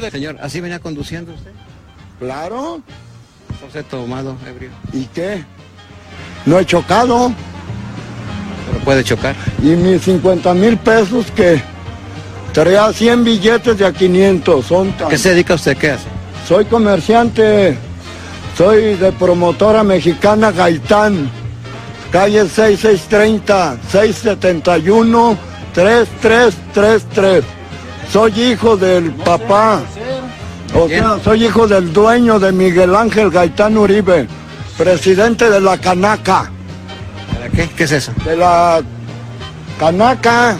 Señor, ¿así venía conduciendo usted? Claro. José tomado, ebrio. ¿Y qué? No he chocado. Pero puede chocar. Y mis 50 mil pesos que traía 100 billetes de a 500. Son tan- ¿Qué se dedica usted? ¿Qué hace? Soy comerciante. Soy de promotora mexicana Gaitán. Calle 6630, 671, 3333. Soy hijo del papá. O sea, soy hijo del dueño de Miguel Ángel Gaitán Uribe, presidente de la Canaca. ¿Para qué? ¿Qué es eso? De la Canaca.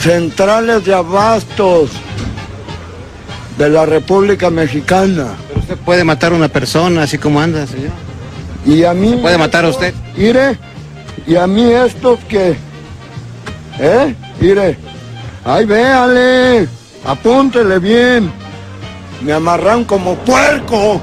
Centrales de abastos de la República Mexicana. Pero usted puede matar a una persona así como anda, señor. Y a mí... puede matar a usted? Mire, y a mí estos que... ¿Eh? Mire. Ay, véale. Apúntele bien. Me amarran como puerco.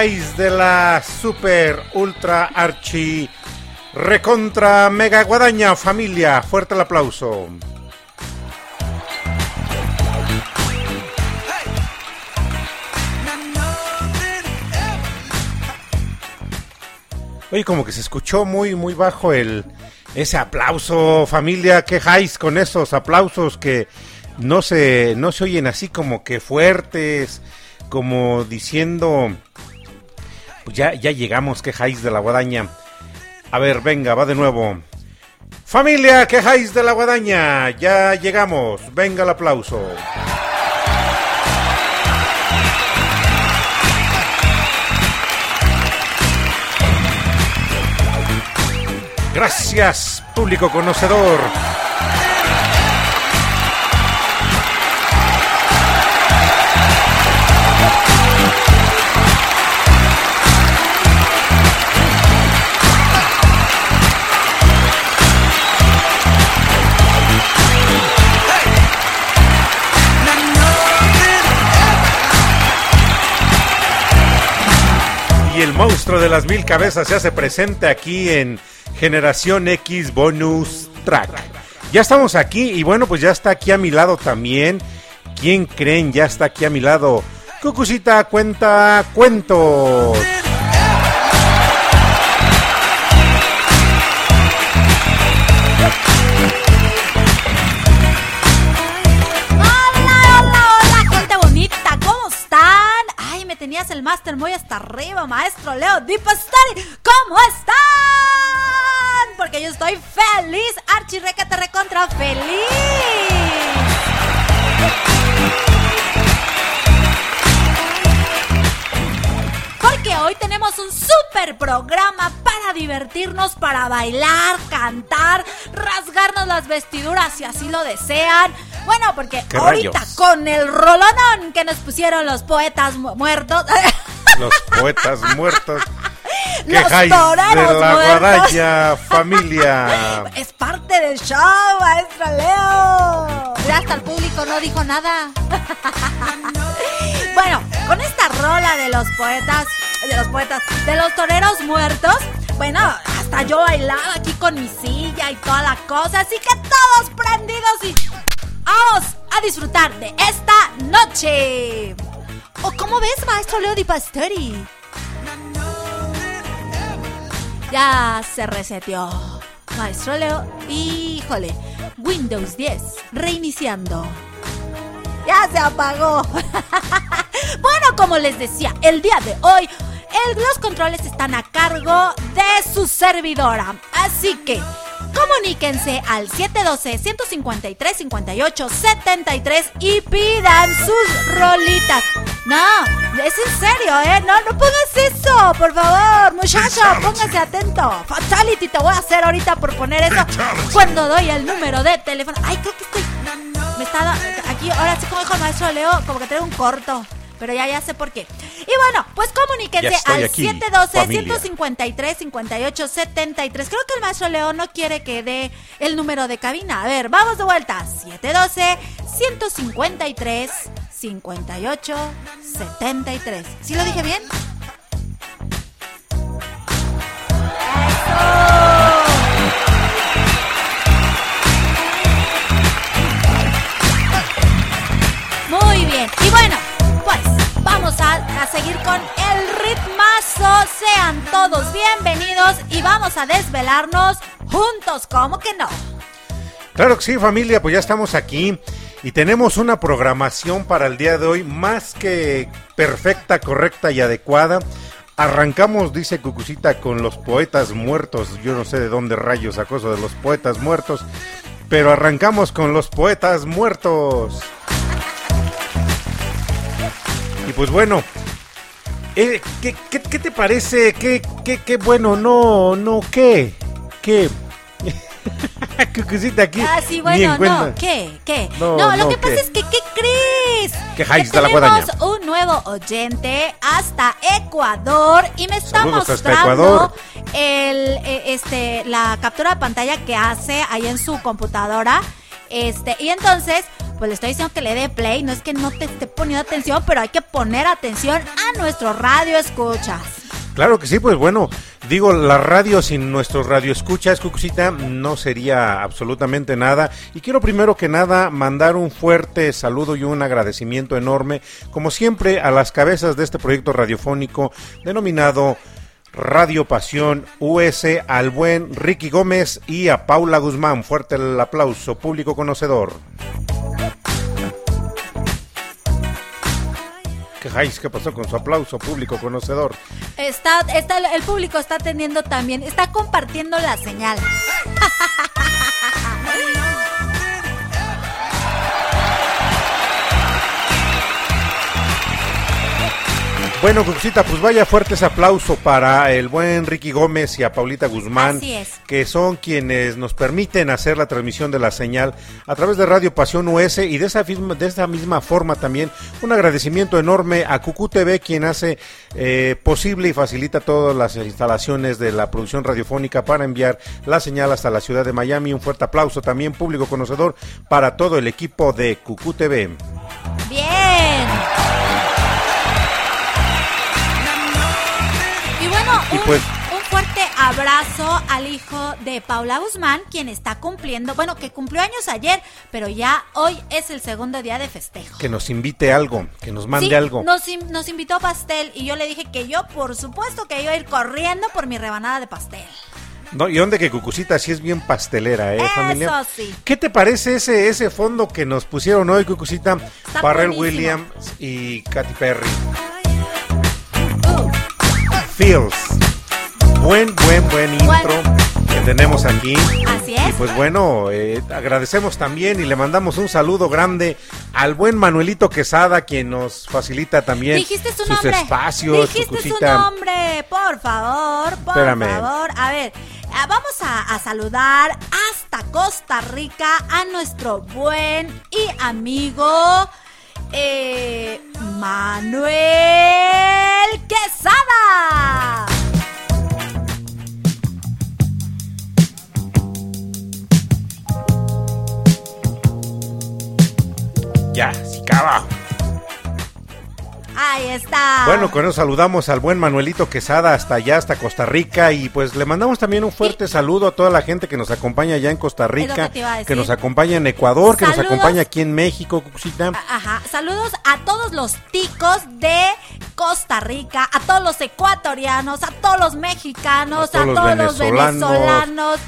De la super ultra archi recontra mega guadaña familia, fuerte el aplauso. Oye, como que se escuchó muy, muy bajo el ese aplauso, familia. ¿Qué con esos aplausos que no se, no se oyen así como que fuertes, como diciendo, pues ya, ya llegamos, ¿qué highs de la guadaña? A ver, venga, va de nuevo. Familia, quejáis de la guadaña. Ya llegamos. Venga el aplauso. Gracias, público conocedor. Monstruo de las mil cabezas se hace presente aquí en Generación X Bonus Track. Ya estamos aquí y bueno, pues ya está aquí a mi lado también. ¿Quién creen? Ya está aquí a mi lado. Cucucita cuenta cuentos. El máster muy hasta arriba, maestro Leo Dipastari. ¿Cómo están? Porque yo estoy feliz, archi requete recontra feliz. Porque hoy tenemos un super programa para divertirnos, para bailar, cantar, rasgarnos las vestiduras si así lo desean. Bueno, porque ¿Qué ahorita rayos? con el rolonón que nos pusieron los poetas mu- muertos, Los poetas muertos. los Quejáis de toreros la muertos. guadaña, familia. Es parte del show, maestro Leo. Ya hasta el público no dijo nada. bueno, con esta rola de los poetas, de los poetas, de los toreros muertos, bueno, hasta yo bailaba aquí con mi silla y toda la cosa, así que todos prendidos y vamos a disfrutar de esta noche. ¿O cómo ves, maestro Leo Di Pastori? Ya se reseteó. Maestro Leo, híjole. Windows 10, reiniciando. Ya se apagó. bueno, como les decía, el día de hoy los controles están a cargo de su servidora. Así que comuníquense al 712-153-58-73 y pidan sus rolitas. No, es en serio, ¿eh? No, no pongas eso, por favor, muchacho, póngase atento. Fatality te voy a hacer ahorita por poner eso cuando doy el número de teléfono. Ay, creo que estoy... Me está aquí, ahora sí como dijo el maestro Leo, como que traigo un corto. Pero ya, ya sé por qué. Y bueno, pues comuníquense al aquí, 712-153-58-73. Creo que el maestro Leo no quiere que dé el número de cabina. A ver, vamos de vuelta. 712-153-58-73. ¿Sí lo dije bien? Vamos a, a seguir con el ritmazo. Sean todos bienvenidos y vamos a desvelarnos juntos. ¿Cómo que no? Claro que sí, familia, pues ya estamos aquí y tenemos una programación para el día de hoy más que perfecta, correcta y adecuada. Arrancamos, dice Cucucita, con los poetas muertos. Yo no sé de dónde rayos sacó eso de los poetas muertos, pero arrancamos con los poetas muertos. Y pues bueno, eh, ¿qué, qué, qué te parece? ¿Qué, qué, qué bueno? No, no, ¿qué? ¿Qué? Cucucita aquí. Ah, sí, bueno, no. ¿Qué? ¿Qué? No, No, lo no, que pasa ¿qué? es que, ¿qué crees? ¿Qué highs Que la tenemos un nuevo oyente hasta Ecuador y me está Saludos mostrando el, eh, este, la captura de pantalla que hace ahí en su computadora. Este, y entonces, pues le estoy diciendo que le dé play. No es que no te esté poniendo atención, pero hay que poner atención a nuestro radio escuchas. Claro que sí, pues bueno, digo, la radio sin nuestros radioescuchas, Cucucita, no sería absolutamente nada. Y quiero primero que nada mandar un fuerte saludo y un agradecimiento enorme, como siempre, a las cabezas de este proyecto radiofónico denominado Radio Pasión US, al buen Ricky Gómez y a Paula Guzmán. Fuerte el aplauso, público conocedor. ¿Qué, Jais, ¿Qué pasó con su aplauso, público conocedor? Está, está, el público está teniendo también, está compartiendo la señal. Bueno, Cuxita, pues vaya fuertes aplauso para el buen Ricky Gómez y a Paulita Guzmán, Así es. que son quienes nos permiten hacer la transmisión de la señal a través de Radio Pasión US y de esa misma, de esa misma forma también un agradecimiento enorme a Cucú TV, quien hace eh, posible y facilita todas las instalaciones de la producción radiofónica para enviar la señal hasta la ciudad de Miami. Un fuerte aplauso también, público conocedor, para todo el equipo de Cucú TV. Y pues- fuerte abrazo al hijo de Paula Guzmán, quien está cumpliendo, bueno, que cumplió años ayer, pero ya hoy es el segundo día de festejo. Que nos invite algo, que nos mande Sí, algo. Nos, nos invitó pastel y yo le dije que yo, por supuesto, que iba a ir corriendo por mi rebanada de pastel. No, y donde que Cucucita sí es bien pastelera, ¿eh, Eso familia? sí. ¿Qué te parece ese, ese fondo que nos pusieron hoy, Cucucita? Está Barrel buenísimo. Williams y Katy Perry. Feels. Buen, buen, buen intro Bueno. que tenemos aquí. Así es. Y pues bueno, eh, agradecemos también y le mandamos un saludo grande al buen Manuelito Quesada, quien nos facilita también Dijiste su sus nombre. espacios, Dijiste su nombre, por favor, por Espérame. favor. A ver, ah, vamos a, a saludar hasta Costa Rica a nuestro buen y amigo eh, Manuel Quesada. Ya. Ahí está. Bueno, con eso saludamos al buen Manuelito Quesada hasta allá, hasta Costa Rica y pues le mandamos también un fuerte saludo a toda la gente que nos acompaña allá en Costa que Rica, que nos acompaña en Ecuador, que nos acompaña aquí en México, Cucucita. Ajá, saludos a todos los ticos de Costa Rica, a todos los ecuatorianos, a todos los mexicanos, A todos los venezolanos. venezolanos.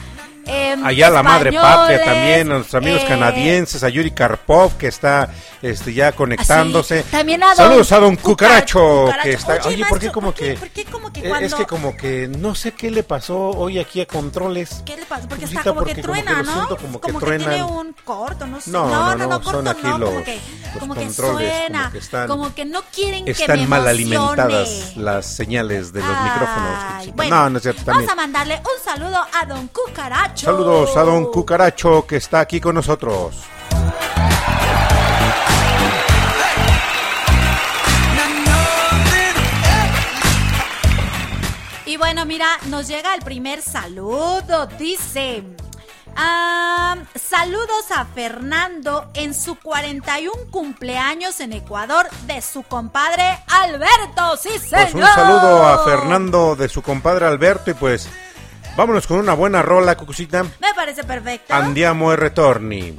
Em, Allá la madre patria también, a nuestros amigos eh, canadienses, a Yuri Karpov que está este ya conectándose. así, también a don Saludos a don Cucara- Cucaracho, Cucaracho. que está. Oye, ¿por qué como ¿por qué- que por qué como que Eh, cuando Es que como que no sé qué le pasó hoy aquí a Controles. ¿Qué le pasa? Porque está como porque que como que truena, ¿no? siento como que tiene truenan. un corto, no sé. No, No, no, no, no, corto son aquí no, como los- que, los como que suena, como que están- como que no quieren que Están mal alimentadas las señales de los Ay, micrófonos. Bueno, no, no es cierto. También. Vamos a mandarle un saludo a don Cucaracho. Saludos a don Cucaracho que está aquí con nosotros. Y bueno, mira, nos llega el primer saludo. Dice. ah, saludos a Fernando en su 41 cumpleaños en Ecuador de su compadre Alberto. Sí, señor. Pues un saludo a Fernando de su compadre Alberto y pues vámonos con una buena rola, Cucucita. Me parece perfecto. Andiamo e retorni.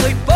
que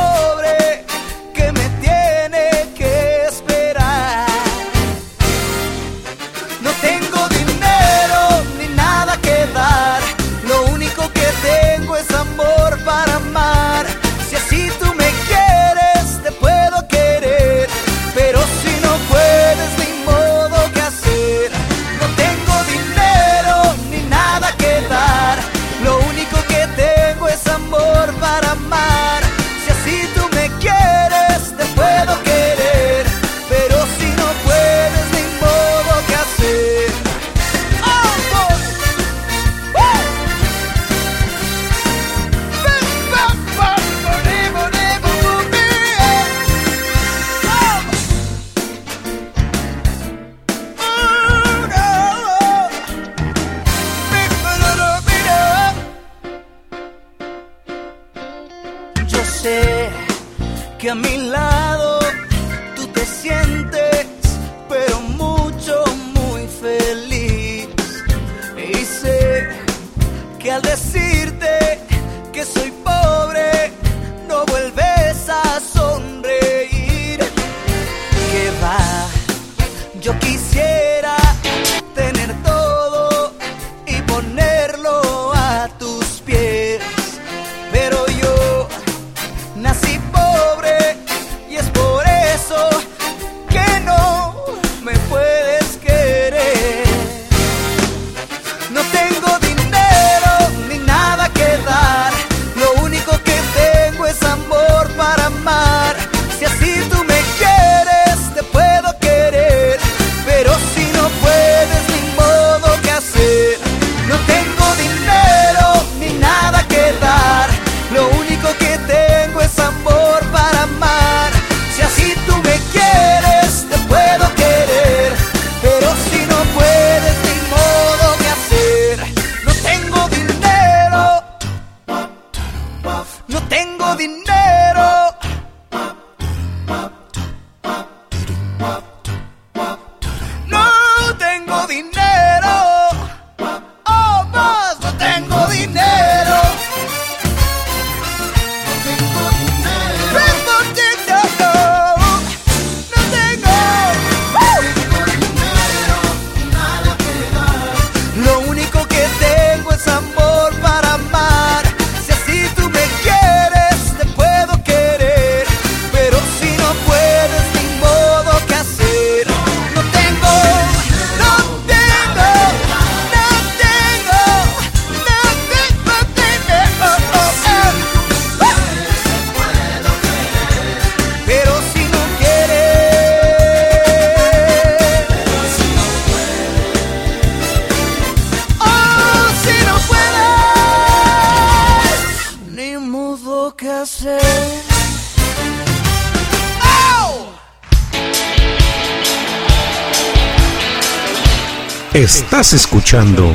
escuchando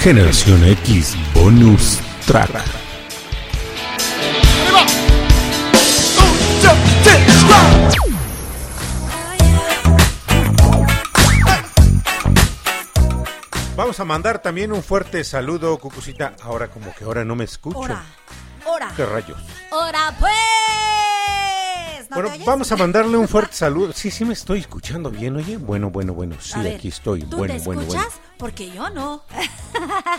Generación X Bonus Track. Vamos a mandar también un fuerte saludo, Cucucita. Ahora como que ahora no me escucho. Ora, ora, ¿Qué rayos? ora, pues. ¿No Bueno, vamos a mandarle un fuerte saludo. Sí, sí me estoy escuchando bien, oye. Bueno, bueno, bueno. Sí, A ver, aquí estoy. ¿Tú Bueno, te bueno, escuchas? bueno. Porque yo no.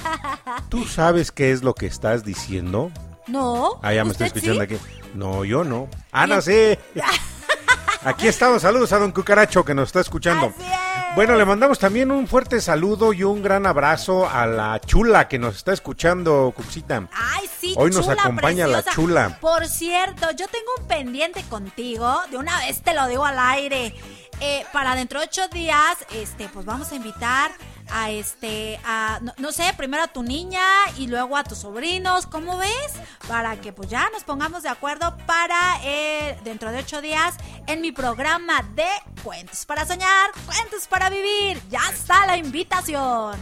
¿Tú sabes qué es lo que estás diciendo? No. Ah, ya me estoy ¿usted escuchando sí? aquí. No, yo no. Ana, sí. Aquí estamos. Saludos a don Cucaracho que nos está escuchando. Así es. Bueno, le mandamos también un fuerte saludo y un gran abrazo a la chula que nos está escuchando, Cuxita. Ay, sí, Hoy nos acompaña la chula. Por cierto, yo tengo un pendiente contigo. De una vez te lo digo al aire. Eh, para dentro de ocho días, este, pues vamos a invitar a este, a, no, sé, primero a tu niña y luego a tus sobrinos, ¿cómo ves? Para que pues ya nos pongamos de acuerdo para eh, dentro de ocho días en mi programa de Cuentos para Soñar, Cuentos para Vivir. Ya está la invitación.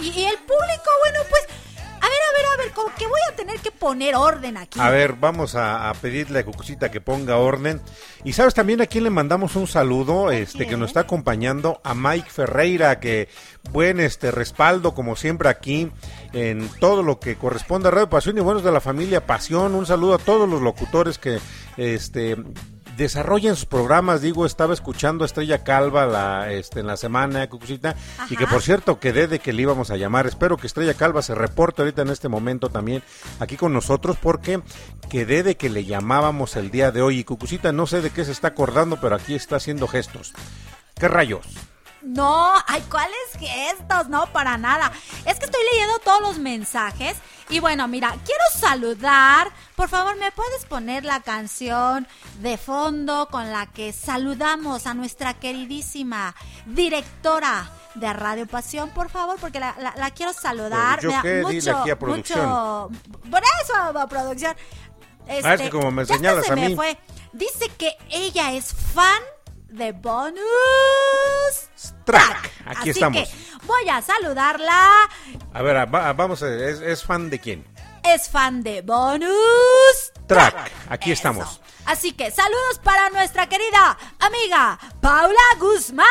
Y, y el público, bueno, pues, a ver, a ver, como que voy a tener que poner orden aquí. A ver, vamos a, a pedirle a Cucucita que ponga orden. Y sabes también a quién le mandamos un saludo, este, que nos está acompañando, a Mike Ferreira, que buen este respaldo, como siempre, aquí en todo lo que corresponde a Radio Pasión y Buenos de la Familia Pasión. Un saludo a todos los locutores que este desarrollan sus programas, digo, estaba escuchando a Estrella Calva la, este, en la semana, Cucucita, y que por cierto quedé de que le íbamos a llamar. Espero que Estrella Calva se reporte ahorita en este momento también aquí con nosotros, porque quedé de que le llamábamos el día de hoy. Y Cucucita no sé de qué se está acordando, pero aquí está haciendo gestos. ¿Qué rayos? No, ay, ¿cuáles gestos? No, para nada. Es que estoy leyendo todos los mensajes. Y bueno, mira, quiero saludar. Por favor, ¿me puedes poner la canción de fondo con la que saludamos a nuestra queridísima directora de Radio Pasión, por favor? Porque la, la- la quiero saludar. ¿yo Me qué? Aquí a producción. mucho- Por eso, a producción. Ah, es que como me ya señalas se a me fue. Dice que ella es fan de bonus track. Aquí Así estamos. Que voy a saludarla. A ver, vamos, a, ¿es, ¿es, fan de quién? Es fan de bonus track. Aquí estamos. Así que saludos para nuestra querida amiga Paula Guzmán.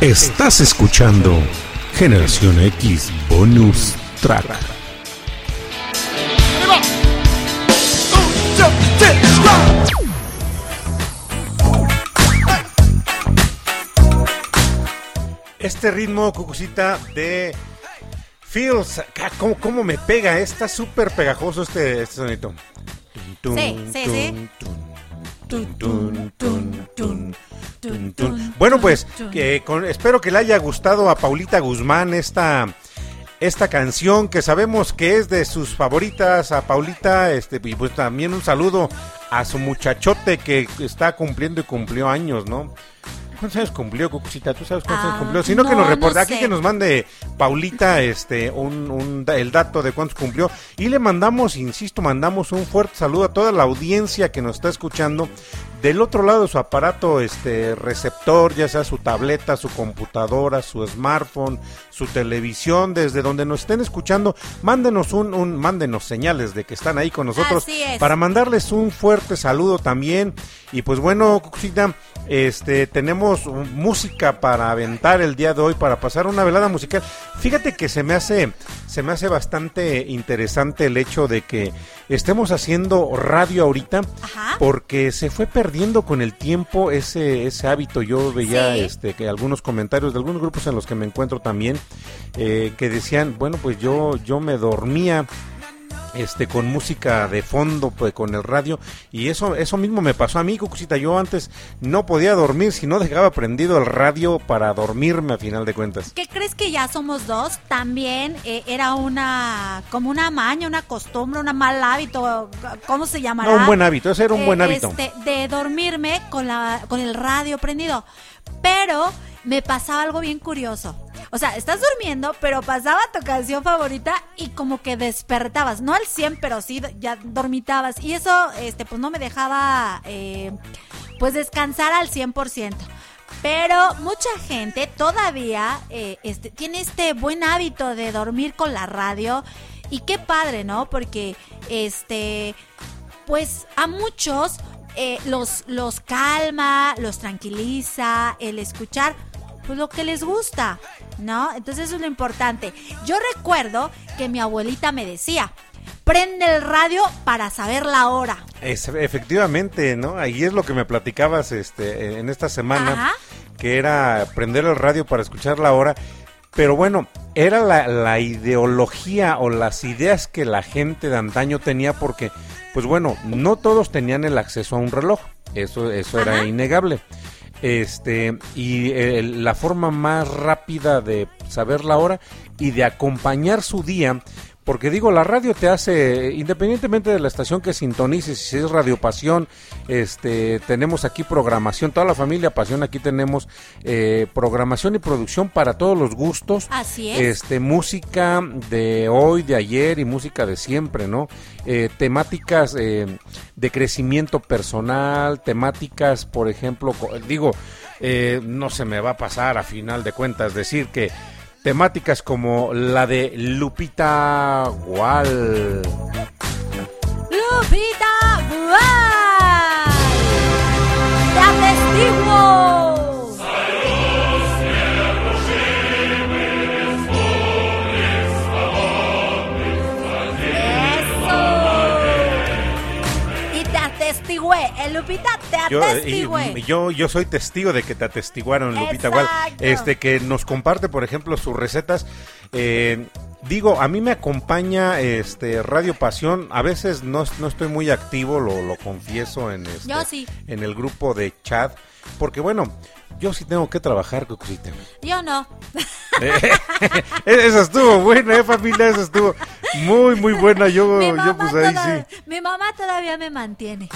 Estás escuchando Generación X Bonus Track. Este ritmo, cucucita, de Feels, ah, ¿cómo, cómo me pega? Está súper pegajoso este, este sonito. Sí, sí, sí. Bueno, pues que espero que le haya gustado a Paulita Guzmán esta, esta canción que sabemos que es de sus favoritas a Paulita. Este, y pues también un saludo a su muchachote que está cumpliendo y cumplió años, ¿no? ¿Cuántos años cumplió, Cucucita? ¿Tú sabes cuántos años cumplió? Sino que nos reporte, aquí que nos mande Paulita este, un, el dato de cuántos cumplió. Y le mandamos, insisto, mandamos un fuerte saludo a toda la audiencia que nos está escuchando. Del otro lado de su aparato este, receptor, ya sea su tableta, su computadora, su smartphone, su televisión, desde donde nos estén escuchando, mándenos un, un mándenos señales de que están ahí con nosotros para mandarles un fuerte saludo también. Y pues bueno, Cucucita, este tenemos música para aventar el día de hoy para pasar una velada musical. Fíjate que se me hace se me hace bastante interesante el hecho de que estemos haciendo radio ahorita Ajá. porque se fue perdiendo con el tiempo ese ese hábito. Yo veía Sí. este que algunos comentarios de algunos grupos en los que me encuentro también eh, que decían, bueno, pues yo yo me dormía este con música de fondo pues con el radio y eso eso mismo me pasó a mí Cucucita yo antes no podía dormir si no dejaba prendido el radio para dormirme a final de cuentas ¿Qué crees que ya somos dos? También eh, era una, como una maña, una costumbre, un mal hábito, ¿cómo se llamará? no un buen hábito ese era un Eh, buen hábito este, de dormirme con, la, con el radio prendido. Pero me pasaba algo bien curioso. O sea, estás durmiendo, pero pasaba tu canción favorita y como que despertabas. No al 100, pero sí ya dormitabas. Y eso, este, pues no me dejaba, eh, pues descansar al 100%. Pero mucha gente todavía eh, este, tiene este buen hábito de dormir con la radio. Y qué padre, ¿no? Porque, este, pues a muchos eh, los, los calma, los tranquiliza el escuchar pues lo que les gusta, ¿no? Entonces eso es lo importante. Yo recuerdo que mi abuelita me decía, prende el radio para saber la hora. Es- efectivamente no ahí es lo que me platicabas este en esta semana Ajá. que era prender el radio para escuchar la hora pero bueno era la, la ideología o las ideas que la gente de antaño tenía porque pues bueno no todos tenían el acceso a un reloj eso eso era innegable este y eh, la forma más rápida de saber la hora y de acompañar su día porque digo, la radio te hace, independientemente de la estación que sintonices, si es Radio Pasión, este, tenemos aquí programación, toda la familia Pasión, aquí tenemos eh, programación y producción para todos los gustos. Así es. Este, música de hoy, de ayer y música de siempre, ¿no? Eh, temáticas eh, de crecimiento personal, temáticas, por ejemplo, digo, eh, no se me va a pasar a final de cuentas decir que temáticas como la de Lupita Gual. Atestigué. El Lupita te Yo, eh, atestigué. yo, yo soy testigo de que te atestiguaron, Lupita Gual. Este, que nos comparte, por ejemplo, sus recetas. Eh, digo, a mí me acompaña este Radio Pasión. A veces no, no estoy muy activo, lo, lo confieso en, este, Yo sí. en el grupo de chat. Porque bueno, yo sí tengo que trabajar, Cucucita. Yo no. Esa estuvo buena, eh, familia, esa estuvo muy, muy buena. Yo, yo pues ahí toda- sí. mi mamá todavía me mantiene.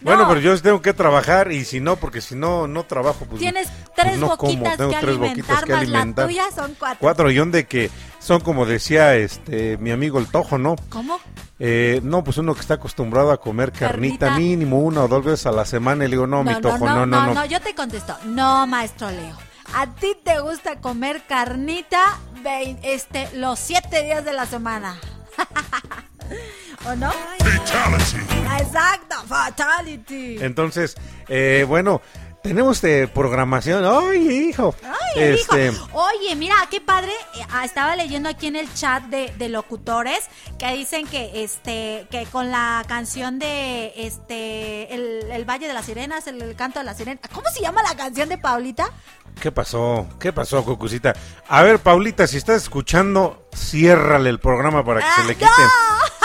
Bueno, No. pero yo tengo que trabajar y si no, porque si no, no trabajo, pues Tienes pues tres no como, boquitas tengo que tres alimentar, boquitas que más alimentar. la tuya son cuatro. Cuatro, y de que son como decía este mi amigo el Tojo, ¿no? ¿Cómo? Eh, no, pues uno que está acostumbrado a comer carnita, Carnita. mínimo una o dos veces a la semana y le digo, no, mi Tojo, no, no, no. yo te contesto. No, maestro Leo. ¿A ti te gusta comer carnita este, los siete días de la semana? ¿O no? Exacto, fatality. Entonces, eh, bueno, tenemos eh, programación. ¡Ay, hijo! Ay, este, hijo. Oye, mira, qué padre. Eh, ah, Estaba leyendo aquí en el chat de, de locutores que dicen que este que con la canción de este el, el Valle de las Sirenas, el, el canto de las sirenas. ¿Cómo se llama la canción de Paulita? ¿Qué pasó? ¿Qué pasó, Cucucita? A ver, Paulita, si estás escuchando, ciérrale el programa para que ¡Ah, se le quite.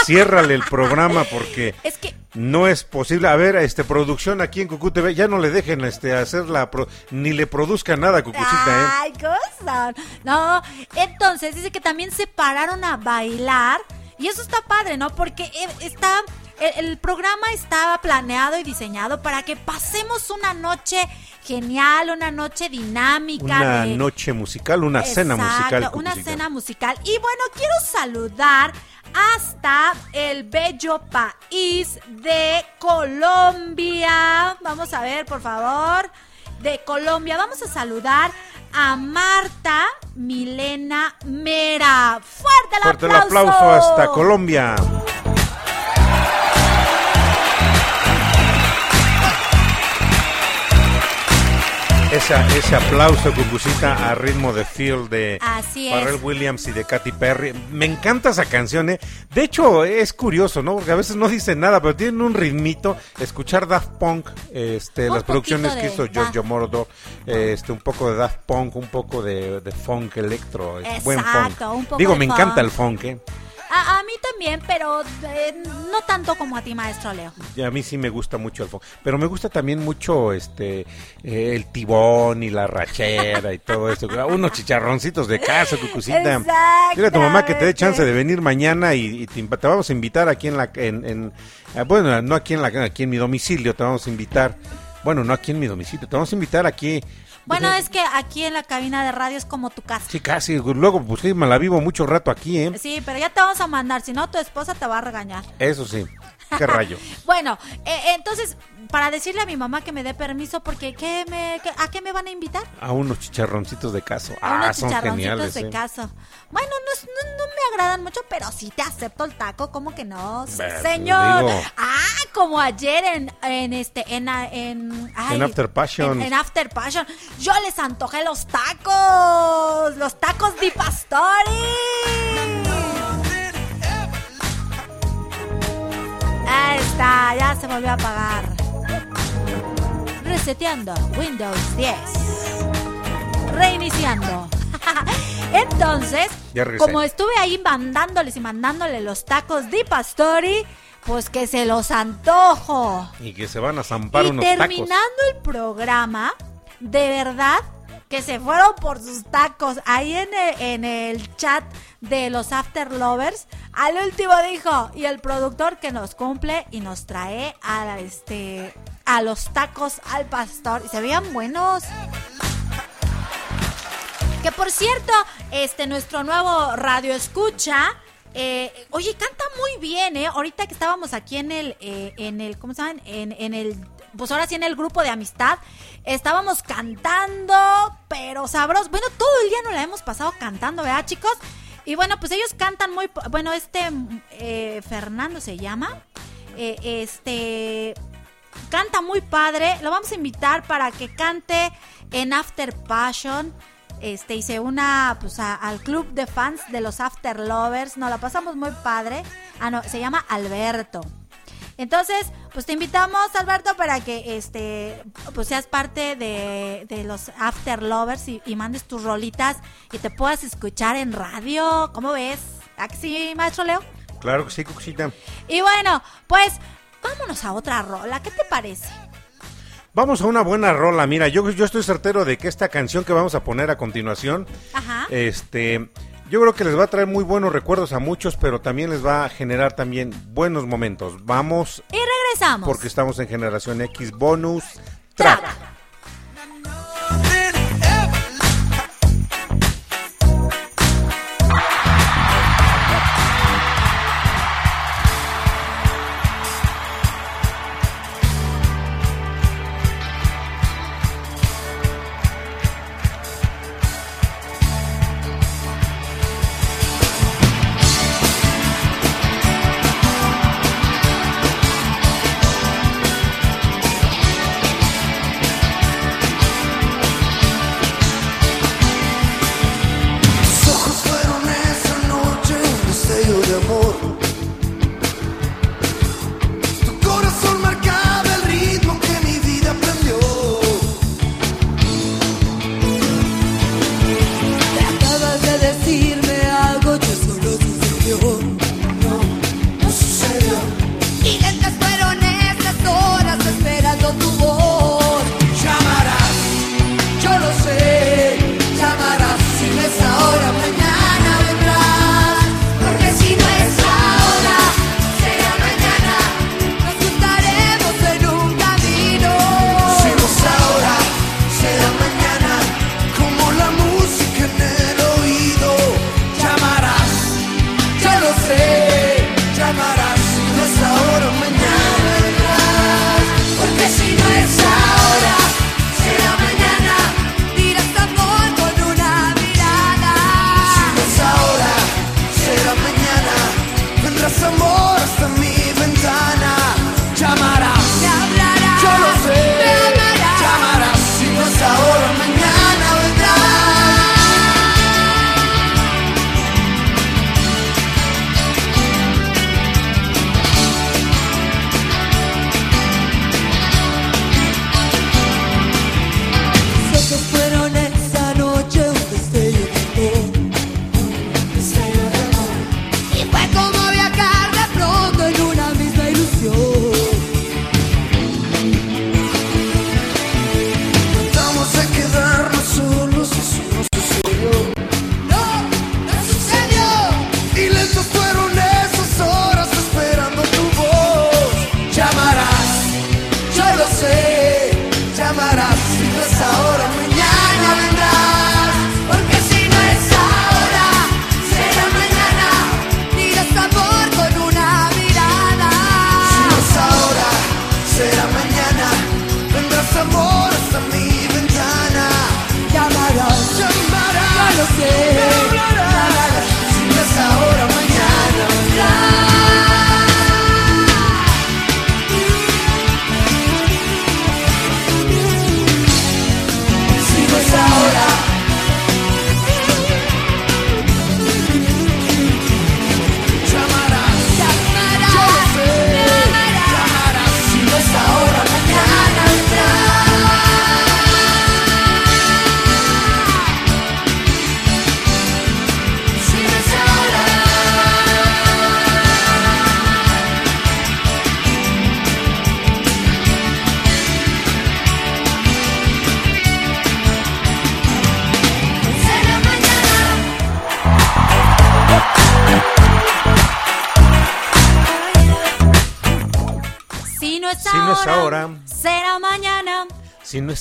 Ciérrale el programa porque Es que no es posible. A ver, este producción aquí en Cucu TV, ya no le dejen este hacer la pro- ni le produzca nada, Cucucita, ¿eh? Ay, cosa. No, entonces dice que también se pararon a bailar y eso está padre, ¿no? Porque eh, está el, el programa estaba planeado y diseñado para que pasemos una noche genial, una noche dinámica. Una de- noche musical, una cena musical. Una cena musical. Y bueno, quiero saludar hasta el bello país de Colombia. Vamos a ver, por favor. De Colombia. Vamos a saludar a Marta Milena Mera. Fuerte el Fuerte el aplauso. aplauso hasta Colombia. Esa, ese aplauso, Cucucita, a ritmo de Feel de Así. Pharrell Williams y de Katy Perry. Me encanta esa canción, ¿eh? De hecho, es curioso, ¿no? Porque a veces no dicen nada, pero tienen un ritmito. Escuchar Daft Punk, este, Un las producciones que hizo Giorgio Moroder, este, un poco de Daft Punk, un poco de, de funk electro. es buen Exacto, funk. un poco Digo, me funk. encanta el funk, ¿eh? A, a mí también, pero eh, no tanto como a ti, maestro Leo. Y a mí sí me gusta mucho el funk. Pero me gusta también mucho este eh, el tibón y la rachera y todo esto. Unos chicharroncitos de casa, cucucita. Dile a tu mamá que te dé chance de venir mañana y, te, te vamos a invitar aquí en la... En, en- ah, bueno, no aquí en, la, aquí en mi domicilio, te vamos a invitar. Bueno, no aquí en mi domicilio, te vamos a invitar aquí. Bueno, es que aquí en la cabina de radio es como tu casa. Sí, casi. Luego, pues sí, me la vivo mucho rato aquí, ¿eh? Sí, pero ya te vamos a mandar, si no tu esposa te va a regañar. Eso sí. Qué rayo. Bueno, eh, entonces, para decirle a mi mamá que me dé permiso, porque ¿qué me, qué- ¿a qué me van a invitar? A unos chicharroncitos de caso. A Ah, unos son chicharroncitos de ¿eh? caso. Bueno, no, no, no me agradan mucho, pero sí te acepto el taco, ¿cómo que no? Señor. digo. Ah, como ayer en, en este, en, en, ay, En After Passion. En, en After Passion. Yo les antojé los tacos, los tacos di pastori. Ahí está, ya se volvió a apagar. Reseteando Windows 10. Reiniciando. Entonces, como estuve ahí mandándoles y mandándole los tacos di pastori, pues que se los antojo. Y que se van a zampar y unos tacos. terminando el programa, de verdad que se fueron por sus tacos. Ahí en el, en el chat de los After Lovers, al último dijo, y el productor que nos cumple y nos trae a, este, a los tacos al pastor. Y se veían buenos. Que por cierto, este nuestro nuevo radio escucha. eh, oye, canta muy bien, ¿eh? Ahorita que estábamos aquí en el, eh, en el, ¿cómo se llama? En, en el, pues ahora sí en el grupo de amistad, estábamos cantando, pero sabroso. Bueno, todo el día nos la hemos pasado cantando, ¿verdad, chicos? Y bueno, pues ellos cantan muy, bueno, este eh, Fernando se llama, eh, este canta muy padre. Lo vamos a invitar para que cante en After Passion. Este, y se una pues, al club de fans de los After Lovers. Nos la pasamos muy padre. Ah, no, se llama Alberto. Entonces, pues te invitamos, Alberto, para que este pues seas parte de, de los After Lovers y, y mandes tus rolitas y te puedas escuchar en radio. ¿Cómo ves? ¿A que sí, maestro Leo? Claro que sí, Cucucita. Y bueno, pues vámonos a otra rola. ¿Qué te parece? Vamos a una buena rola. Mira, yo, yo estoy certero de que esta canción que vamos a poner a continuación, Ajá. este, yo creo que les va a traer muy buenos recuerdos a muchos, pero también les va a generar también buenos momentos. Vamos, Y regresamos. porque estamos en Generación X Bonus Track. Track.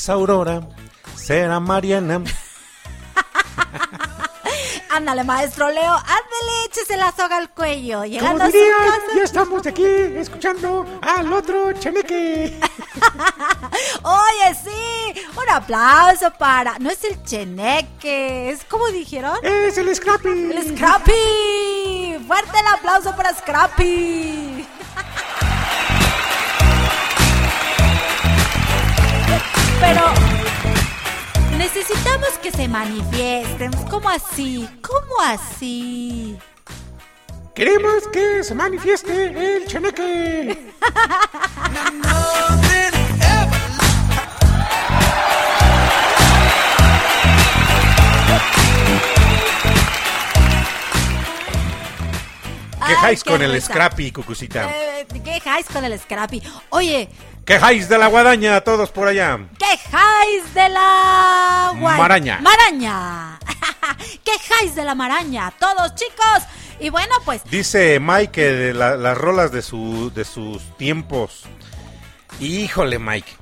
Es Aurora, será Mariana. Ándale, maestro Leo, ándale, échese la soga al cuello. Llegando Como a su dirían, casa. ya estamos aquí escuchando al otro cheneque. Oye, sí, un aplauso para. No es el cheneque, es como dijeron. Es el Scrappy. El Scrappy. Fuerte el aplauso para Scrappy. Manifiesten. ¿Cómo así? ¿Cómo así? Queremos que se manifieste el cheneque. Quejáis con el. Scrappy, Cucucita. Eh, quejáis con el Scrappy. Oye, Quejáis de la guadaña, todos por allá. De la guay- Maraña. Maraña. quejáis de la maraña, todos chicos. Y bueno, pues Dice Mike que de la- las rolas de, su, de sus tiempos. Híjole, Mike.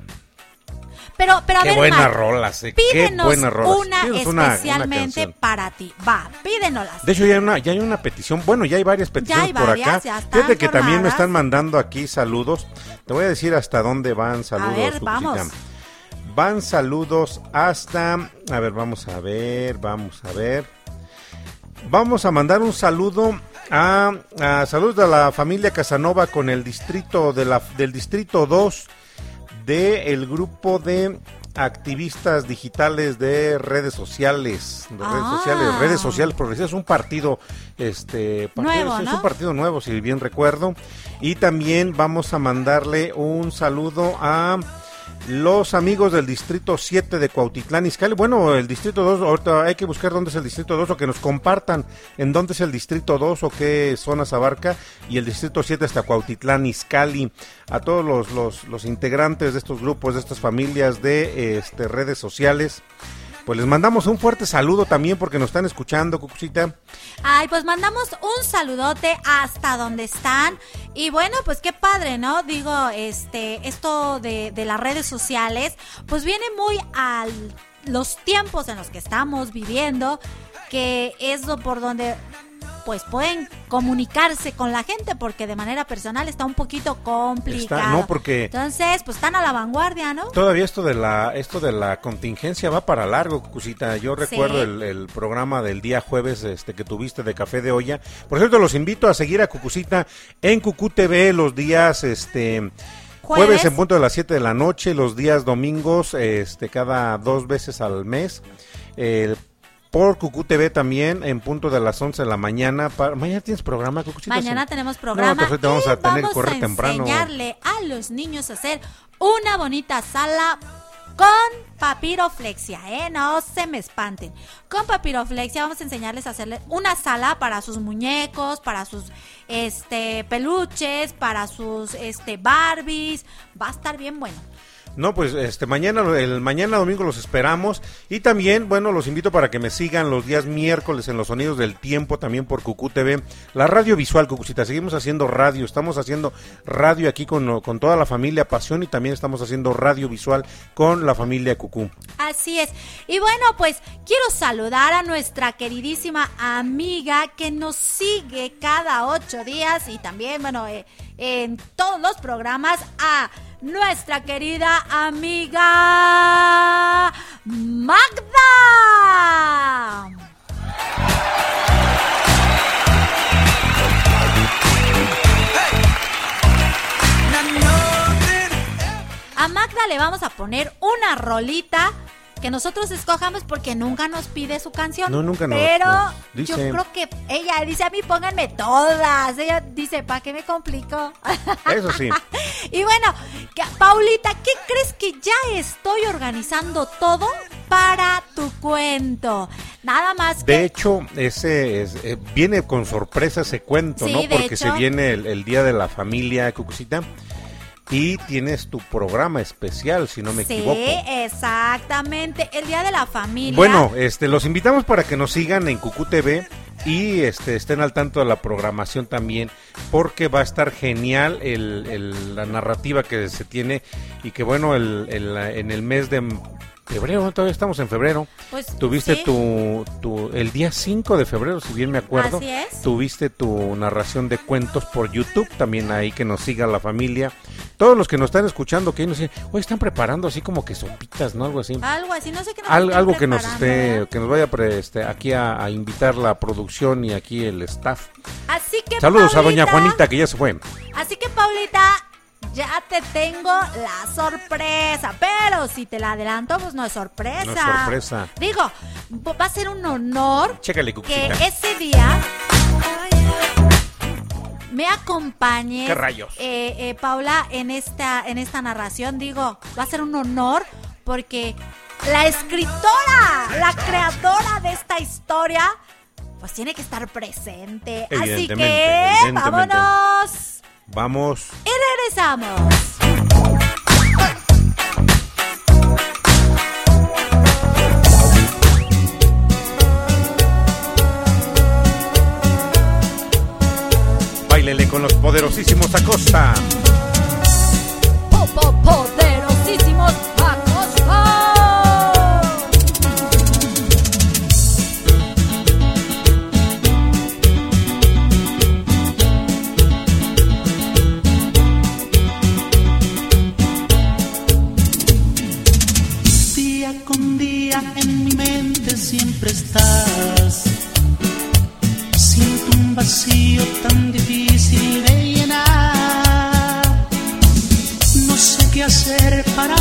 Pero, pero a Qué ver, buenas Mike, rolas, eh. Qué Pídenos buenas rolas. una Pídenos una- una especialmente para ti. Va, pídenolas. De hecho, ya hay, una, ya hay una petición. Bueno, ya hay varias peticiones hay por acá. ya están Fíjate que también me están mandando aquí saludos. Te voy a decir hasta dónde van saludos. ver, vamos. Van saludos hasta. A ver, vamos a ver, vamos a ver. Vamos a mandar un saludo a, a saludos a la familia Casanova con el distrito de la, del distrito 2 del grupo de activistas digitales de redes sociales, de redes Ah. sociales, redes sociales progresivas, un partido, este, partido- Nuevo, sí, es ¿no? un partido nuevo, si bien recuerdo, y también vamos a mandarle un saludo a los amigos del distrito 7 de Cuautitlán Izcalli. Bueno, el distrito 2, ahorita hay que buscar dónde es el distrito 2 o que nos compartan en dónde es el distrito 2 o qué zonas abarca. Y el distrito 7 hasta Cuautitlán Izcalli. A todos los, los, integrantes de estos grupos, de estas familias de este, redes sociales. Pues les mandamos un fuerte saludo también porque nos están escuchando, Cucucita. Ay, pues mandamos un saludote hasta donde están. Y bueno, pues qué padre, ¿no? Digo, este, esto de, de las redes sociales, pues viene muy a los tiempos en los que estamos viviendo, que es por donde pues pueden comunicarse con la gente porque de manera personal está un poquito complicado. no, porque- Entonces, pues están a la vanguardia, ¿no? Todavía esto de la esto de la contingencia va para largo, Cucucita. Yo recuerdo Sí. el, el programa del día jueves este que tuviste de Café de Olla. Por cierto, los invito a seguir a Cucucita en Cucu TV los días este jueves, en punto de las 7 de la noche, los días domingos este cada dos veces al mes. Por Cucu TV también en punto de las 11 de la mañana. Mañana tienes programa, Cucucita. Mañana tenemos No, programa entonces ahorita vamos a tener que vamos correr a temprano. enseñarle a los niños a hacer una bonita sala con papiroflexia, ¿eh? No se me espanten. Con papiroflexia vamos a enseñarles a hacerle una sala para sus muñecos, para sus este peluches, para sus este Barbies. Va a estar bien bueno. No, pues este mañana el mañana domingo los esperamos y también, bueno, los invito para que me sigan los días miércoles en los sonidos del tiempo también por Cucú TV, la radio visual Cucucita. Seguimos haciendo radio, estamos haciendo radio aquí con, con toda la familia Pasión y también estamos haciendo radio visual con la familia Cucú. Así es. Y bueno, pues quiero saludar a nuestra queridísima amiga que nos sigue cada ocho días y también, bueno, eh, en todos los programas a nuestra querida amiga Magda. A Magda le vamos a poner una rolita que nosotros escojamos porque nunca nos pide su canción. No, nunca nos- Pero no. yo creo que ella dice a mí pónganme todas. Ella dice, ¿para qué me complico? Eso sí. y bueno, Paulita, ¿qué crees que ya estoy organizando todo para tu cuento? Nada más que De hecho, ese es- eh, viene con sorpresa ese cuento, Sí, ¿no? Porque hecho. se viene el, el Día de la Familia Cucucita y tienes tu programa especial, si no me Sí, equivoco. exactamente. El día de la familia. Bueno, este, los invitamos para que nos sigan en Cucu TV y este, estén al tanto de la programación también, porque va a estar genial el- el- la narrativa que se tiene y que bueno, el- en el mes de febrero, todavía estamos en febrero, Pues, tuviste sí. tu, tu, el día 5 de febrero, si bien me acuerdo, Así es. tuviste tu narración de cuentos por YouTube, también ahí que nos siga la familia. Todos los que nos están escuchando, que ahí nos dicen, hoy están preparando así como que sopitas, ¿no? Algo así. Algo así, no sé qué nos Al- algo que nos esté, que nos vaya pre- este, aquí a, a invitar la producción y aquí el staff. Así que Saludos a doña Juanita que ya se fue. Así que Paulita, ya te tengo la sorpresa, pero si te la adelanto, pues no es sorpresa. No es sorpresa. Digo, va a ser un honor Chécale, que ese día me acompañes, ¿Qué rayos? eh, eh, Paula, en esta, en esta narración. Digo, va a ser un honor porque la escritora, la creadora de esta historia, pues tiene que estar presente. Así que, vámonos. Vamos. Y regresamos. Báilele con los poderosísimos Acosta. Po, en mi mente siempre estás. Siento un vacío tan difícil de llenar. No sé qué hacer para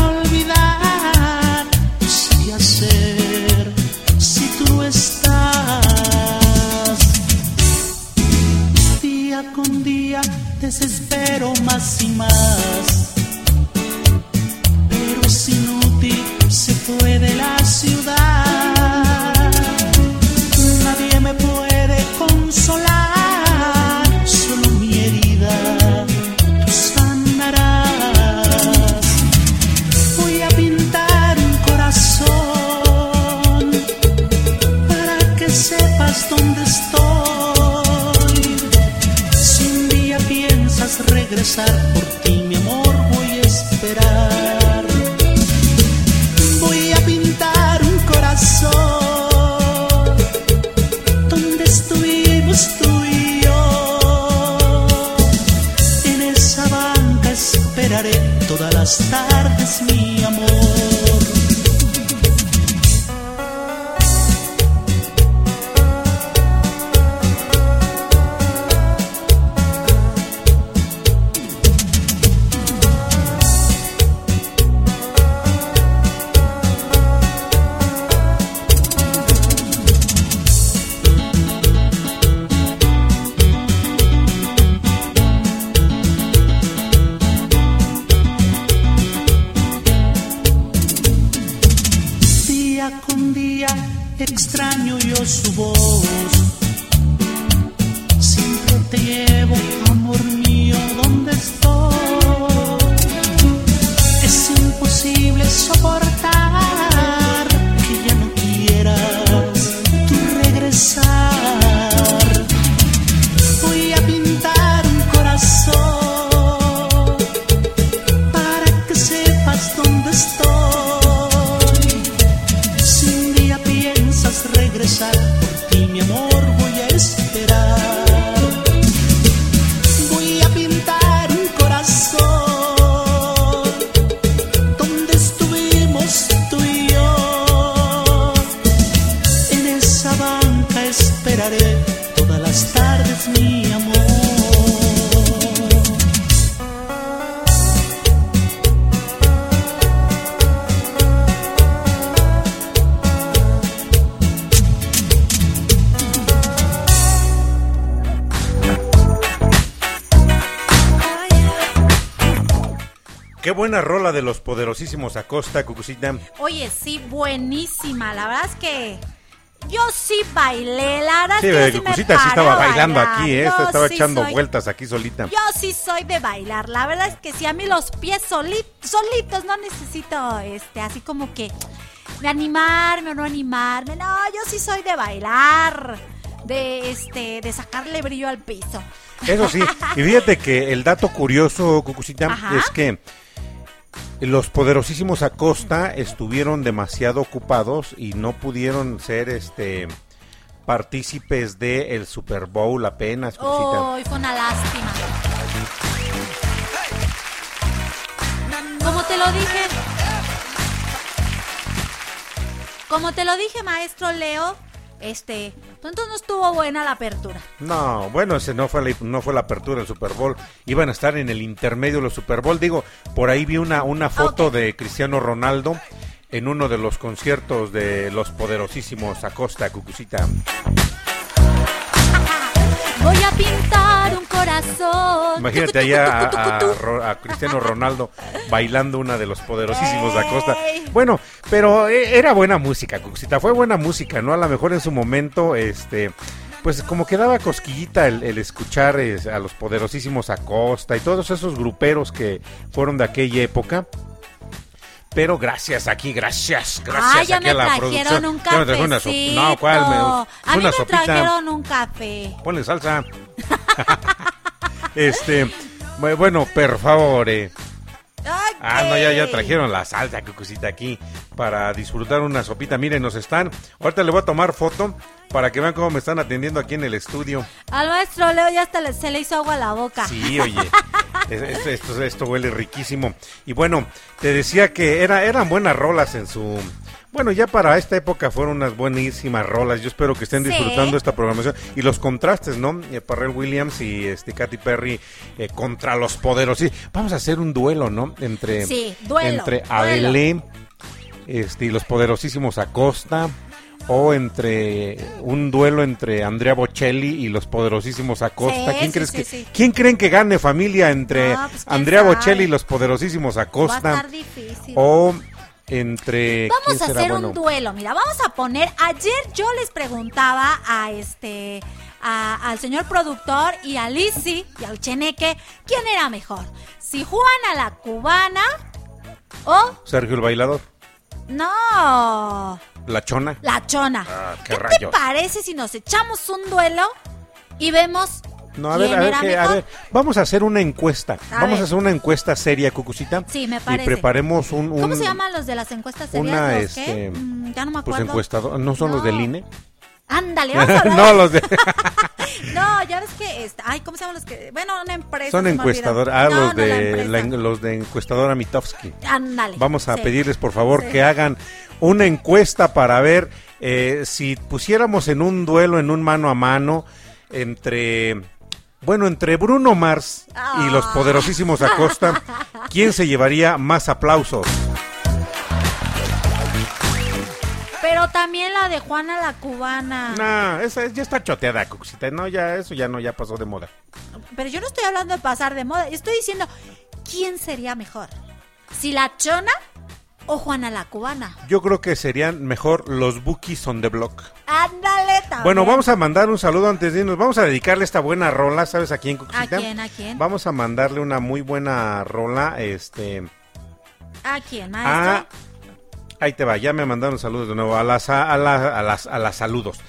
Oye, sí, buenísima. La verdad es que yo sí bailé. La verdad Sí, es que yo sí me sí estaba bailando aquí, ¿eh? Esta estaba sí echando soy- vueltas aquí solita. Yo sí soy de bailar. La verdad es que sí, a mí los pies soli- solitos no necesito, este, así como que de animarme o no animarme. No, yo sí soy de bailar. De, este, de sacarle brillo al piso. Eso sí, y fíjate que el dato curioso, Cucucita, Ajá. es que los poderosísimos Acosta estuvieron demasiado ocupados y no pudieron ser este partícipes del Super Bowl apenas. Uy, fue una lástima. Como te lo dije. Como te lo dije, maestro Leo, este, entonces no estuvo buena la apertura. No, bueno, ese no fue la, no fue la apertura del Super Bowl. Iban a estar en el intermedio de los Super Bowl. Digo, por ahí vi una, una foto de Cristiano Ronaldo en uno de los conciertos de los poderosísimos Acosta, Cucucita. Voy a pintar corazón. Imagínate allá a, a Ro- a Cristiano Ronaldo bailando una de los poderosísimos de Acosta. Bueno, pero eh, era buena música, Cuxita. Fue buena música, ¿no? A lo mejor en su momento, este. Pues como que daba cosquillita el, el escuchar a los poderosísimos Acosta y todos esos gruperos que fueron de aquella época. Pero gracias aquí, gracias, gracias Ah, ya aquí me a la trajeron producción. un trajeron una so-. No, ¿cuál? Me- a mí una me sopita. trajeron un café. Ponle salsa. este, bu- bueno, por favor. eh. Ah, no, ya, ya trajeron la salsa, cucucita, aquí para disfrutar una sopita. Miren, nos están. Ahorita le voy a tomar foto para que vean cómo me están atendiendo aquí en el estudio. Al maestro Leo ya hasta le- se le hizo agua a la boca. Sí, oye. es- es- Esto, esto huele riquísimo. Y bueno, te decía que era, eran buenas rolas en su. Bueno, ya para esta época fueron unas buenísimas rolas. Yo espero que estén Sí. disfrutando esta programación. Y los contrastes, ¿no? Eh, Parrell Williams y este Katy Perry eh, contra los poderos. Sí, vamos a hacer un duelo, ¿no? Entre, Sí, duelo, entre duelo. Adele este, y los poderosísimos Acosta. O entre un duelo entre Andrea Bocelli y los poderosísimos Acosta. Sí, ¿Quién sí, crees sí, que quién creen que gane familia entre No, pues, ¿quién Andrea sabe? Bocelli y los poderosísimos Va a Acosta? estar difícil. O entre Vamos ¿quién a hacer bueno? un duelo, mira, vamos a poner, ayer yo les preguntaba a este, a- al señor productor y a Lizzy y al Cheneque, ¿quién era mejor? Si Juana la cubana o, Sergio el bailador, no, la chona. la chona. Ah, qué ¿Qué te parece si nos echamos un duelo y vemos No, a ver, a ver, que- a ver, vamos a hacer una encuesta. A vamos ver. a hacer una encuesta seria, Cucucita. Sí, me Y parece. preparemos un, un ¿Cómo se llaman los de las encuestas serias? una ¿Los este qué? Mm, ya no me pues acuerdo. encuestador, no son los del INE. Ándale, vamos a no, los de No, ya ves que, este, ay, ¿cómo se llaman los que? Bueno, una empresa. son encuestadores, ah, No, los no, de la los de encuestadora Mitofsky. Ándale. Vamos a sí. pedirles por favor Sí. que hagan una encuesta para ver eh, si pusiéramos en un duelo, en un mano a mano, entre, bueno, entre Bruno Mars y los Ah. poderosísimos Acosta, ¿quién se llevaría más aplausos? Pero también la de Juana la cubana. No, esa ya está choteada, Cuxita. No, ya, eso ya no, ya pasó de moda. Pero yo no estoy hablando de pasar de moda. Estoy diciendo, ¿quién sería mejor? ¿Si la chona o Juana la cubana? Yo creo que serían mejor los Bookies on the Block. Ándale, también. Bueno, vamos a mandar un saludo antes de irnos. Vamos a dedicarle esta buena rola, ¿sabes a quién, Cuxita? ¿A quién, a quién? Vamos a mandarle una muy buena rola, este... ¿A quién, maestro? ahí te va, ya me mandaron saludos de nuevo. A las, a, las, a las, a las saludos.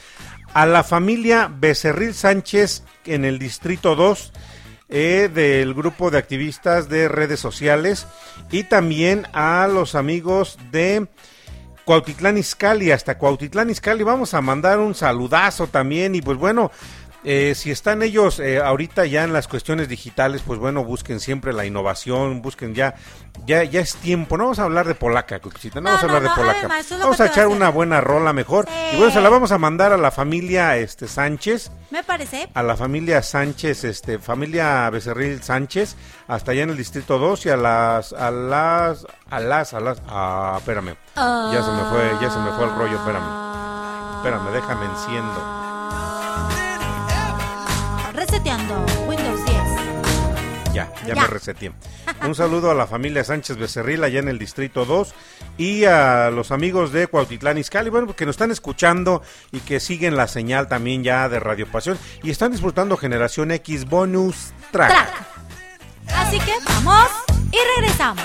A la familia Becerril Sánchez en el Distrito 2 eh, del grupo de activistas de redes sociales y también a los amigos de Cuautitlán Izcalli, hasta Cuautitlán Izcalli. Vamos a mandar un saludazo también y pues bueno, eh, si están ellos eh, ahorita ya en las cuestiones digitales, pues bueno, busquen siempre la innovación, busquen ya, ya, ya es tiempo. No vamos a hablar de polaca, Cucucita, no, No, vamos a hablar no, de polaca. vamos a echar a una buena rola mejor. Sí. Y bueno, se la vamos a mandar a la familia este Sánchez Me parece. a la familia Sánchez, este, familia Becerril Sánchez, hasta allá en el distrito 2 y a las, a las, a las, a las, ah, espérame, ya se me fue, ya se me fue el rollo, espérame, espérame, déjame enciendo, Reseteando Windows 10. Ya, ya, Ya. me reseteé. Un saludo a la familia Sánchez Becerril allá en el Distrito 2 y a los amigos de Cuautitlán Izcalli, bueno, que nos están escuchando y que siguen la señal también ya de Radio Pasión y están disfrutando Generación X Bonus Track. Track. Así que vamos y regresamos.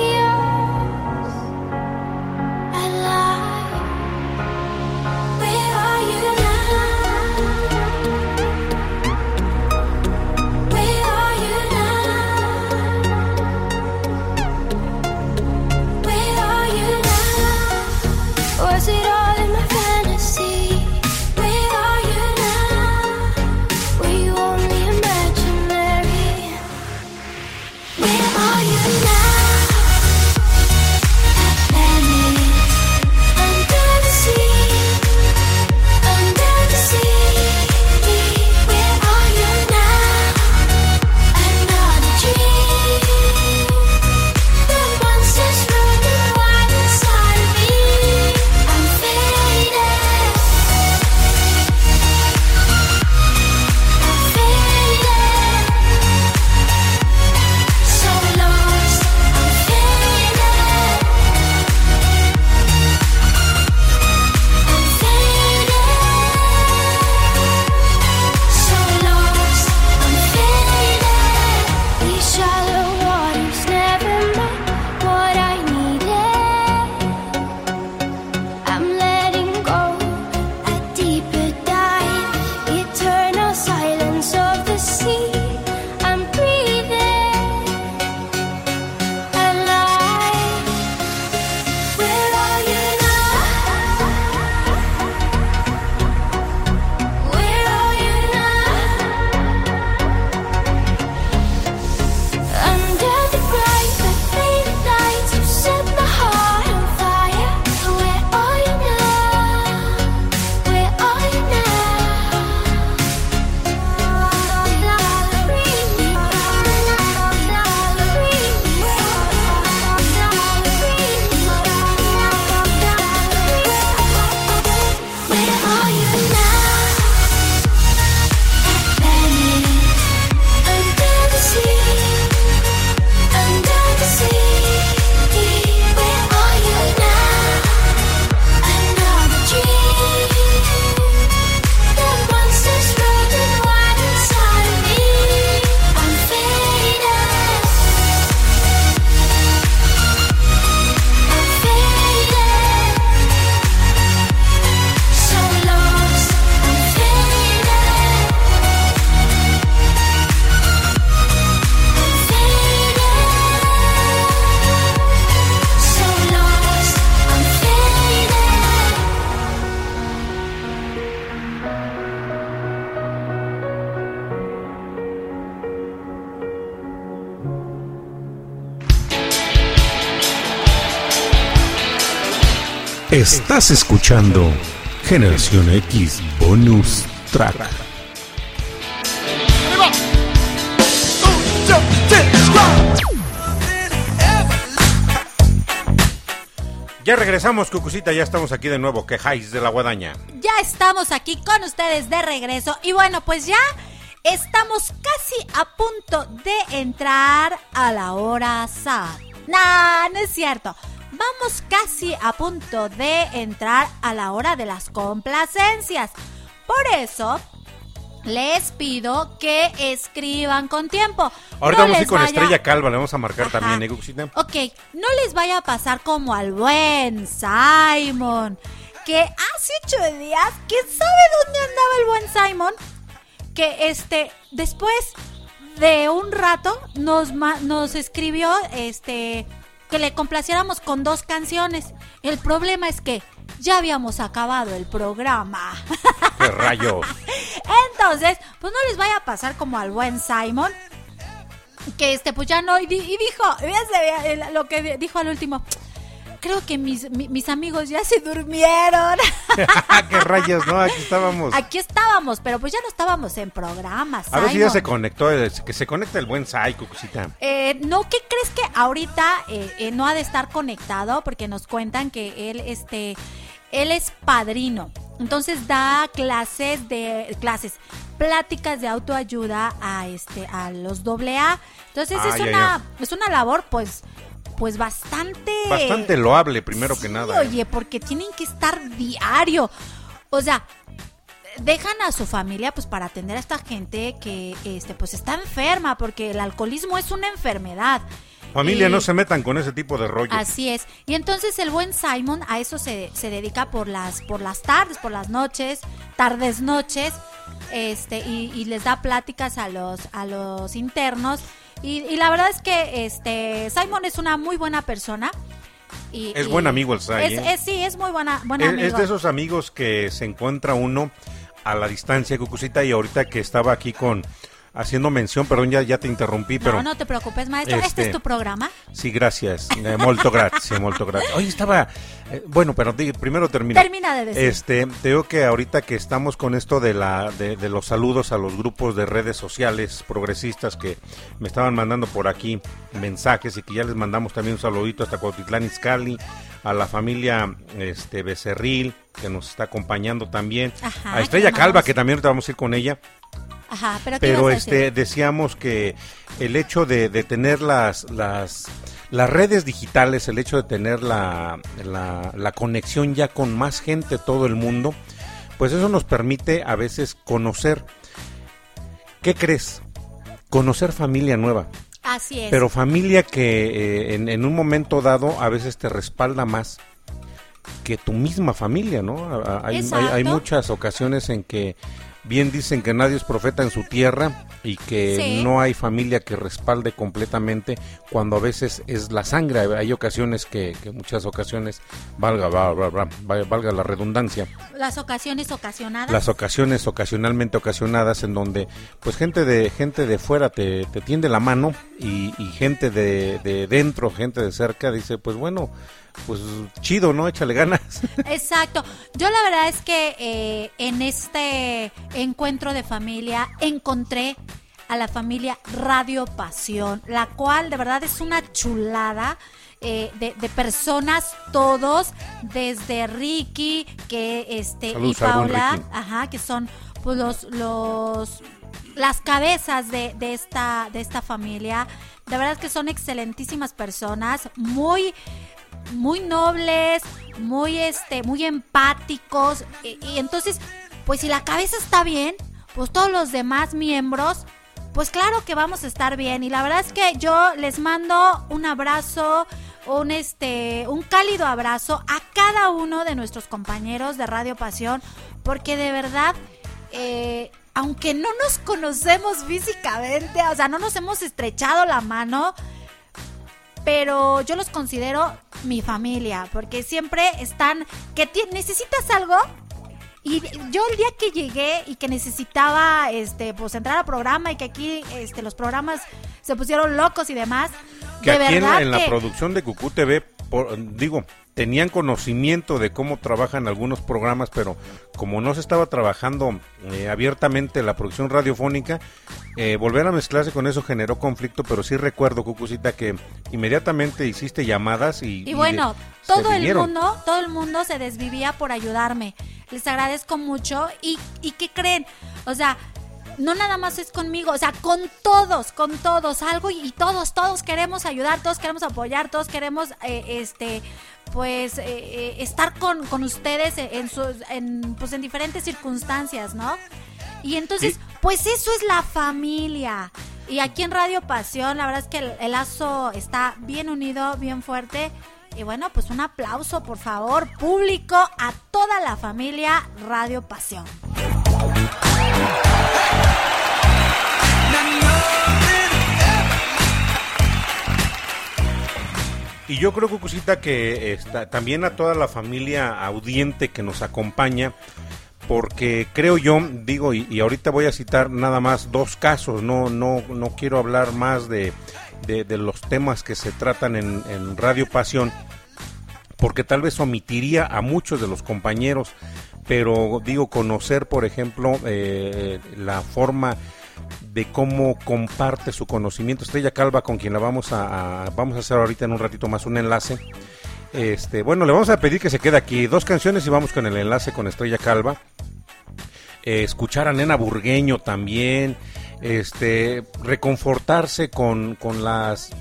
Estás escuchando Generación X Bonus Track. Ya regresamos, Cucucita, ya estamos aquí de nuevo. Quejáis de la guadaña. Ya estamos aquí con ustedes de regreso. Y bueno, pues ya estamos casi a punto de entrar a la hora sad. Nah, no es cierto. Vamos casi a punto de entrar a la hora de las complacencias. Por eso, les pido que escriban con tiempo. Ahorita No vamos a ir con vaya- Estrella Calva, le vamos a marcar Ajá. también, ¿eh? Ok, no les vaya a pasar como al buen Simon, que hace ocho días, ¿quién sabe dónde andaba el buen Simon? Que este, después de un rato nos, nos escribió este que le complaciéramos con dos canciones. El problema es que ya habíamos acabado el programa. ¡Qué rayos! Entonces, pues no les vaya a pasar como al buen Simon. Que este, pues ya no. Y, di- y dijo, eh, lo que dijo al último. Creo que mis, mi- mis amigos ya se durmieron. ¡Qué rayos! No, aquí estábamos. Aquí estábamos, pero pues ya no estábamos en programas. A ver si ya se conectó, eh, que se conecta el buen Sai, Cucucita. Eh, no, ¿qué crees que ahorita eh, eh, no ha de estar conectado? Porque nos cuentan que él, este, él es padrino. Entonces da clases de clases, pláticas de autoayuda a este, a los doble A. Entonces Ah, es ya, una, es una labor, pues, pues bastante. Bastante loable, primero que nada. ¿eh? Oye, porque tienen que estar diario. O sea, dejan a su familia pues para atender a esta gente que este pues está enferma porque el alcoholismo es una enfermedad. Familia, Y- no se metan con ese tipo de rollo. Así es. Y entonces el buen Simon a eso se, se dedica por las, por las tardes, por las noches, tardes, noches, este, y, y les da pláticas a los, a los internos. Y, y la verdad es que este Simon es una muy buena persona. Y, Es y- buen amigo el Sai, es- ¿eh? es- sí, es muy buena, buen Es, amigo. es de esos amigos que se encuentra uno a la distancia, Cucucita, y ahorita que estaba aquí con haciendo mención, perdón, ya, ya te interrumpí, pero no, no te preocupes, maestro. Este, Este- es tu programa. sí, gracias, eh, molto grazie, molto grazie. Oye, estaba, eh, bueno, pero primero termino. Termina de decir. Este, te digo que ahorita que estamos con esto de la de, de los saludos a los grupos de redes sociales progresistas que me estaban mandando por aquí mensajes y que ya les mandamos también un saludito hasta Cuautitlán Izcalli, a la familia este Becerril que nos está acompañando también, Ajá, a Estrella Calva que también ahorita vamos a ir con ella, Ajá, pero ¿qué pero este decíamos que el hecho de, de tener las las las redes digitales, el hecho de tener la, la, la conexión ya con más gente todo el mundo, pues eso nos permite a veces conocer. ¿Qué crees? Conocer familia nueva. Así es. Pero familia que eh, en, en un momento dado a veces te respalda más que tu misma familia, ¿no? Hay, hay- muchas ocasiones en que bien dicen que nadie es profeta en su tierra y que Sí. no hay familia que respalde completamente cuando a veces es la sangre. Hay ocasiones que, que muchas ocasiones, valga, va- va- va- va- valga la redundancia, Las ocasiones ocasionadas. las ocasiones ocasionalmente ocasionadas en donde pues gente de gente de fuera te, te tiende la mano y, y gente de, de dentro gente de cerca dice pues bueno pues chido no échale ganas Exacto. Yo la verdad es que eh, en este encuentro de familia encontré a la familia Radio Pasión, la cual de verdad es una chulada. eh, de, de personas todos desde Ricky que este y Paula Ricky. ajá que son pues los los las cabezas de, de esta de esta familia de verdad que son excelentísimas personas muy muy nobles, muy este, muy empáticos y, entonces, pues si la cabeza está bien, pues todos los demás miembros, pues claro que vamos a estar bien. Y la verdad es que yo les mando un abrazo, un este, un cálido abrazo a cada uno de nuestros compañeros de Radio Pasión, porque de verdad eh, aunque no nos conocemos físicamente, o sea, no nos hemos estrechado la mano, pero yo los considero mi familia, porque siempre están, que necesitas algo. Y yo el día que llegué y que necesitaba este pues entrar al programa y que aquí este los programas se pusieron locos y demás, que de aquí en, verdad en la que- producción de Cucú TV por- digo tenían conocimiento de cómo trabajan algunos programas pero como no se estaba trabajando eh, abiertamente la producción radiofónica eh, volver a mezclarse con eso generó conflicto pero sí recuerdo Cucucita que inmediatamente hiciste llamadas y Y bueno, todo el mundo, todo el mundo se desvivía por ayudarme. Les agradezco mucho. ¿Y, y qué creen? O sea, no nada más es conmigo, o sea, con todos, con todos, algo y, y todos, todos queremos ayudar, todos queremos apoyar, todos queremos, eh, este, pues, eh, eh, estar con, con ustedes en, en pues, en diferentes circunstancias, ¿no? Y entonces, pues eso es la familia. Y aquí en Radio Pasión, la verdad es que el, el lazo está bien unido, bien fuerte. Y bueno, pues un aplauso, por favor, público, a toda la familia Radio Pasión. Y yo creo, Cucucita, que está, también a toda la familia audiente que nos acompaña, porque creo yo, digo, y, ahorita voy a citar nada más dos casos, no, no, no quiero hablar más de, de, los temas que se tratan en, en Radio Pasión, porque tal vez omitiría a muchos de los compañeros, pero digo, conocer, por ejemplo, eh, la forma de cómo comparte su conocimiento. Estrella Calva, con quien la vamos a, a- vamos a hacer ahorita en un ratito más un enlace. Este, bueno, le vamos a pedir que se quede aquí dos canciones y vamos con el enlace con Estrella Calva. Eh, escuchar a Nena Burgueño también, este, reconfortarse con, con las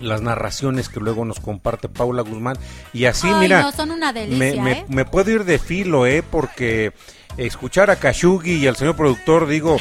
las narraciones que luego nos comparte Paula Guzmán y así Ay, mira no, son una me, delicia, me- ¿eh? me puedo ir de filo eh porque escuchar a Kashugi y al señor productor digo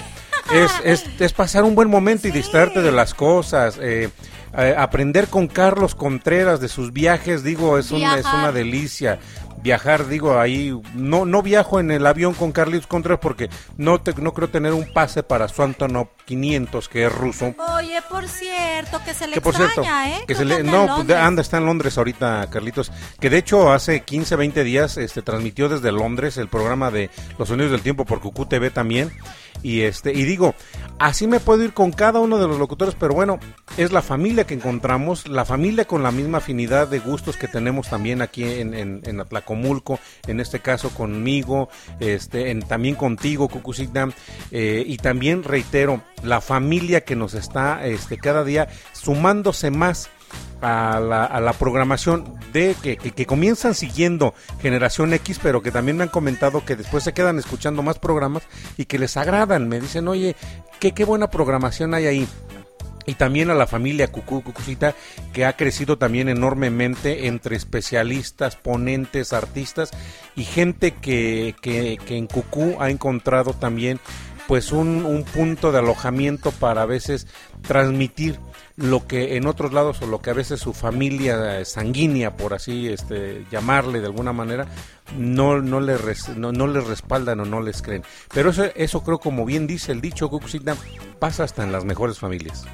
es, es, es pasar un buen momento y distraerte de las cosas eh, eh, aprender con Carlos Contreras de sus viajes digo es una, es Viajar. una delicia viajar digo ahí no no viajo en el avión con Carlos Contreras porque no te, no creo tener un pase para su Antonov 500 que es ruso Oye, por cierto, que se le que por extraña, cierto, ¿eh? que se le, no, pues, anda, está en Londres ahorita, Carlitos. Que de hecho hace 15, 20 días este, transmitió desde Londres el programa de Los Sonidos del Tiempo por Cucú TV también. Y este y digo, así me puedo ir con cada uno de los locutores, pero bueno, es la familia que encontramos, la familia con la misma afinidad de gustos que tenemos también aquí en, en, en Atlacomulco, en este caso conmigo, este, en, también contigo, Cucucita, eh, y también reitero, la familia que nos está este, cada día sumándose más a la, a la programación de que, comienzan siguiendo Generación X, pero que también me han comentado que después se quedan escuchando más programas y que les agradan. Me dicen, oye, qué, qué buena programación hay ahí. Y también a la familia Cucú Cucucita, que ha crecido también enormemente entre especialistas, ponentes, artistas y gente que, que, que en Cucú ha encontrado también pues un, un punto de alojamiento para a veces transmitir lo que en otros lados o lo que a veces su familia eh, sanguínea, por así este, llamarle de alguna manera, no, no, le res- no, no les respaldan o no les creen. Pero eso, eso creo, como bien dice el dicho, Cucucita, pasa hasta en las mejores familias.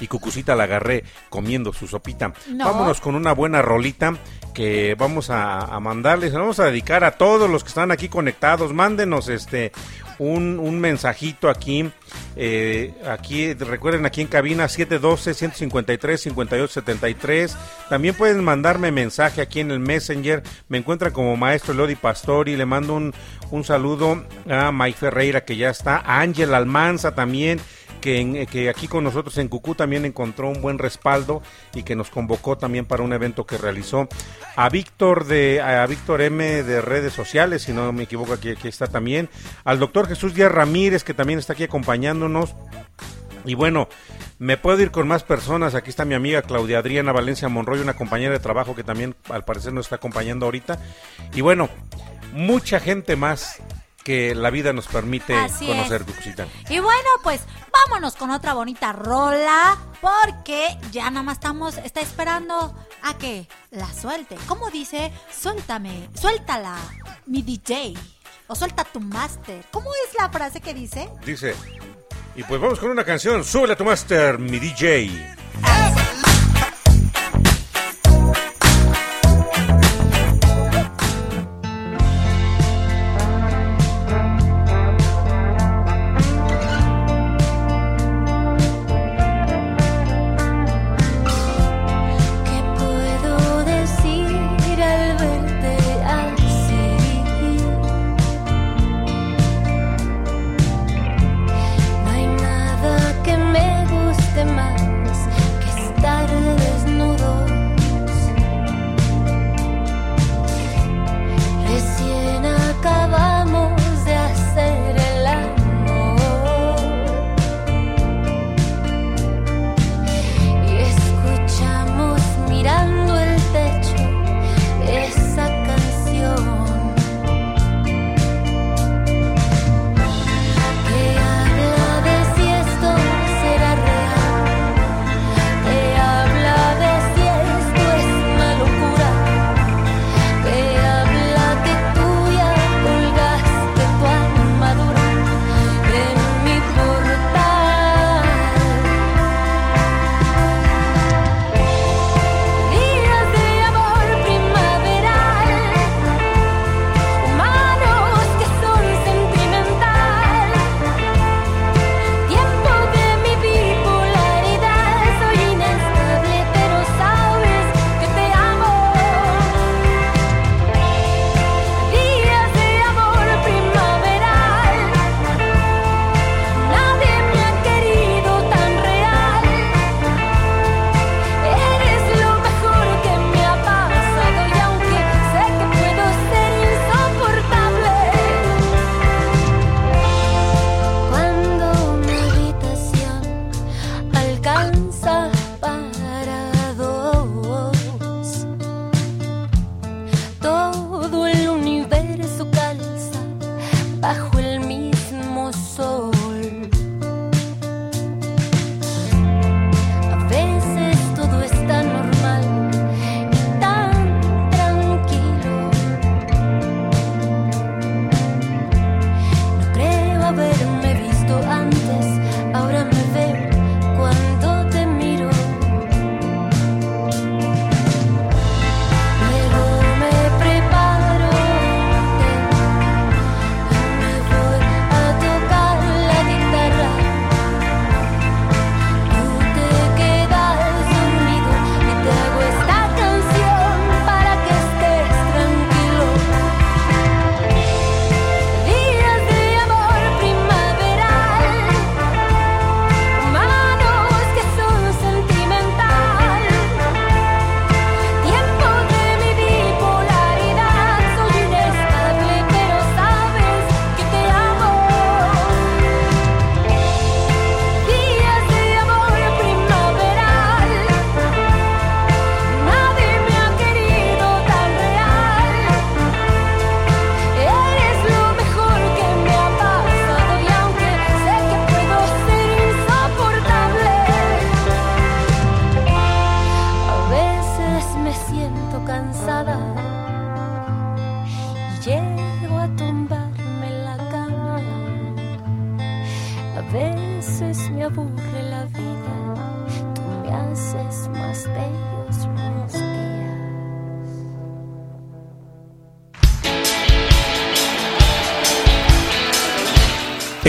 Y Cucucita la agarré comiendo su sopita. No. Vámonos con una buena rolita que vamos a, a mandarles, vamos a dedicar a todos los que están aquí conectados. Mándenos este un, un mensajito aquí. eh, aquí, recuerden, aquí en cabina 712-153-5873. También pueden mandarme mensaje aquí en el Messenger. Me encuentran como Maestro Lodi Pastori. Le mando un, un saludo a Mike Ferreira, que ya está. A Ángel Almanza también que, en- que aquí con nosotros en Cucú también encontró un buen respaldo y que nos convocó también para un evento que realizó. A Víctor de a Víctor M de redes sociales, si no me equivoco aquí, aquí está también. Al doctor Jesús Díaz Ramírez que también está aquí acompañándonos. Y bueno, me puedo ir con más personas. Aquí está mi amiga Claudia Adriana Valencia Monroy, una compañera de trabajo que también al parecer nos está acompañando ahorita. Y bueno, mucha gente más que la vida nos permite Así conocer, es. Cucucita. Y bueno, pues vámonos con otra bonita rola, porque ya nada más estamos, está esperando a que la suelte. ¿Cómo dice? Suéltame, suéltala, mi DJ. O suelta tu máster. ¿Cómo es la frase que dice? Dice, y pues vamos con una canción, súbele a tu master, mi DJ. ¿Qué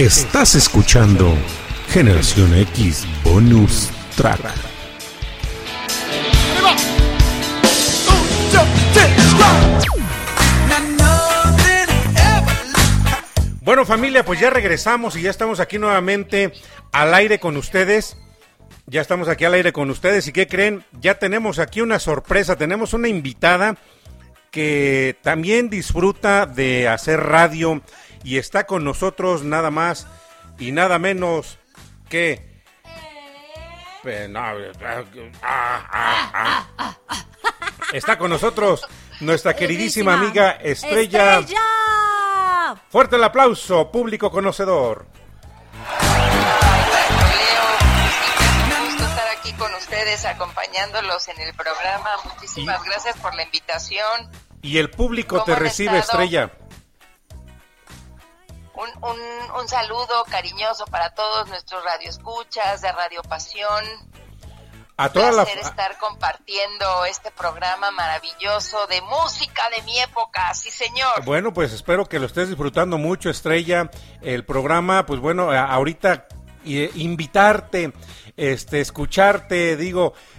Estás escuchando Generación X Bonus Track. Bueno familia, pues ya regresamos y ya estamos aquí nuevamente al aire con ustedes. Ya estamos aquí al aire con ustedes y ¿qué creen? Ya tenemos aquí una sorpresa, tenemos una invitada que también disfruta de hacer radio y está con nosotros nada más y nada menos que... No, ah, ah, ah. Está con nosotros nuestra queridísima amiga Estrella. ¡Estrella! Fuerte el aplauso, público conocedor. Un gusto estar aquí con ustedes, acompañándolos en el programa. Muchísimas gracias por la invitación. Y el público ¿Cómo te recibe, estado? Estrella. Un, un, un saludo cariñoso para todos nuestros radioescuchas de Radio Pasión. A toda la... placer estar compartiendo este programa maravilloso de música de mi época, sí señor. Bueno, pues espero que lo estés disfrutando mucho, Estrella. El programa, pues bueno, ahorita eh, invitarte, este, escucharte, digo, di-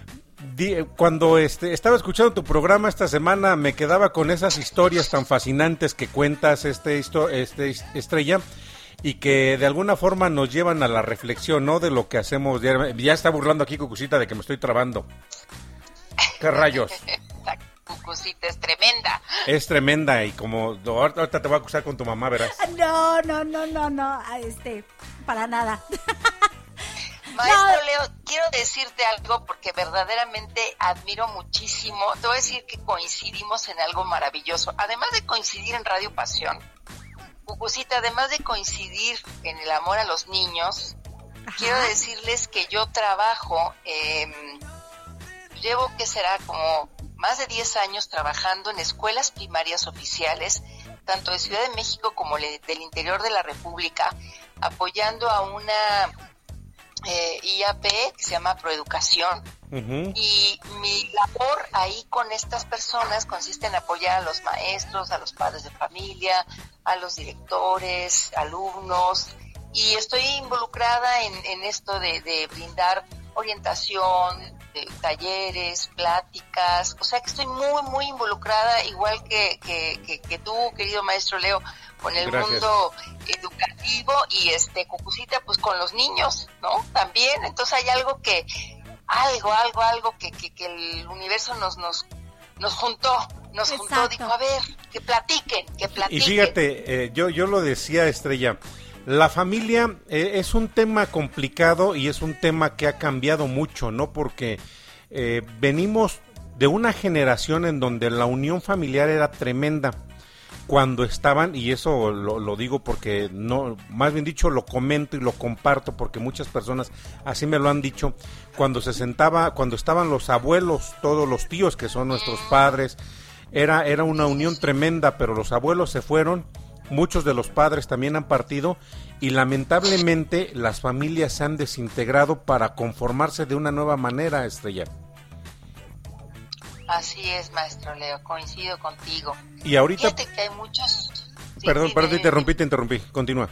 cuando este, estaba escuchando tu programa esta semana, me quedaba con esas historias tan fascinantes que cuentas, este, este, Estrella, y que de alguna forma nos llevan a la reflexión, ¿no? De lo que hacemos. diariamente. Ya está burlando aquí Cucucita de que me estoy trabando. ¿Qué rayos? Cucucita es tremenda. Es tremenda y como ahorita te voy a acusar con tu mamá, verás. No, no, no, no, no. Este, para nada. Maestro No. Leo, quiero decirte algo porque verdaderamente admiro muchísimo. Te voy a decir que coincidimos en algo maravilloso. Además de coincidir en Radio Pasión, Cucucita, además de coincidir en el amor a los niños, Ajá. quiero decirles que yo trabajo, eh, llevo que será como más de 10 años trabajando en escuelas primarias oficiales, tanto de Ciudad de México como del interior de la República, apoyando a una eh, IAP que se llama Proeducación. Y mi labor ahí con estas personas consiste en apoyar a los maestros, a los padres de familia, a los directores, alumnos. Y estoy involucrada en, en esto de, de brindar orientación, de talleres, pláticas. O sea que estoy muy, muy involucrada, igual que, que, que- que tú, querido maestro Leo, con el Gracias. mundo educativo y este Cucucita pues con los niños, ¿no? También, entonces hay algo que algo, algo, algo que, que, que el universo nos nos nos juntó, nos juntó, dijo, a ver, que platiquen, que platiquen. Y fíjate, eh, yo, yo lo decía, Estrella, la familia eh, es un tema complicado y es un tema que ha cambiado mucho, ¿no? Porque eh, venimos de una generación en donde la unión familiar era tremenda cuando estaban, y eso lo, lo digo porque no, más bien dicho, lo comento y lo comparto porque muchas personas así me lo han dicho, cuando se sentaba, cuando estaban los abuelos, todos los tíos que son nuestros padres, era, era una unión tremenda, pero los abuelos se fueron, muchos de los padres también han partido y lamentablemente las familias se han desintegrado para conformarse de una nueva manera, Estrella. Así es, maestro Leo, coincido contigo. Y ahorita, Fíjate que hay muchos... sí, perdón, sí, perdón, te interrumpí, te interrumpí, continúa.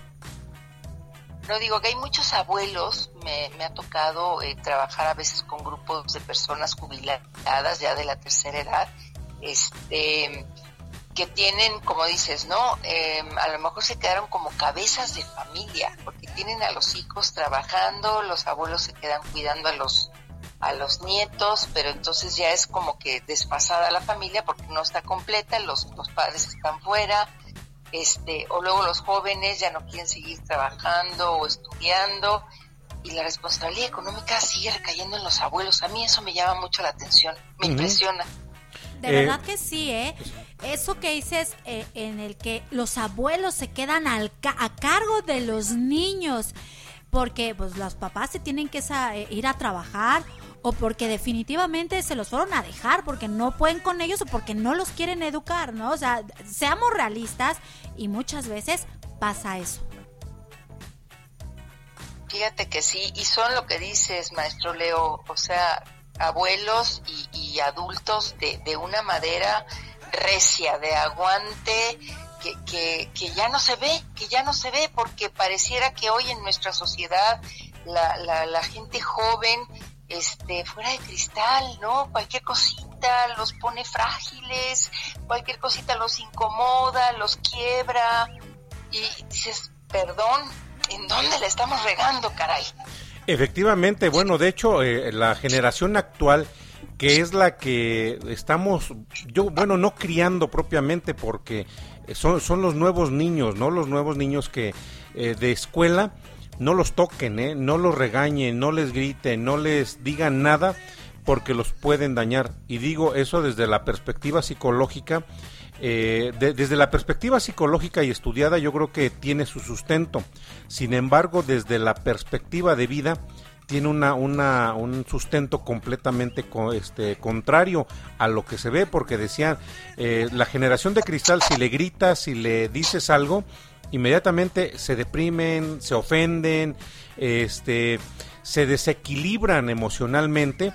No digo que hay muchos abuelos, me, me ha tocado eh, trabajar a veces con grupos de personas jubiladas ya de la tercera edad, este, que tienen, como dices, ¿no? Eh, a lo mejor se quedaron como cabezas de familia, porque tienen a los hijos trabajando, los abuelos se quedan cuidando a los a los nietos, pero entonces ya es como que desfasada la familia porque no está completa, los, los padres están fuera, este, o luego los jóvenes ya no quieren seguir trabajando o estudiando y la responsabilidad económica sigue recayendo en los abuelos. A mí eso me llama mucho la atención, me impresiona. De Eh, verdad que sí, ¿eh? Eso que dices eh, en el que los abuelos se quedan al ca- a cargo de los niños, porque pues los papás se tienen que eh, ir a trabajar o porque definitivamente se los fueron a dejar porque no pueden con ellos o porque no los quieren educar, ¿no? O sea, seamos realistas y muchas veces pasa eso. Fíjate que sí, y son lo que dices, maestro Leo, o sea, abuelos y, y adultos de, de una madera recia, de aguante, que, que, que ya no se ve, que ya no se ve, porque pareciera que hoy en nuestra sociedad la, la, la gente joven, este, fuera de cristal, ¿no? Cualquier cosita los pone frágiles, cualquier cosita los incomoda, los quiebra, y dices, perdón, ¿en dónde la estamos regando, caray? Efectivamente, bueno, de hecho, eh, la generación actual, que es la que estamos, yo, bueno, no criando propiamente, porque son, son los nuevos niños, ¿no? Los nuevos niños que eh, de escuela no los toquen, ¿eh? No los regañen, no les griten, no les digan nada, porque los pueden dañar. Y digo eso desde la perspectiva psicológica. Eh, de- desde la perspectiva psicológica y estudiada yo creo que tiene su sustento. Sin embargo, desde la perspectiva de vida tiene una, una, un sustento completamente co- este, contrario a lo que se ve, porque decían, eh, la generación de cristal, si le gritas, si le dices algo, inmediatamente se deprimen, se ofenden, este, se desequilibran emocionalmente.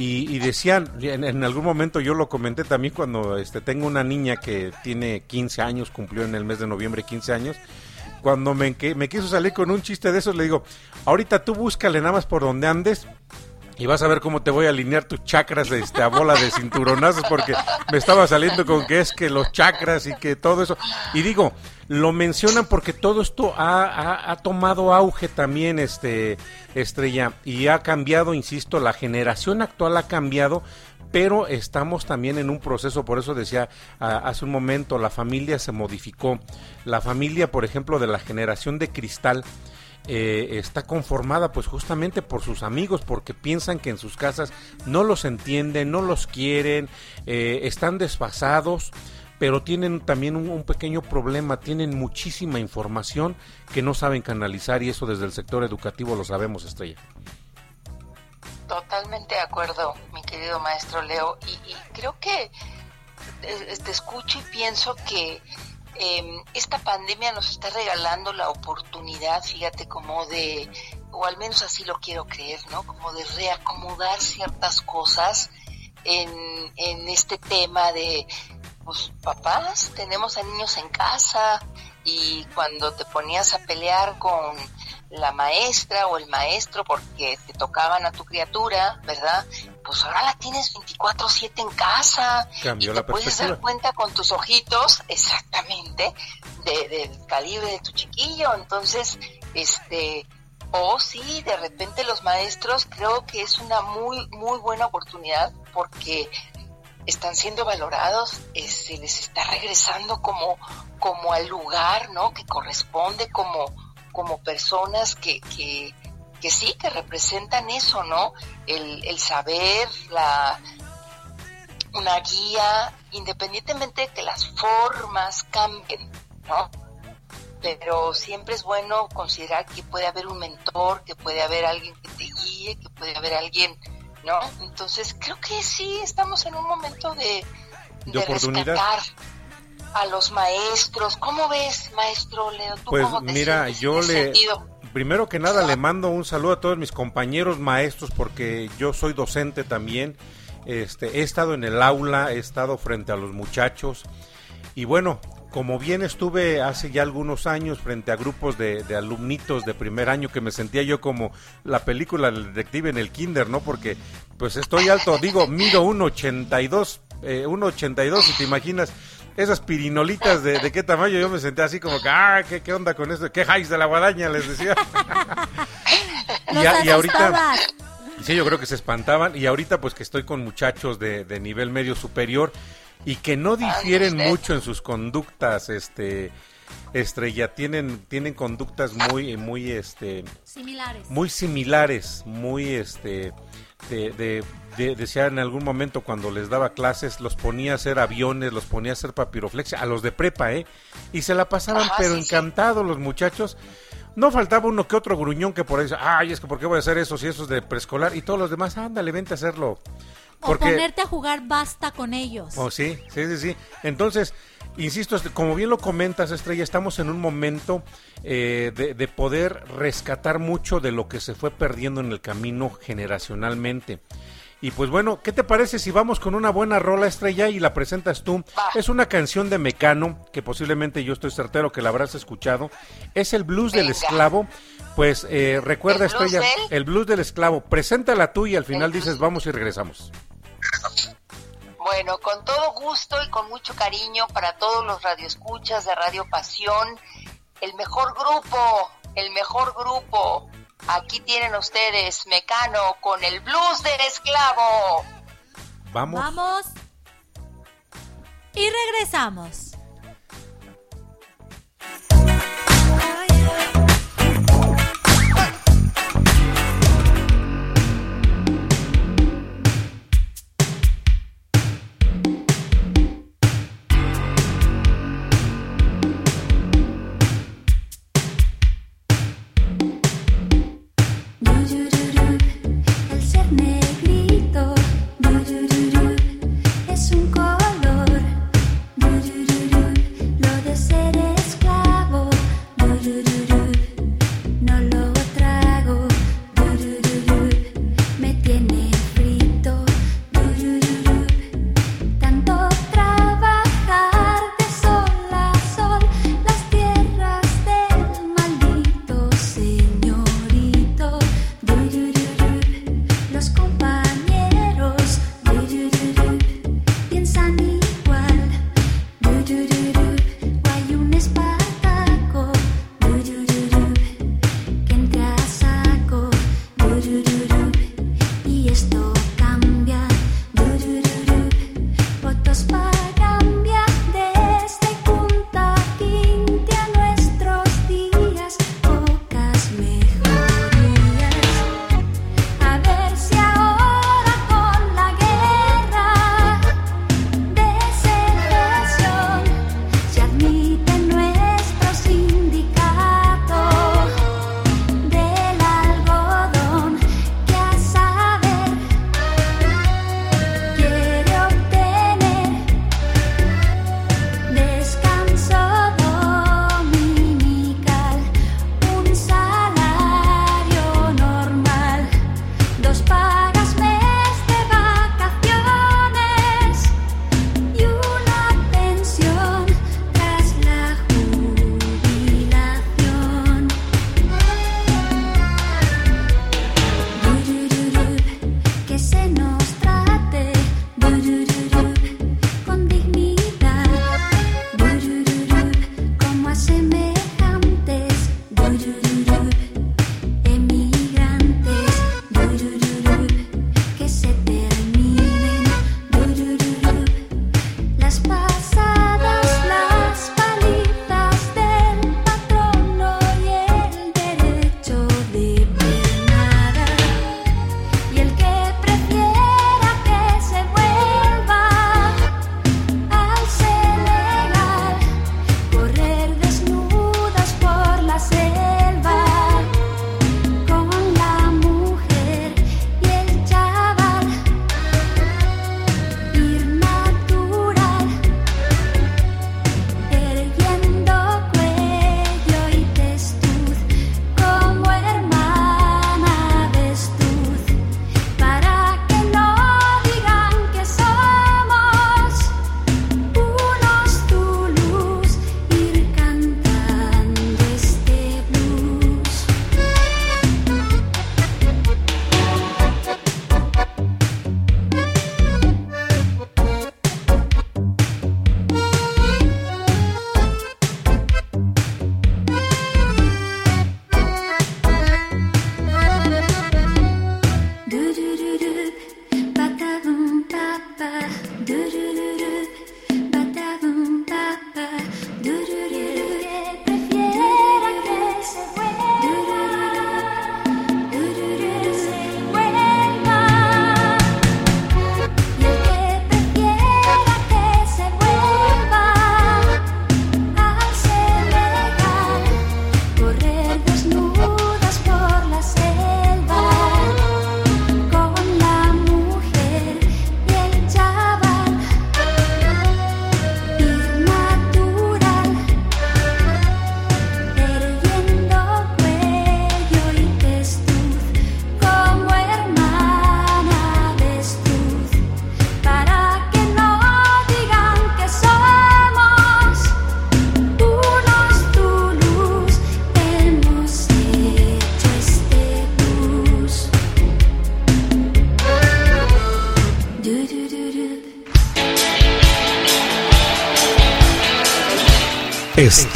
Y, y decían, en, algún momento yo lo comenté también cuando este, tengo una niña que tiene 15 años, cumplió en el mes de noviembre 15 años, cuando me, me quiso salir con un chiste de esos, le digo, ahorita tú búscale nada más por donde andes y vas a ver cómo te voy a alinear tus chakras este, a bola de cinturonazos porque me estaba saliendo con que es que los chakras y que todo eso. Y digo, lo mencionan porque todo esto ha, ha- tomado auge también, este Estrella, y ha cambiado, insisto, la generación actual ha cambiado, pero estamos también en un proceso, por eso decía hace un momento, la familia se modificó. La familia, por ejemplo, de la generación de cristal, eh, está conformada pues justamente por sus amigos porque piensan que en sus casas no los entienden, no los quieren, eh, están desfasados, pero tienen también un, pequeño problema, tienen muchísima información que no saben canalizar y eso desde el sector educativo lo sabemos, Estrella. Totalmente de acuerdo, mi querido maestro Leo. Y, y creo que eh, te escucho y pienso que eh, esta pandemia nos está regalando la oportunidad, fíjate, como de, o al menos así lo quiero creer, ¿no? Como de reacomodar ciertas cosas en, en este tema de, pues papás, tenemos a niños en casa y cuando te ponías a pelear con la maestra o el maestro porque te tocaban a tu criatura, ¿verdad? Pues ahora la tienes 24/7 en casa Cambió y la te puedes perspectiva. dar cuenta con tus ojitos exactamente de- del calibre de tu chiquillo. Entonces, este, o sí, de repente los maestros creo que es una muy, muy buena oportunidad porque están siendo valorados, eh, se les está regresando como, como al lugar, ¿no? Que corresponde como, como personas que, que, que sí, que representan eso, ¿no? El, el saber, la, una guía, independientemente de que las formas cambien, ¿no? Pero siempre es bueno considerar que puede haber un mentor, que puede haber alguien que te guíe, que puede haber alguien, ¿no? Entonces creo que sí estamos en un momento de, De de oportunidad. rescatar a los maestros. ¿Cómo ves, maestro Leo? ¿Tú Pues cómo te mira, yo le, sentido? primero que nada le mando un saludo a todos mis compañeros maestros porque yo soy docente también. Este, he estado en el aula, he estado frente a los muchachos y bueno, como bien estuve hace ya algunos años frente a grupos de, de alumnitos de primer año que me sentía yo como la película del detective en el kinder, ¿no? Porque pues estoy alto, digo, mido 1,82, eh, 1,82 y te imaginas esas pirinolitas de, de qué tamaño, yo me senté así como que, ah, ¿qué, qué onda con esto? ¿Qué highs de la guadaña? Les decía. Y, a- y ahorita... Sí, yo creo que se espantaban y ahorita pues que estoy con muchachos de, de nivel medio superior y que no difieren usted. mucho en sus conductas, este estrella, tienen tienen conductas muy muy este Similares. muy similares, muy este de, de, de- decía en algún momento cuando les daba clases, los ponía a hacer aviones, los ponía a hacer papiroflexia, a los de prepa, ¿eh? Y se la pasaban, Ajá, pero sí, sí. encantados los muchachos. No faltaba uno que otro gruñón que por ahí dice, ay, es que ¿por qué voy a hacer eso si eso es de preescolar? Y todos los demás, ándale, vente a hacerlo. O ponerte a jugar basta con ellos. Oh, sí, sí, sí, sí. Entonces, insisto, este, como bien lo comentas, Estrella, estamos en un momento eh, de, de poder rescatar mucho de lo que se fue perdiendo en el camino generacionalmente. Y pues bueno, ¿qué te parece si vamos con una buena rola estrella y la presentas tú? Es una canción de Mecano, que posiblemente yo estoy certero que la habrás escuchado. Es el blues del esclavo. Pues eh, recuerda, ¿El blues estrella, del? el blues del esclavo. Preséntala tú y al final dices vamos y regresamos. Bueno, con todo gusto y con mucho cariño para todos los radioescuchas de Radio Pasión, el mejor grupo, el mejor grupo. Aquí tienen ustedes Mecano con el blues del esclavo. Vamos. Vamos. Y regresamos.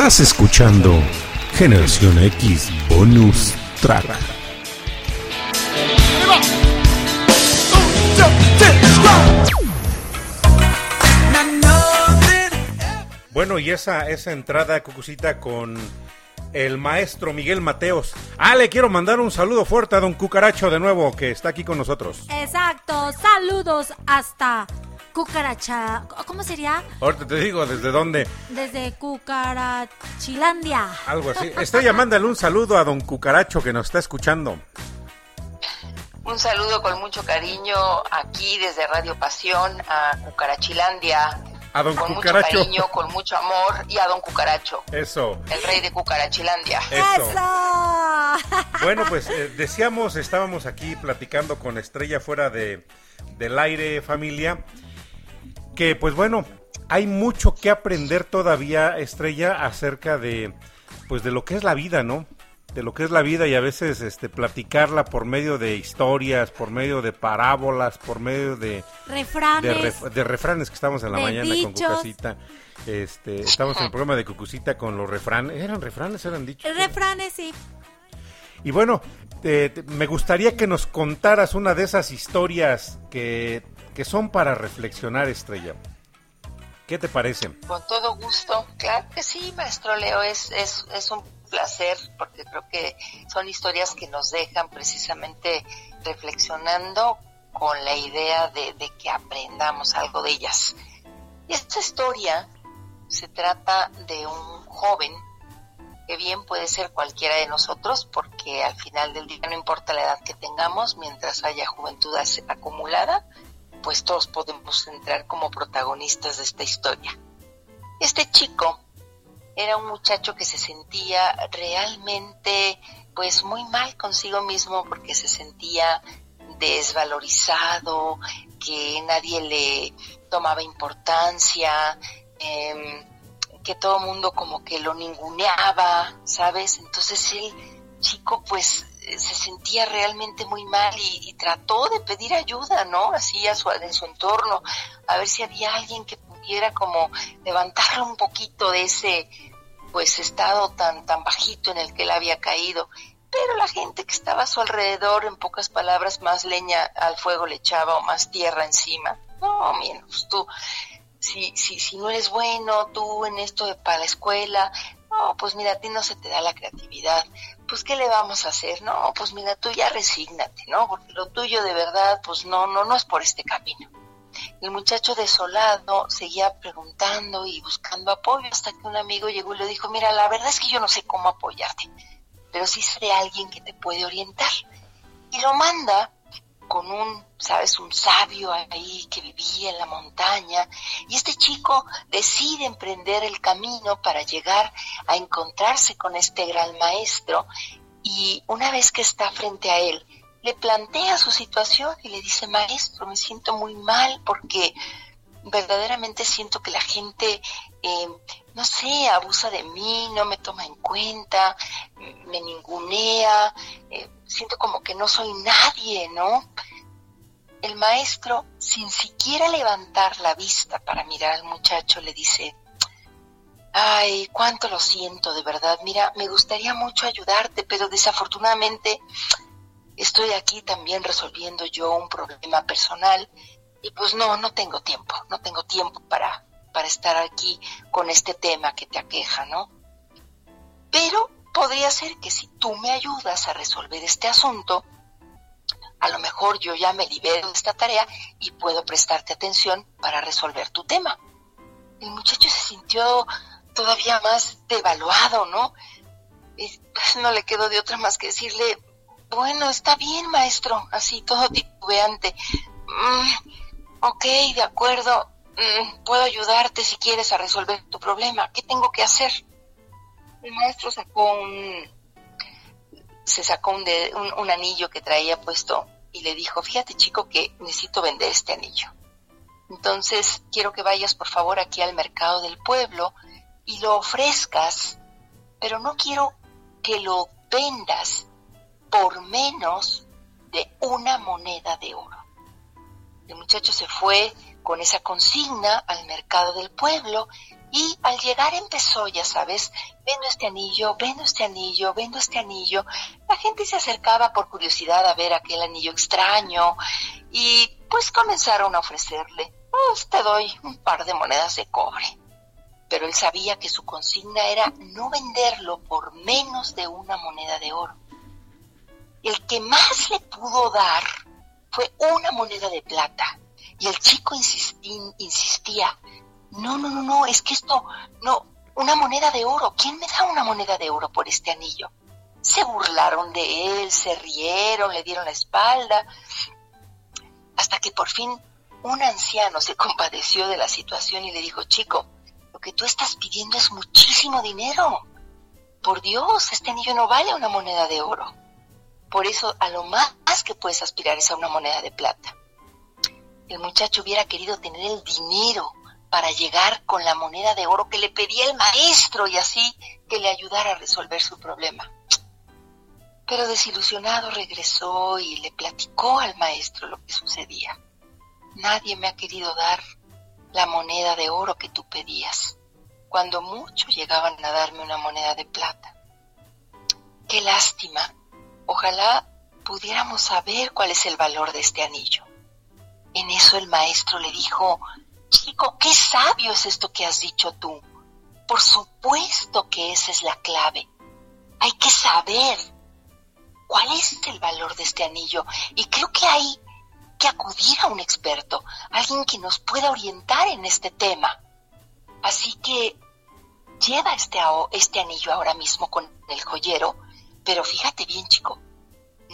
Estás escuchando Generación X Bonus Track. Bueno, y esa, esa entrada, Cucucita, con el maestro Miguel Mateos. Ah, le quiero mandar un saludo fuerte a don Cucaracho de nuevo, que está aquí con nosotros. Exacto, saludos hasta Cucaracha. ¿Cómo sería? Ahorita te digo desde dónde. Desde Cucarachilandia. Algo así. Estoy llamándole un saludo a don Cucaracho que nos está escuchando. Un saludo con mucho cariño aquí desde Radio Pasión a Cucarachilandia. A don con Cucaracho. mucho cariño, con mucho amor y a don Cucaracho, Eso. el rey de Cucarachilandia. Eso. ¡Eso! Bueno, pues eh, decíamos, estábamos aquí platicando con Estrella fuera de, del aire, familia, que pues bueno, hay mucho que aprender todavía, Estrella, acerca de, pues de lo que es la vida, ¿no? De lo que es la vida y a veces este, platicarla por medio de historias, por medio de parábolas, por medio de, de, Refranes. ref- de refranes que estamos en la mañana con dichos. Cucacita. Este, estamos en el programa de Cucucita con los refranes. ¿Eran refranes? ¿Eran dichos? Refranes, sí. Y bueno, me gustaría que nos contaras una de esas historias que, que son para reflexionar, Estrella. ¿Qué te parece? Con todo gusto, claro que sí, maestro Leo, es, es, es un placer porque creo que son historias que nos dejan precisamente reflexionando con la idea de, de que aprendamos algo de ellas. Esta historia se trata de un joven que bien puede ser cualquiera de nosotros porque al final del día no importa la edad que tengamos, mientras haya juventud acumulada, pues todos podemos entrar como protagonistas de esta historia. Este chico era un muchacho que se sentía realmente pues muy mal consigo mismo porque se sentía desvalorizado, que nadie le tomaba importancia, em, que todo mundo como que lo ninguneaba, ¿sabes? Entonces el chico pues se sentía realmente muy mal y, y trató de pedir ayuda, ¿no? Así a su, en su entorno, a ver si había alguien que pudiera como levantarlo un poquito de ese pues estado tan tan bajito en el que él había caído. Pero la gente que estaba a su alrededor, en pocas palabras, más leña al fuego le echaba o más tierra encima. No, mira, pues tú, si, si, si no eres bueno, tú en esto de para la escuela, no, pues mira, a ti no se te da la creatividad. Pues, ¿qué le vamos a hacer? No, pues mira, tú ya resígnate, ¿no? Porque lo tuyo de verdad, pues no, no, no es por este camino. El muchacho desolado seguía preguntando y buscando apoyo hasta que un amigo llegó y le dijo, mira, la verdad es que yo no sé cómo apoyarte, pero sí sé alguien que te puede orientar. Y lo manda con un, sabes, un sabio ahí que vivía en la montaña. Y este chico decide emprender el camino para llegar a encontrarse con este gran maestro. Y una vez que está frente a él, le plantea su situación y le dice, maestro, me siento muy mal porque verdaderamente siento que la gente, eh, no sé, abusa de mí, no me toma en cuenta, me ningunea, eh, siento como que no soy nadie, ¿no? El maestro, sin siquiera levantar la vista para mirar al muchacho, le dice, ay, cuánto lo siento, de verdad, mira, me gustaría mucho ayudarte, pero desafortunadamente estoy aquí también resolviendo yo un problema personal y pues no, no tengo tiempo, no tengo tiempo para, para estar aquí con este tema que te aqueja, ¿no? Pero podría ser que si tú me ayudas a resolver este asunto, a lo mejor yo ya me libero de esta tarea y puedo prestarte atención para resolver tu tema. El muchacho se sintió todavía más devaluado, ¿no? Pues, no le quedó de otra más que decirle, bueno, está bien, maestro, así todo titubeante. Mm, ok, de acuerdo, puedo ayudarte si quieres a resolver tu problema. ¿Qué tengo que hacer? El maestro sacó un, se sacó un, de- un, un anillo que traía puesto y le dijo, fíjate chico que necesito vender este anillo. Entonces quiero que vayas por favor aquí al mercado del pueblo y lo ofrezcas, pero no quiero que lo vendas por menos de una moneda de oro. El muchacho se fue con esa consigna al mercado del pueblo Y al llegar empezó, ya sabes, vendo este anillo, vendo este anillo, vendo este anillo. La gente se acercaba por curiosidad a ver aquel anillo extraño y pues comenzaron a ofrecerle, pues te doy un par de monedas de cobre. Pero él sabía que su consigna era no venderlo por menos de una moneda de oro. El que más le pudo dar fue una moneda de plata. Y el chico insistí- insistía, no, no, no, no, es que esto, no, una moneda de oro. ¿Quién me da una moneda de oro por este anillo? Se burlaron de él, se rieron, le dieron la espalda, hasta que por fin un anciano se compadeció de la situación y le dijo, chico, lo que tú estás pidiendo es muchísimo dinero. Por Dios, este anillo no vale una moneda de oro. Por eso a lo más que puedes aspirar es a una moneda de plata. El muchacho hubiera querido tener el dinero para llegar con la moneda de oro que le pedía el maestro y así que le ayudara a resolver su problema. Pero desilusionado regresó y le platicó al maestro lo que sucedía. Nadie me ha querido dar la moneda de oro que tú pedías, cuando mucho llegaban a darme una moneda de plata. Qué lástima. Ojalá pudiéramos saber cuál es el valor de este anillo. En eso el maestro le dijo, chico, qué sabio es esto que has dicho tú. Por supuesto que esa es la clave. Hay que saber cuál es el valor de este anillo y creo que hay que acudir a un experto, alguien que nos pueda orientar en este tema. Así que lleva este, este anillo ahora mismo con el joyero, pero fíjate bien, chico,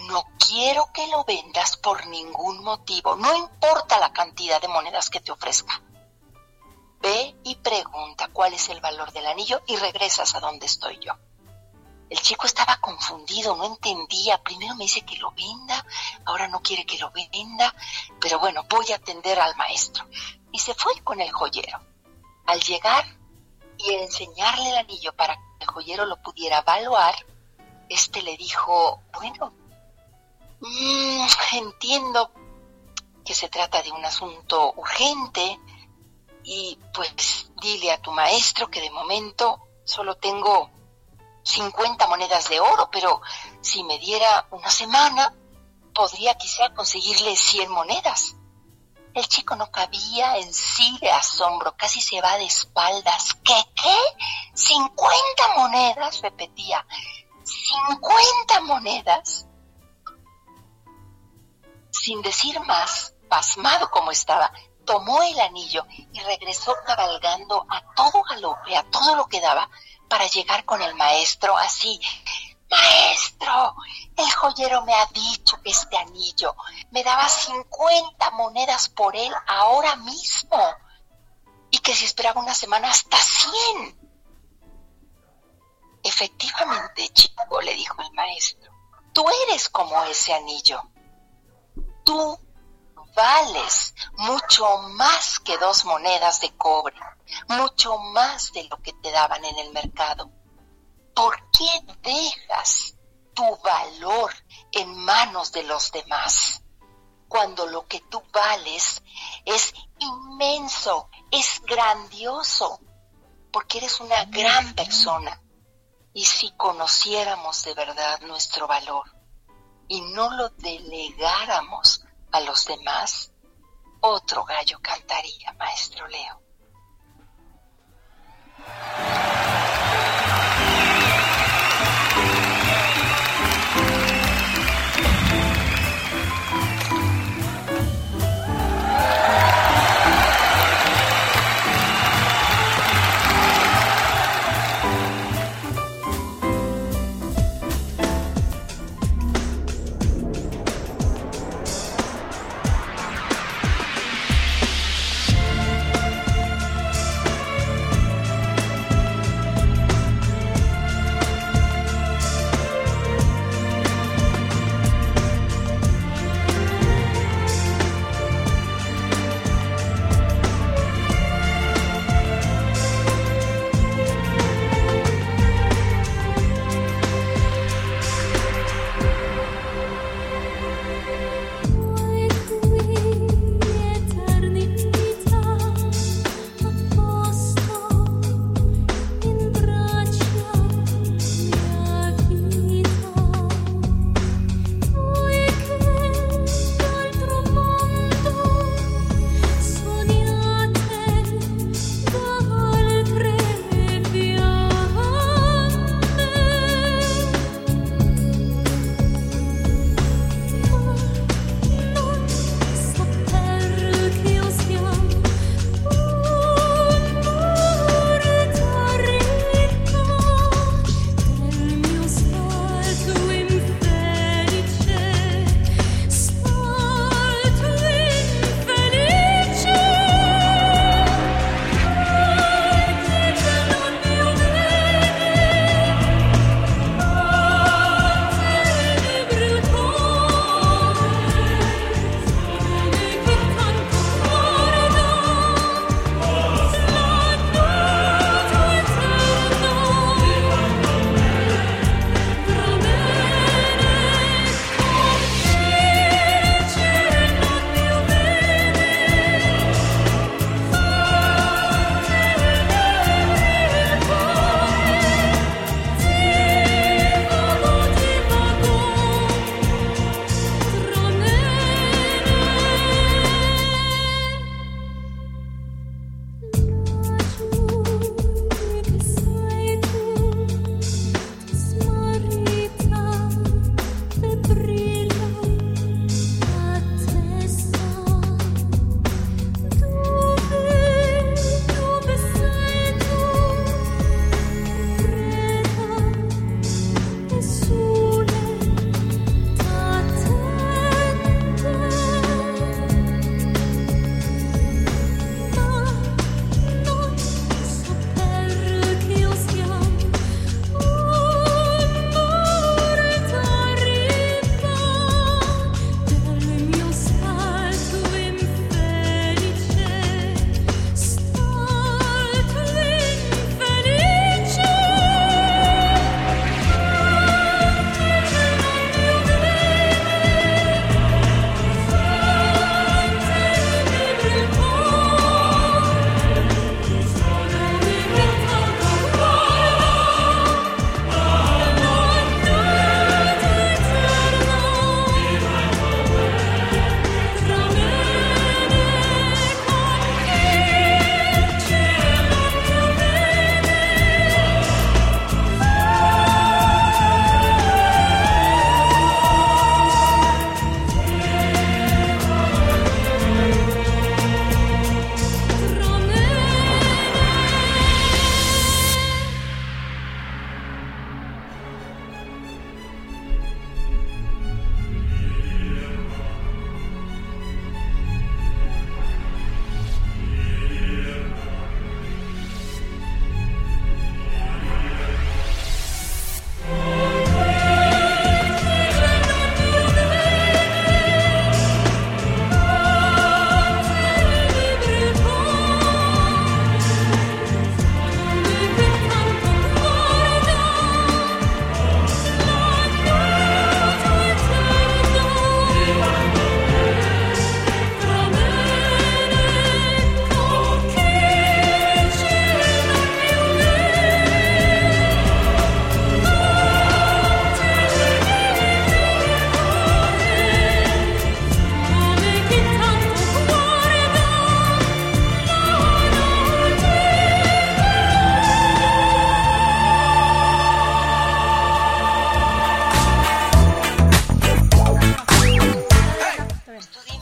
no quiero que lo vendas por ningún motivo, no importa la cantidad de monedas que te ofrezca. Ve y pregunta cuál es el valor del anillo y regresas a donde estoy yo. El chico estaba confundido, no entendía. Primero me dice que lo venda, ahora no quiere que lo venda, pero bueno, voy a atender al maestro. Y se fue con el joyero. Al llegar y enseñarle el anillo para que el joyero lo pudiera evaluar, este le dijo, bueno, mm, entiendo que se trata de un asunto urgente y pues dile a tu maestro que de momento solo tengo 50 monedas de oro, pero si me diera una semana, podría quizá conseguirle 100 monedas. El chico no cabía en sí de asombro, casi se va de espaldas. ¿Qué? ¿Qué? ¿50 monedas? repetía. ¿50 monedas? Sin decir más, pasmado como estaba, tomó el anillo y regresó cabalgando a todo galope, a todo lo que daba, para llegar con el maestro así. Maestro, el joyero me ha dicho que este anillo me daba 50 monedas por él ahora mismo y que si esperaba una semana hasta 100. Efectivamente, chico, le dijo el maestro, tú eres como ese anillo. Tú vales mucho más que dos monedas de cobre, mucho más de lo que te daban en el mercado. ¿Por qué dejas tu valor en manos de los demás? Cuando lo que tú vales es inmenso, es grandioso, porque eres una gran persona. Y si conociéramos de verdad nuestro valor y no lo delegáramos a los demás, otro gallo cantaría, maestro Leo.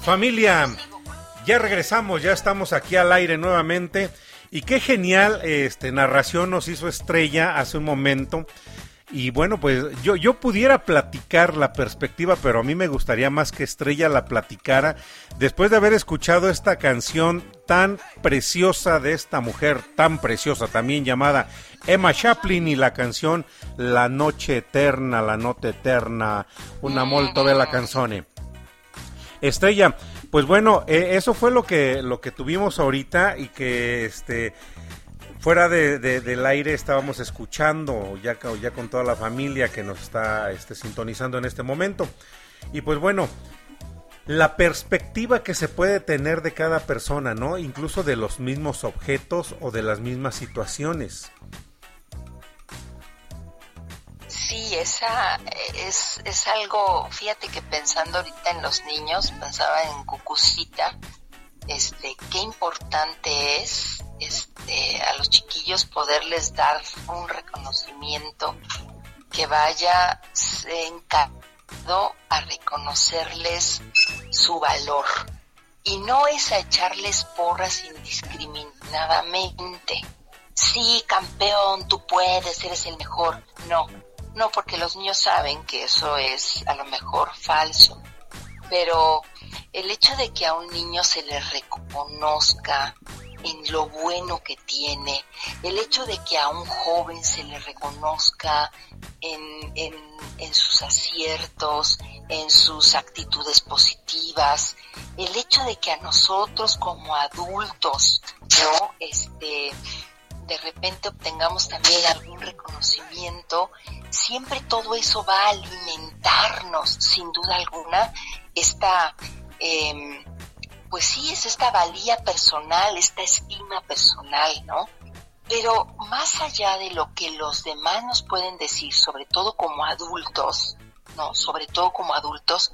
Familia, ya regresamos, ya estamos aquí al aire nuevamente. Y qué genial este narración nos hizo Estrella hace un momento. Y bueno, pues yo, yo pudiera platicar la perspectiva, pero a mí me gustaría más que Estrella la platicara después de haber escuchado esta canción tan preciosa de esta mujer, tan preciosa también llamada Emma Chaplin y la canción La Noche Eterna, La Noche Eterna, una molto bella canzone. Estrella, pues bueno, eh, eso fue lo que lo que tuvimos ahorita y que este fuera de, de- del aire estábamos escuchando ya con toda la familia que nos está este, sintonizando en este momento y pues bueno la perspectiva que se puede tener de cada persona, ¿no? Incluso de los mismos objetos o de las mismas situaciones. Sí, esa es, es algo, fíjate que pensando ahorita en los niños, pensaba en Cucucita, este, qué importante es este, a los chiquillos poderles dar un reconocimiento que vaya encargado a reconocerles su valor. Y no es a echarles porras indiscriminadamente. Sí, campeón, tú puedes, eres el mejor. No, no, porque los niños saben que eso es a lo mejor falso. Pero el hecho de que a un niño se le reconozca en lo bueno que tiene, el hecho de que a un joven se le reconozca en, en, en sus aciertos, en sus actitudes positivas, el hecho de que a nosotros como adultos, ¿no? Este, de repente obtengamos también algún reconocimiento, siempre todo eso va a alimentarnos, sin duda alguna, esta, em, pues sí, es esta valía personal, esta estima personal, ¿no? Pero más allá de lo que los demás nos pueden decir, sobre todo como adultos, ¿no? Sobre todo como adultos,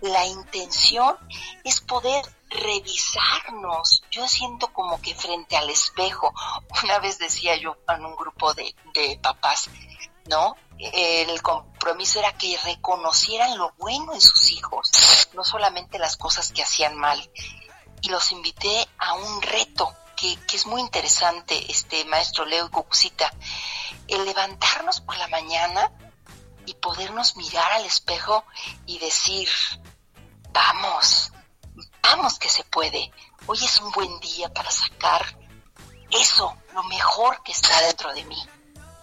la intención es poder revisarnos. Yo siento como que frente al espejo, una vez decía yo en un grupo de, de papás, ¿no? El compromiso era que reconocieran lo bueno en sus hijos, no solamente las cosas que hacían mal. Y los invité a un reto que, que es muy interesante, este maestro Leo y Cucucita, el levantarnos por la mañana y podernos mirar al espejo y decir, vamos, vamos que se puede. Hoy es un buen día para sacar eso, lo mejor que está dentro de mí.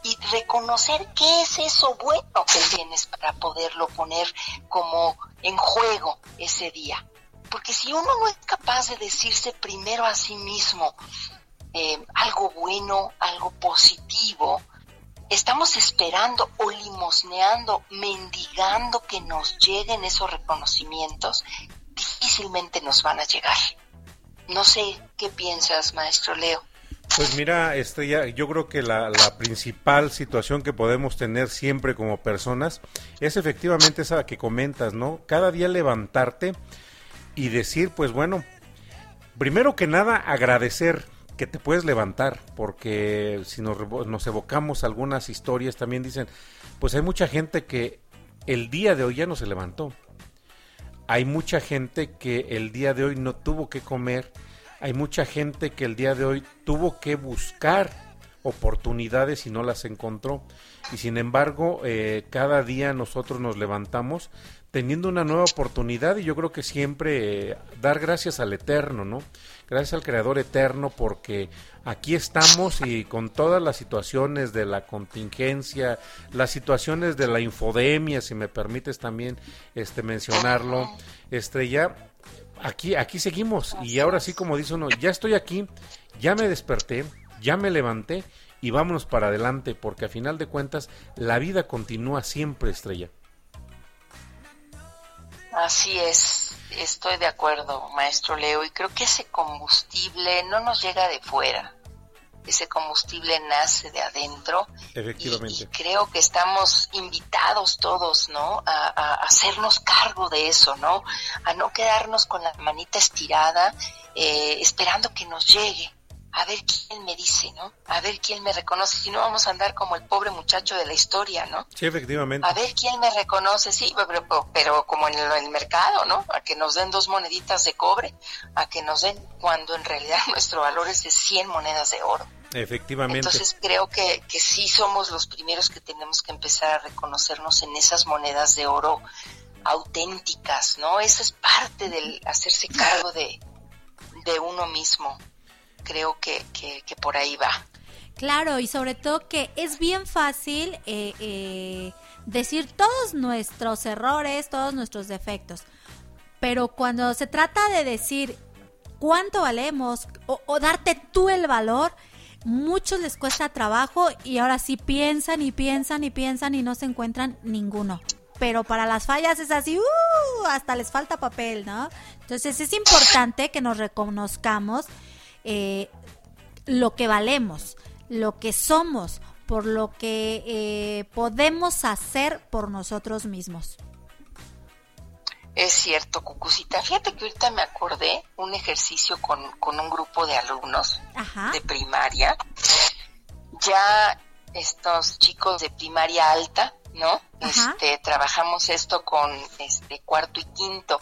Y reconocer qué es eso bueno que tienes para poderlo poner como en juego ese día. Porque si uno no es capaz de decirse primero a sí mismo eh, algo bueno, algo positivo, estamos esperando o limosneando, mendigando que nos lleguen esos reconocimientos, difícilmente nos van a llegar. No sé qué piensas, maestro Leo. Pues mira, Estrella, yo creo que la, la principal situación que podemos tener siempre como personas es efectivamente esa que comentas, ¿no? Cada día levantarte y decir, pues bueno, primero que nada agradecer que te puedes levantar, porque si nos, nos evocamos algunas historias también dicen, pues hay mucha gente que el día de hoy ya no se levantó. Hay mucha gente que el día de hoy no tuvo que comer. Hay mucha gente que el día de hoy tuvo que buscar oportunidades y no las encontró. Y sin embargo, eh, cada día nosotros nos levantamos teniendo una nueva oportunidad y yo creo que siempre eh, dar gracias al Eterno, ¿no? Gracias al Creador Eterno porque aquí estamos y con todas las situaciones de la contingencia, las situaciones de la infodemia, si me permites también este mencionarlo, Estrella, aquí aquí seguimos y ahora sí como dice uno, ya estoy aquí, ya me desperté, ya me levanté y vámonos para adelante porque a final de cuentas la vida continúa siempre, Estrella. Así es, estoy de acuerdo, maestro Leo, y creo que ese combustible no nos llega de fuera, ese combustible nace de adentro Efectivamente. creo que estamos invitados todos, ¿no? A, a hacernos cargo de eso, ¿no? A no quedarnos con la manita estirada, eh, esperando que nos llegue a ver quién me dice, ¿no? A ver quién me reconoce. Si no vamos a andar como el pobre muchacho de la historia, ¿no? Sí, efectivamente. A ver quién me reconoce, sí, pero, pero, pero como en el, el mercado, ¿no? A que nos den dos moneditas de cobre, a que nos den cuando en realidad nuestro valor es de 100 monedas de oro. Efectivamente. Entonces creo que, que sí somos los primeros que tenemos que empezar a reconocernos en esas monedas de oro auténticas, ¿no? Esa es parte del hacerse cargo de, de uno mismo. Creo que, que, por ahí va. Claro, y sobre todo que es bien fácil eh, eh, decir todos nuestros errores, todos nuestros defectos. Pero cuando se trata de decir cuánto valemos o, o darte tú el valor, muchos les cuesta trabajo y ahora sí piensan y piensan y piensan y no se encuentran ninguno. Pero para las fallas es así, ¡uh! hasta les falta papel, ¿no? Entonces es importante que nos reconozcamos eh, lo que valemos, lo que somos, por lo que eh, podemos hacer por nosotros mismos. Es cierto, Cucucita. Fíjate que ahorita me acordé un ejercicio con, con un grupo de alumnos Ajá. de primaria. Ya estos chicos de primaria alta, ¿no? Ajá. Este, trabajamos esto con este cuarto y quinto.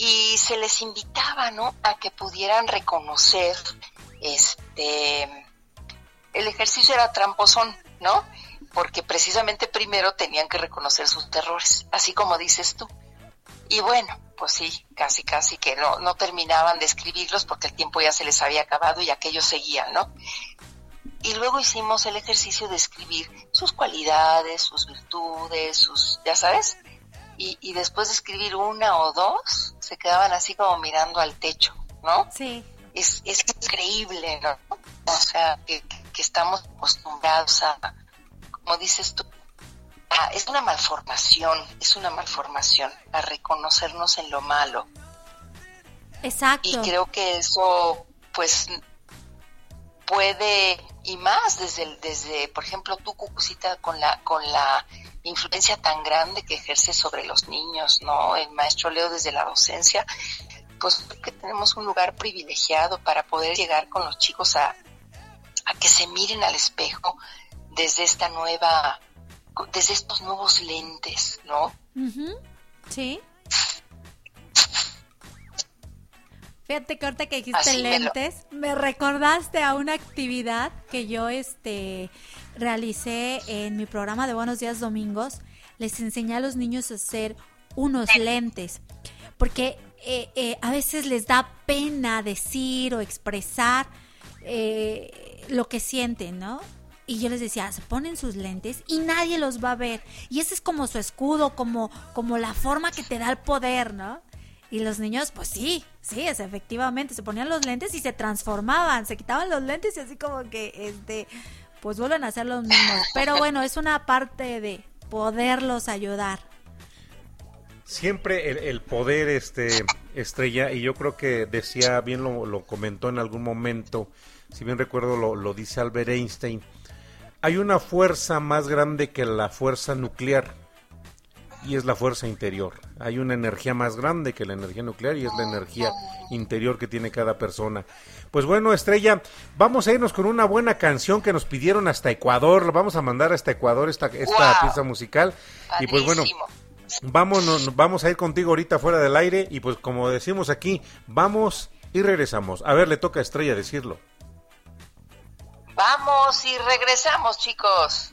Y se les invitaba, ¿no? A que pudieran reconocer, este, el ejercicio era tramposón, ¿no? Porque precisamente primero tenían que reconocer sus errores, así como dices tú. Y bueno, pues sí, casi casi que no, no terminaban de escribirlos porque el tiempo ya se les había acabado y aquellos seguían, ¿no? Y luego hicimos el ejercicio de escribir sus cualidades, sus virtudes, sus, ya sabes, y, y después de escribir una o dos, se quedaban así como mirando al techo, ¿no? Sí. Es, es increíble, ¿no? O sea, que, que estamos acostumbrados a, como dices tú, a- es una malformación, es una malformación a reconocernos en lo malo. Exacto. Y creo que eso, pues, puede, y más desde, desde por ejemplo, tú, Cucucita, con la, con la influencia tan grande que ejerce sobre los niños, ¿no? El maestro Leo desde la docencia, pues creo que tenemos un lugar privilegiado para poder llegar con los chicos a, a que se miren al espejo desde esta nueva, desde estos nuevos lentes, ¿no? Sí. Fíjate que ahorita que dijiste Así me lo- lentes, me recordaste a una actividad que yo este realicé en mi programa de Buenos Días Domingos. Les enseñé a los niños a hacer unos lentes, porque eh, eh, a veces les da pena decir o expresar eh, lo que sienten, ¿no? Y yo les decía, se ponen sus lentes y nadie los va a ver. Y ese es como su escudo, como, como la forma que te da el poder, ¿no? Y los niños, pues sí, sí, es efectivamente, se ponían los lentes y se transformaban, se quitaban los lentes y así como que, este, pues vuelven a ser los mismos. Pero bueno, es una parte de poderlos ayudar. Siempre el, el poder, este, estrella, y yo creo que decía, bien lo, comentó en algún momento, si bien recuerdo lo dice Albert Einstein, hay una fuerza más grande que la fuerza nuclear, y es la fuerza interior. Hay una energía más grande que la energía nuclear, y es la energía interior que tiene cada persona. Pues bueno, Estrella, vamos a irnos con una buena canción que nos pidieron hasta Ecuador, vamos a mandar hasta Ecuador esta, esta Wow. pieza musical, y pues bueno... Vámonos, vamos a ir contigo ahorita fuera del aire y pues como decimos aquí, vamos y regresamos. A ver, le toca a Estrella decirlo. Vamos y regresamos, chicos.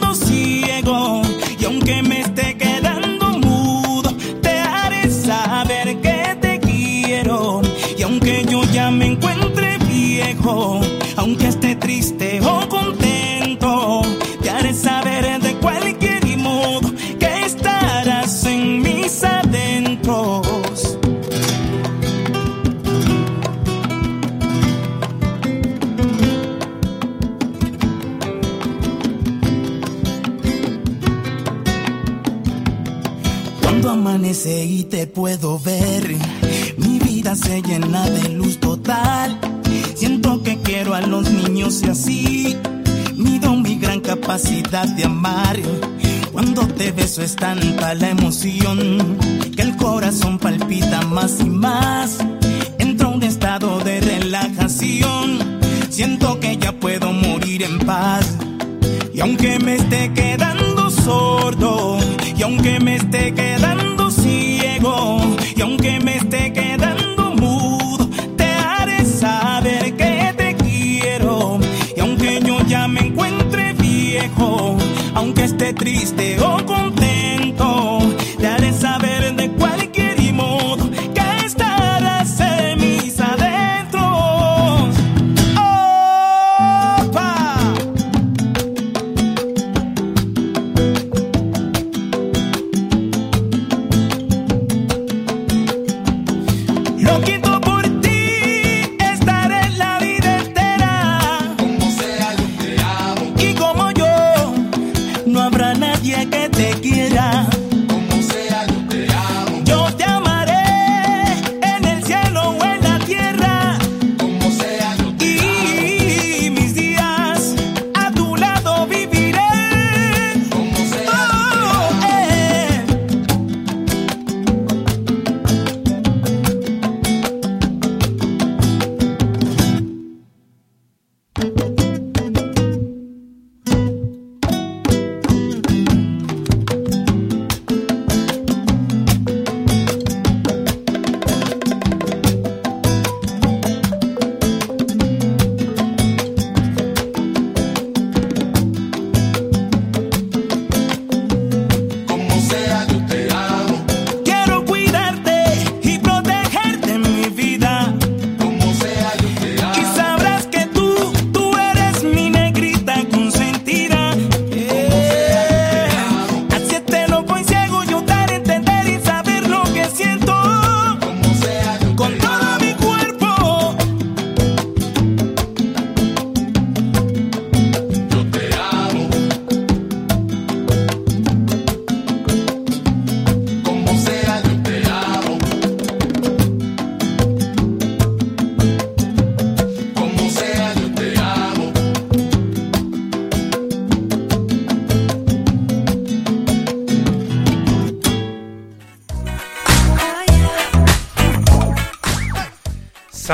aunque esté triste o contento, te haré saber de cualquier modo que estarás en mis adentros. Cuando amanece y te puedo ver, mi vida se llena de luz total Siento que quiero a los niños y así. Mido mi gran capacidad de amar. Cuando te beso es tanta la emoción que el corazón palpita más y más. Entro a un estado de relajación. Siento que ya puedo morir en paz. Y aunque me esté quedando sordo, y aunque me esté quedando ciego, y aunque me esté quedando aunque esté triste o contento,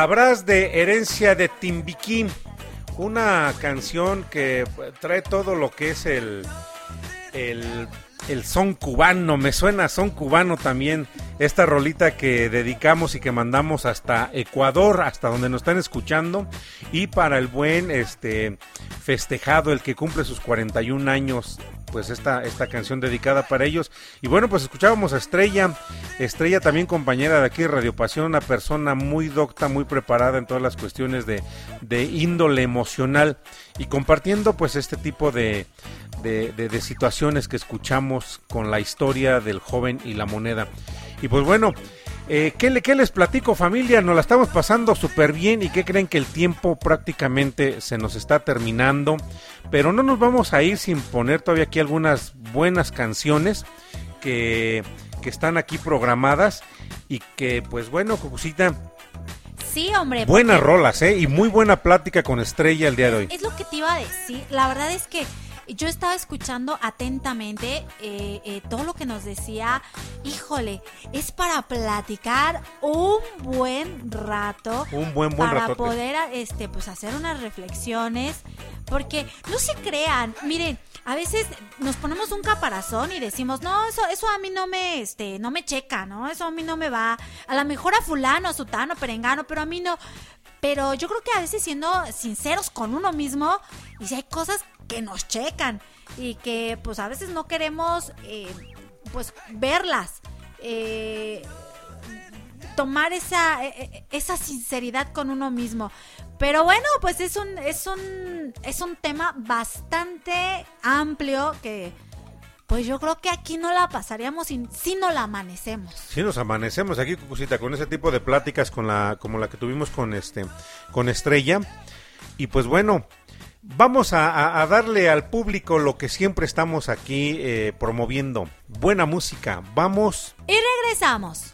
Sabrás de Herencia de Timbiquí, una canción que trae todo lo que es el, el, son cubano, me suena son cubano también, esta rolita que dedicamos y que mandamos hasta Ecuador, hasta donde nos están escuchando, y para el buen este festejado, el que cumple sus 41 años, pues esta, esta canción dedicada para ellos. Y bueno, pues escuchábamos a Estrella, Estrella también compañera de aquí de Radio Pasión, una persona muy docta, muy preparada en todas las cuestiones de, de índole emocional y compartiendo pues este tipo de, de, de- situaciones que escuchamos con la historia del joven y la moneda. Y pues bueno, eh, ¿qué, qué les platico familia? Nos la estamos pasando súper bien y que creen que el tiempo prácticamente se nos está terminando. Pero no nos vamos a ir sin poner todavía aquí algunas buenas canciones que, que están aquí programadas y que pues bueno, Cucucita, Sí, hombre. buenas rolas, ¿eh? Y muy buena plática con Estrella el día de hoy. Es lo que te iba a decir. La verdad es que yo estaba escuchando atentamente eh, eh, todo lo que nos decía. Híjole, es para platicar un buen rato. Un buen, buen para ratote. poder este pues hacer unas reflexiones porque no se crean miren a veces nos ponemos un caparazón y decimos no eso eso a mí no me este no me checa no eso a mí no me va a lo mejor a fulano a sutano perengano pero a mí no pero yo creo que a veces siendo sinceros con uno mismo y si hay cosas que nos checan y que pues a veces no queremos eh, pues verlas eh, tomar esa, eh, eh, esa sinceridad con uno mismo. Pero bueno, pues es un, es un, es un tema bastante amplio que pues yo creo que aquí no la pasaríamos si, si no la amanecemos. Sí, nos amanecemos aquí, Cucucita, con ese tipo de pláticas con la, como la que tuvimos con este, con Estrella. Y pues bueno, Vamos a, a- a darle al público lo que siempre estamos aquí eh, promoviendo. Buena música. Vamos. Y regresamos.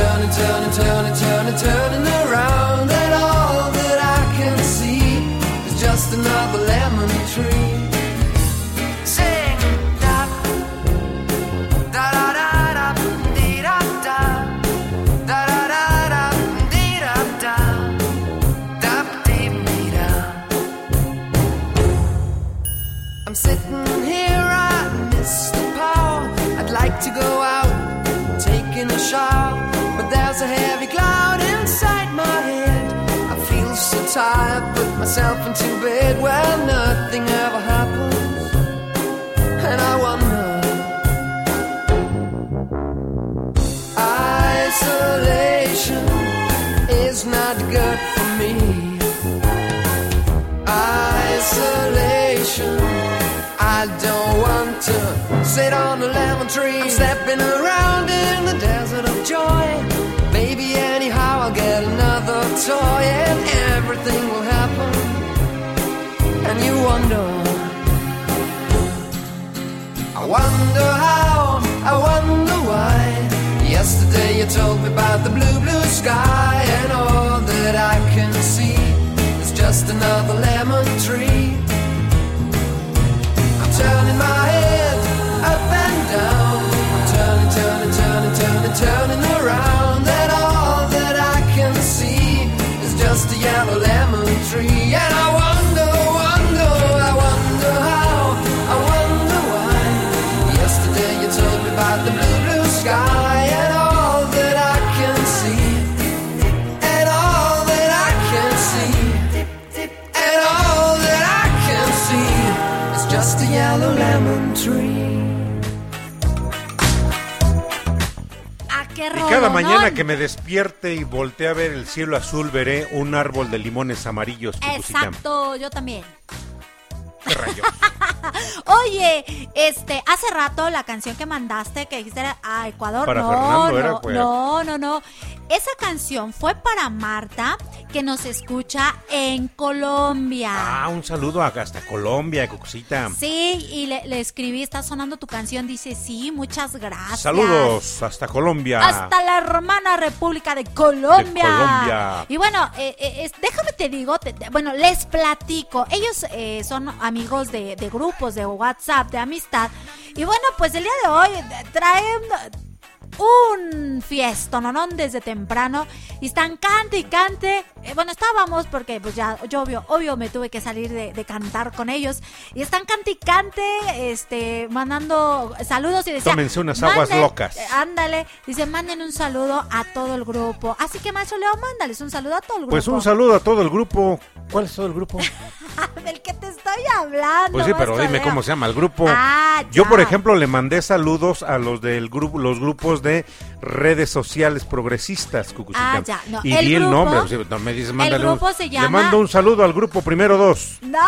turn and turn and turn and turn and turn and turn. A heavy cloud inside my head. I feel so tired, put myself into bed where nothing ever happens, and I wonder. Isolation is not good for me. Isolation. I don't want to sit on a lemon tree. I'm stepping around in the desert of joy. Toy and everything will happen. And you wonder. I wonder how, I wonder why. Yesterday you told me about the blue, blue sky, and all that I can see is just another lemon tree. I'm turning my head up and down. I'm turning, turning, turning, turning, turning around, cada mañana que me despierte y voltee a ver el cielo azul, veré un árbol de limones amarillos. Exacto, yo también. Oye, este, hace rato la canción que mandaste que dijiste era a Ecuador. Para no, Fernando era, no, pues. no, no, no. Esa canción fue para Marta, que nos escucha en Colombia. Ah, un saludo hasta Colombia, Cucucita. Sí, y le, le escribí, está sonando tu canción, dice, sí, muchas gracias. Saludos hasta Colombia. Hasta la hermana República de Colombia. De Colombia. Y bueno, eh, eh, déjame te digo, te- te- bueno, les platico. Ellos eh, son amigos de, de grupos de WhatsApp, de amistad. Y bueno, pues el día de hoy traen un fiesto, ¿no? Desde temprano. Y están cante y cante. Eh, bueno, estábamos porque pues ya, yo obvio, obvio me tuve que salir de, de cantar con ellos. Y están cante y cante, este, mandando saludos y decía... Tómense unas aguas "Manden- locas". eh, Ándale, dice, manden un saludo a todo el grupo. Así que, maestro Leo, mándales un saludo a todo el grupo. Pues un saludo a todo el grupo. ¿Cuál es todo el grupo? Del que te estoy hablando. Pues sí, pero dime Leo. cómo se llama el grupo. Ah, Yo, por ejemplo, le mandé saludos a los del grupo, los grupos de redes sociales progresistas, Cucucita. Ah, ya, no, y el di el nombre, sea, no me dices, el un- Le mando un saludo al grupo primero dos. No,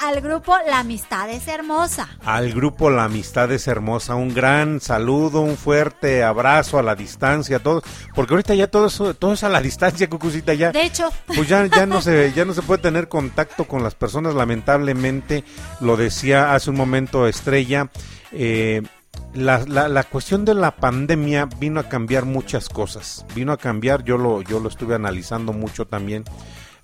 al grupo La Amistad es Hermosa. Al grupo La Amistad es Hermosa, un gran saludo, un fuerte abrazo a la distancia, todos, porque ahorita ya todo eso, todo es a la distancia, Cucucita, ya. De hecho, Pues ya, ya no se, ya no se puede tener contacto con las personas, lamentablemente, lo decía hace un momento Estrella, eh, la, la, la cuestión de la pandemia vino a cambiar muchas cosas, vino a cambiar, yo lo, yo lo estuve analizando mucho también,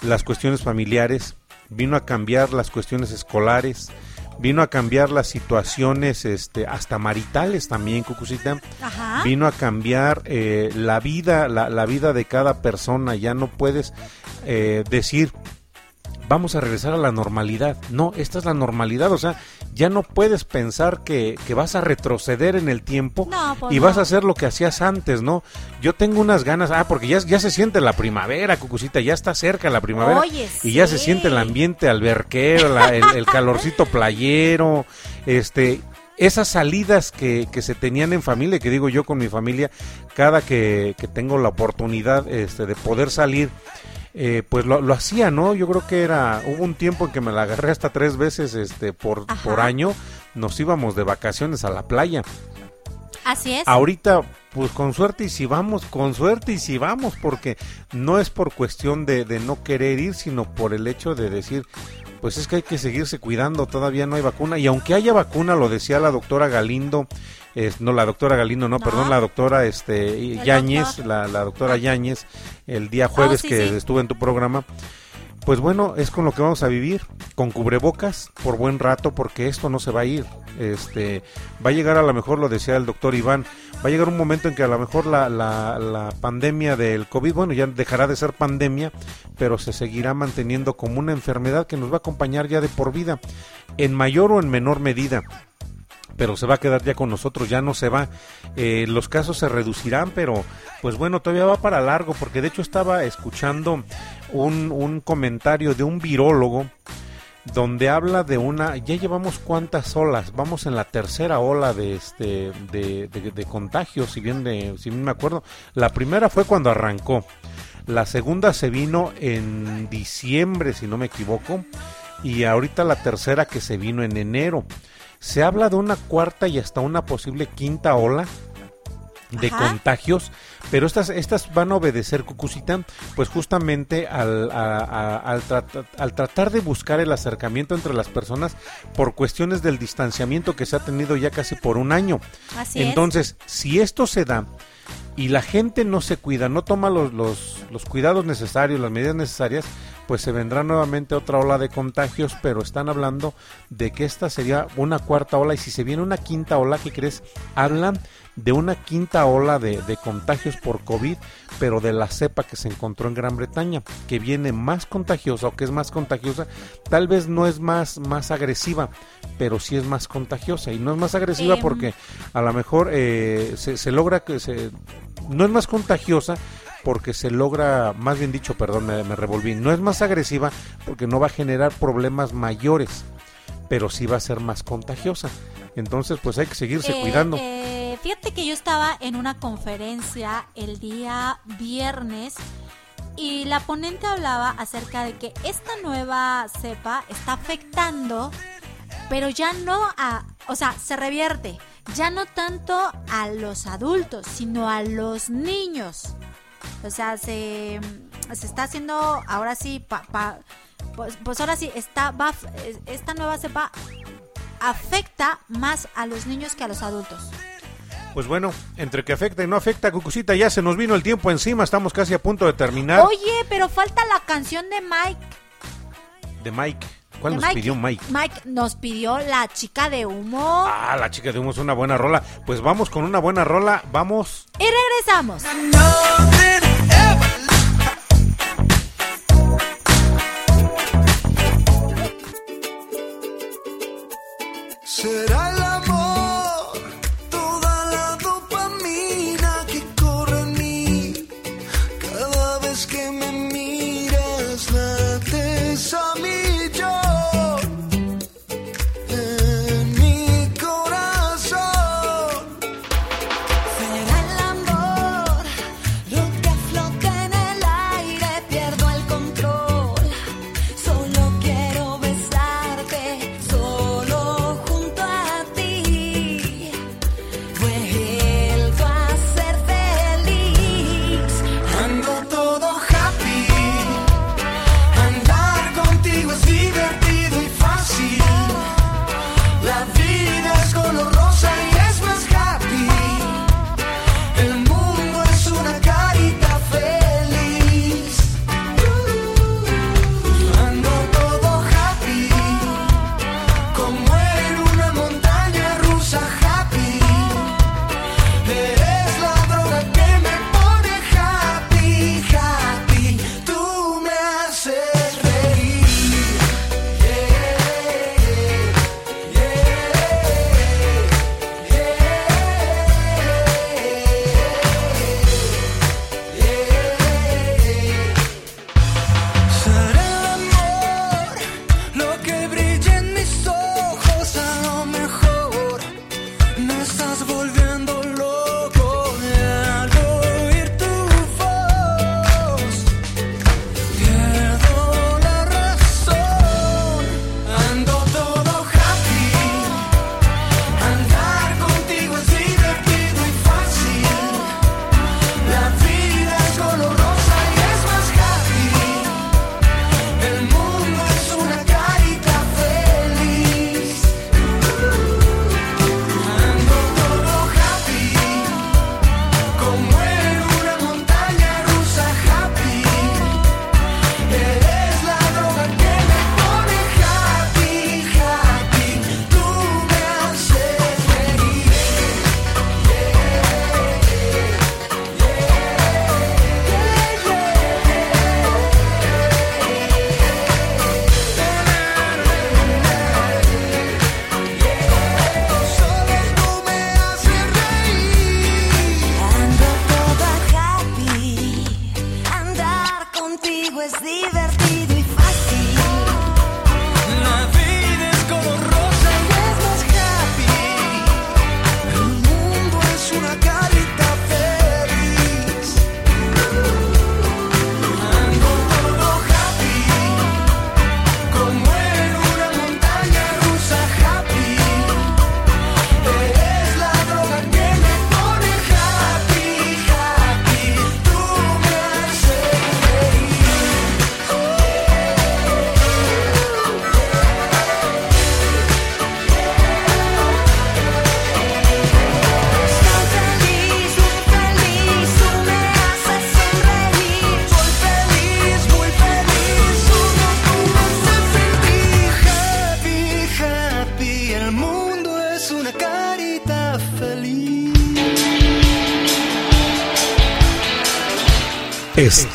las cuestiones familiares, vino a cambiar las cuestiones escolares, vino a cambiar las situaciones este, hasta maritales también, Cucucita Ajá. vino a cambiar eh, la vida, la, la vida de cada persona. Ya no puedes eh, decir vamos a regresar a la normalidad. No, esta es la normalidad. O sea, ya no puedes pensar que, que vas a retroceder en el tiempo No, pues y vas no. a hacer lo que hacías antes, ¿no? Yo tengo unas ganas, ah, porque ya, ya se siente la primavera, Cucucita, ya está cerca la primavera. Oye, y ya se siente el ambiente alberquero, la- el, el calorcito playero, este, esas salidas que, que se tenían en familia, que digo yo con mi familia, cada que, que tengo la oportunidad este, de poder salir, eh, pues lo, lo hacía, ¿no? Yo creo que era, hubo un tiempo en que me la agarré hasta tres veces este, por, por año, nos íbamos de vacaciones a la playa. así es. Ahorita, pues con suerte y si vamos, con suerte y si vamos, porque no es por cuestión de, de no querer ir, sino por el hecho de decir, pues es que hay que seguirse cuidando, todavía no hay vacuna. Y aunque haya vacuna, lo decía la doctora Galindo, no la doctora Galindo, no, No. perdón, la doctora este, Yáñez, la, la doctora Yáñez, el día jueves Oh, sí, que sí. estuve en tu programa. Pues bueno, es con lo que vamos a vivir, con cubrebocas por buen rato, porque esto no se va a ir. Este, va a llegar a lo mejor, lo decía el doctor Iván, va a llegar un momento en que a lo mejor la, la, la pandemia del COVID, bueno, ya dejará de ser pandemia, pero se seguirá manteniendo como una enfermedad que nos va a acompañar ya de por vida, en mayor o en menor medida pero se va a quedar ya con nosotros, ya no se va. Eh, los casos se reducirán, pero pues bueno, todavía va para largo, porque de hecho estaba escuchando un, un comentario de un virólogo donde habla de una, ya llevamos cuántas olas, vamos en la tercera ola de este de, de, contagios, si bien de, si bien me acuerdo, la primera fue cuando arrancó, la segunda se vino en diciembre, si no me equivoco, y ahorita la tercera que se vino en enero. Se habla de una cuarta y hasta una posible quinta ola de Ajá. contagios, pero estas, estas van a obedecer, Cucucita, pues justamente al, a- a- al, al tratar de buscar el acercamiento entre las personas por cuestiones del distanciamiento que se ha tenido ya casi por un año. Así es. Entonces, si esto se da y la gente no se cuida, no toma los, los, los cuidados necesarios, las medidas necesarias, pues se vendrá nuevamente otra ola de contagios, pero están hablando de que esta sería una cuarta ola y si se viene una quinta ola, ¿qué crees? Hablan de una quinta ola de, de contagios por COVID, pero de la cepa que se encontró en Gran Bretaña, que viene más contagiosa o que es más contagiosa, tal vez no es más, más agresiva, pero sí es más contagiosa. Y no es más agresiva porque a lo mejor eh, se, se logra que se no es más contagiosa porque se logra, más bien dicho, perdón, me, me revolví, no es más agresiva porque no va a generar problemas mayores, pero sí va a ser más contagiosa. Entonces, pues hay que seguirse Eh, cuidando. eh, fíjate que yo estaba en una conferencia el día viernes y la ponente hablaba acerca de que esta nueva cepa está afectando, pero ya no a, o sea, se revierte, ya no tanto a los adultos, sino a los niños. O sea, se, se está haciendo ahora sí, pa- pa- pues, pues ahora sí, está, va, esta nueva cepa afecta más a los niños que a los adultos. Pues bueno, entre que afecta y no afecta, Cucucita, ya se nos vino el tiempo encima, estamos casi a punto de terminar. Oye, pero falta la canción de Mike. De Mike. ¿Cuál nos pidió Mike? Mike nos pidió la chica de humo. Ah, la chica de humo es una buena rola. Pues vamos con una buena rola, vamos. Y regresamos. Será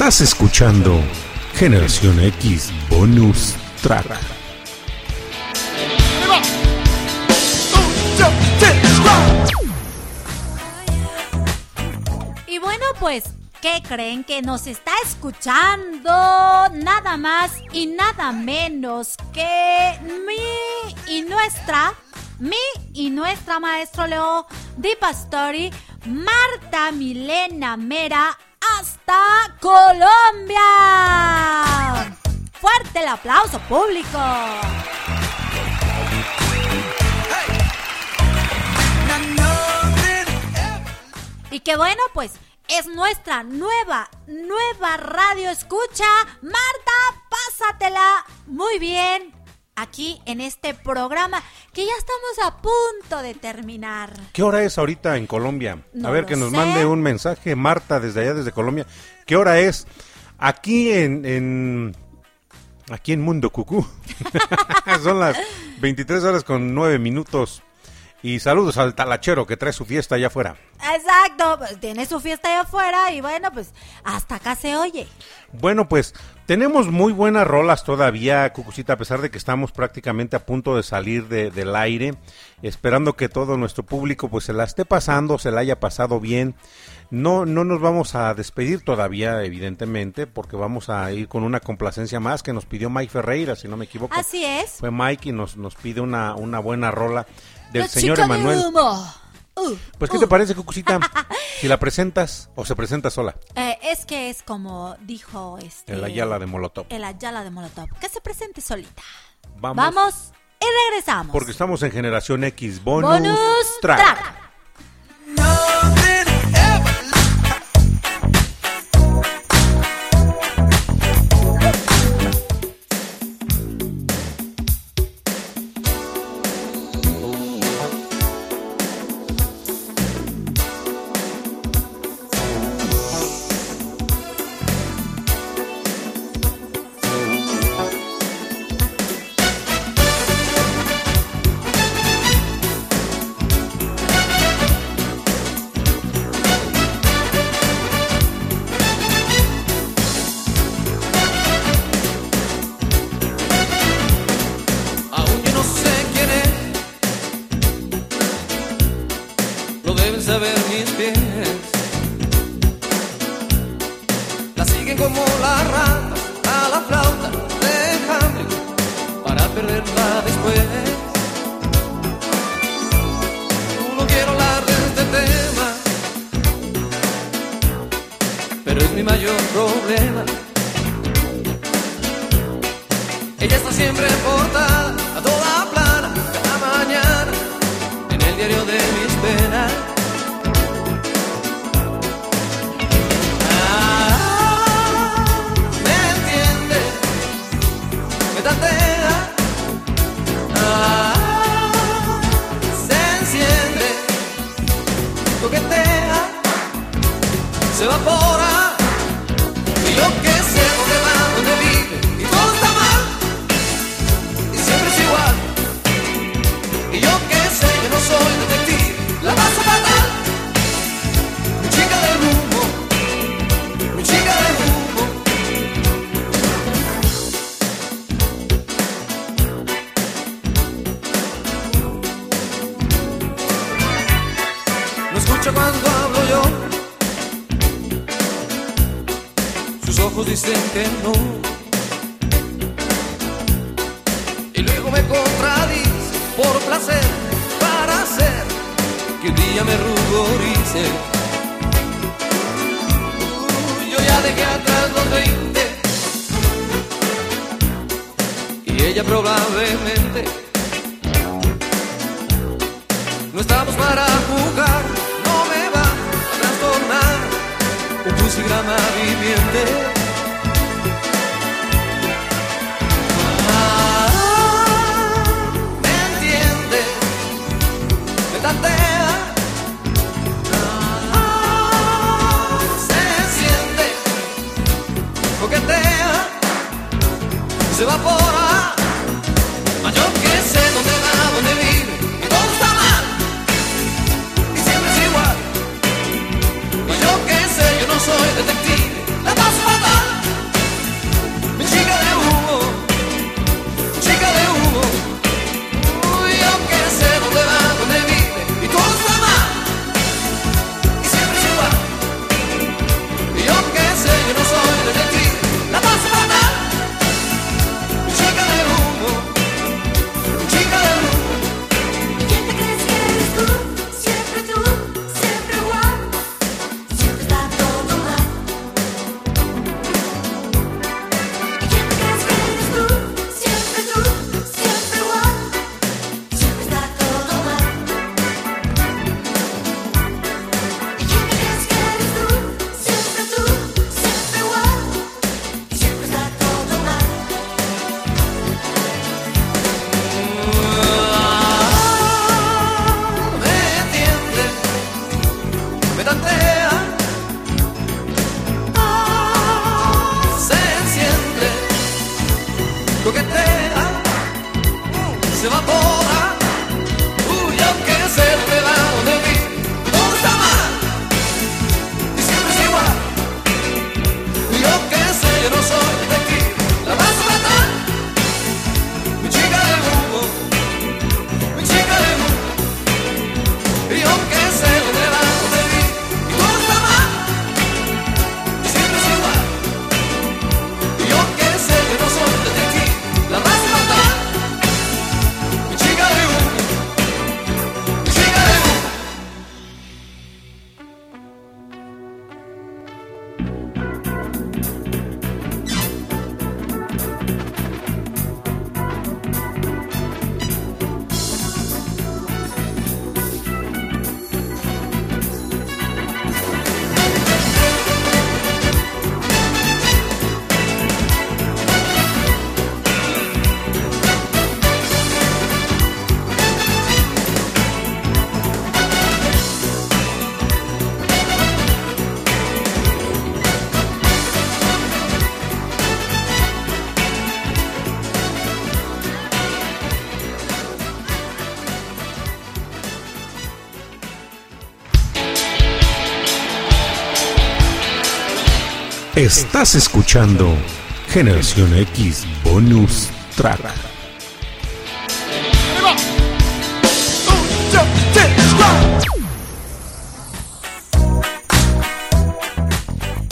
Estás escuchando Generación X Bonus Track. Y bueno, pues, ¿qué creen? Que nos está escuchando nada más y nada menos que mi y nuestra, mi y nuestra maestro Leo Di Pastori, Marta Milena Mera, Colombia. Fuerte el aplauso público. Y que bueno, pues es nuestra nueva, nueva radio escucha. Marta, pásatela muy bien aquí en este programa que ya estamos a punto de terminar. ¿Qué hora es ahorita en Colombia? No a ver, que nos sé. mande un mensaje Marta desde allá, desde Colombia. ¿Qué hora es? Aquí en... en- aquí en Mundo Cucú. Son las 23 horas con 9 minutos. Y saludos al talachero que trae su fiesta allá afuera. Exacto, pues, tiene su fiesta allá afuera y bueno, pues hasta acá se oye. Bueno, pues tenemos muy buenas rolas todavía, Cucucita, a pesar de que estamos prácticamente a punto de salir de- del aire, esperando que todo nuestro público pues se la esté pasando, se la haya pasado bien. No, no nos vamos a despedir todavía, evidentemente, porque vamos a ir con una complacencia más que nos pidió Mike Ferreira, si no me equivoco. Así es. Fue Mike y nos, nos pide una, una buena rola del señor de Emanuel. humo. Uh, Pues, ¿qué uh. te parece, Cucucita? si la presentas o se presenta sola. Eh, es que es como dijo este. El Ayala de Molotov. El Ayala de Molotov. Que se presente solita. Vamos. Vamos y regresamos. Porque estamos en Generación X Bonus, Bonus track. track. Aún Estás escuchando Generación X Bonus Track.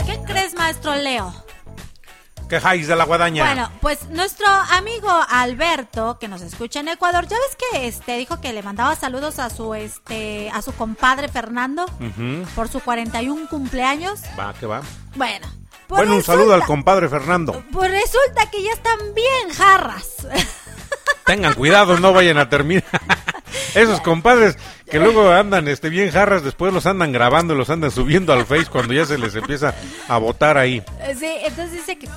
¿Qué crees, maestro Leo? Quejáis de la guadaña. Bueno, pues nuestro amigo Alberto, que nos escucha en Ecuador, ya ves que este dijo que le mandaba saludos a su este a su compadre Fernando por su 41 cumpleaños. Va, que va. Bueno, pues Bueno, un saludo al compadre Fernando. Pues resulta que ya están bien jarras. Tengan cuidado, no vayan a terminar. Esos compadres que luego andan este bien jarras, después los andan grabando y los andan subiendo al Face cuando ya se les empieza a botar ahí. Sí, entonces dice que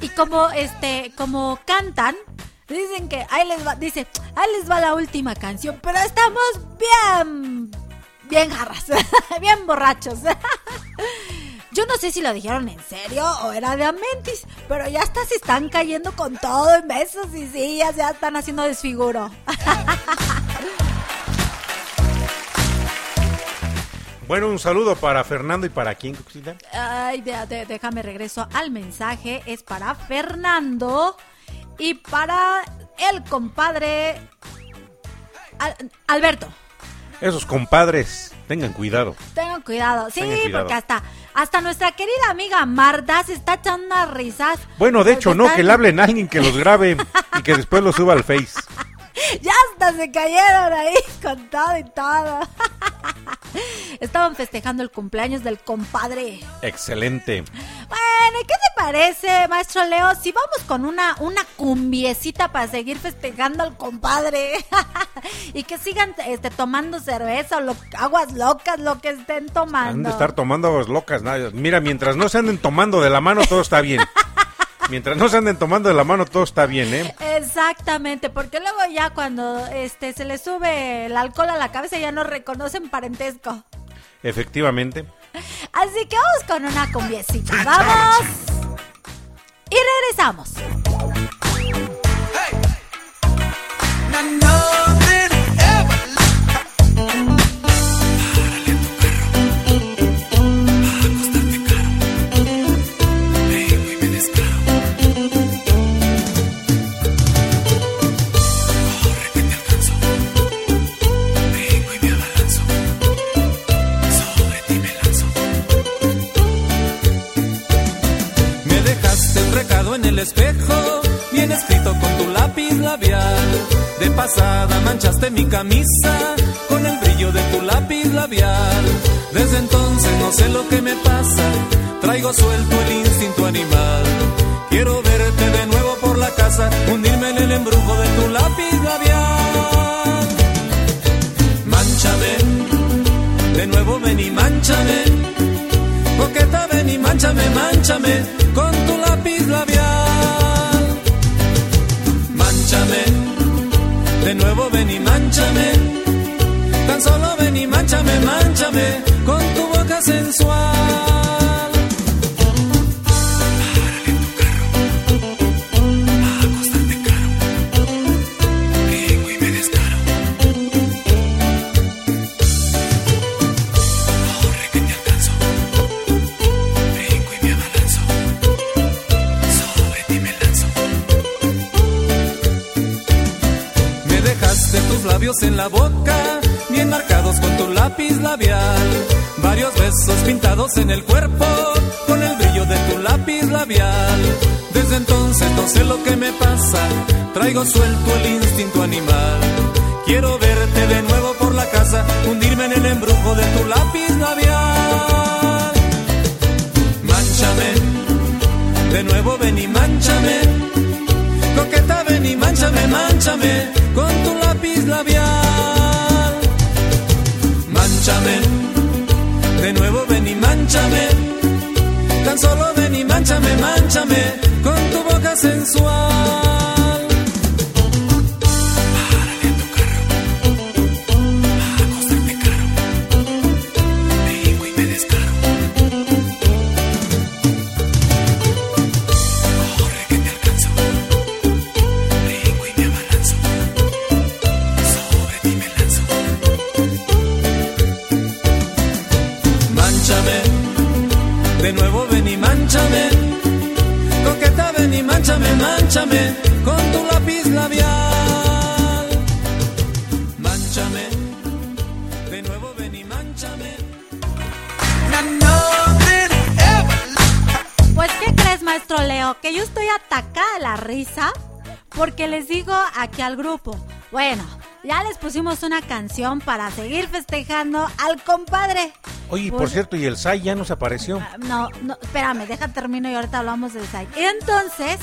y como este como cantan dicen que ahí les va dice ahí les va la última canción, pero estamos bien bien jarras, bien borrachos. Yo no sé si lo dijeron en serio o era de Amentis, pero ya hasta se están cayendo con todo en besos y sillas, ya están haciendo desfiguro. Bueno, un saludo para Fernando y para quién, Cuxita. Ay, de- de- déjame regreso al mensaje. Es para Fernando y para el compadre Al- Alberto. Esos compadres, tengan cuidado. Tengan cuidado. Sí, Tengan cuidado. porque hasta, hasta nuestra querida amiga Marta se está echando unas risas. Bueno, de hecho, no, Están- que le hablen a alguien que los grabe y que después los suba al Face. Ya hasta se cayeron ahí con todo y todo. Estaban festejando el cumpleaños del compadre. Excelente. Bueno, ¿y qué te parece, maestro Leo? Si vamos con una, una cumbiecita para seguir festejando al compadre y que sigan este, tomando cerveza o lo- aguas locas, lo que estén Han de tomando. estar tomando aguas locas. nada. Mira, mientras no se anden tomando de la mano, todo está bien. Mientras no se anden tomando de la mano, todo está bien, ¿eh? Exactamente, porque luego ya cuando este se le sube el alcohol a la cabeza ya no reconocen parentesco. Efectivamente. Así que vamos con una cumbiecita. ¡Vamos! Y regresamos. Me recado en el espejo, bien escrito con tu lápiz labial. De pasada manchaste mi camisa con el brillo de tu lápiz labial. Desde entonces no sé lo que me pasa, traigo suelto el instinto animal. Quiero verte de nuevo por la casa, hundirme en el embrujo de tu lápiz labial. Manchame, de nuevo ven y manchame. Coqueta, ven y manchame, manchame con tu lápiz labial. Manchame, de nuevo ven y manchame. Tan solo ven y manchame, manchame con tu boca sensual. Labios en la boca, bien marcados con tu lápiz labial. Varios besos pintados en el cuerpo, con el brillo de tu lápiz labial. Desde entonces no sé lo que me pasa, traigo suelto el instinto animal. Quiero verte de nuevo por la casa, hundirme en el embrujo de tu lápiz labial. Manchame, de nuevo ven y manchame. Coqueta, ven y manchame, manchame con tu lápiz labial. Manchame, de nuevo ven y manchame. Tan solo ven y manchame, manchame con tu boca sensual. Aquí al grupo. Bueno, ya les pusimos una canción para seguir festejando al compadre. Oye, por cierto, y el SAI ya nos apareció. No, no, espérame, deja termino y ahorita hablamos del site. Entonces,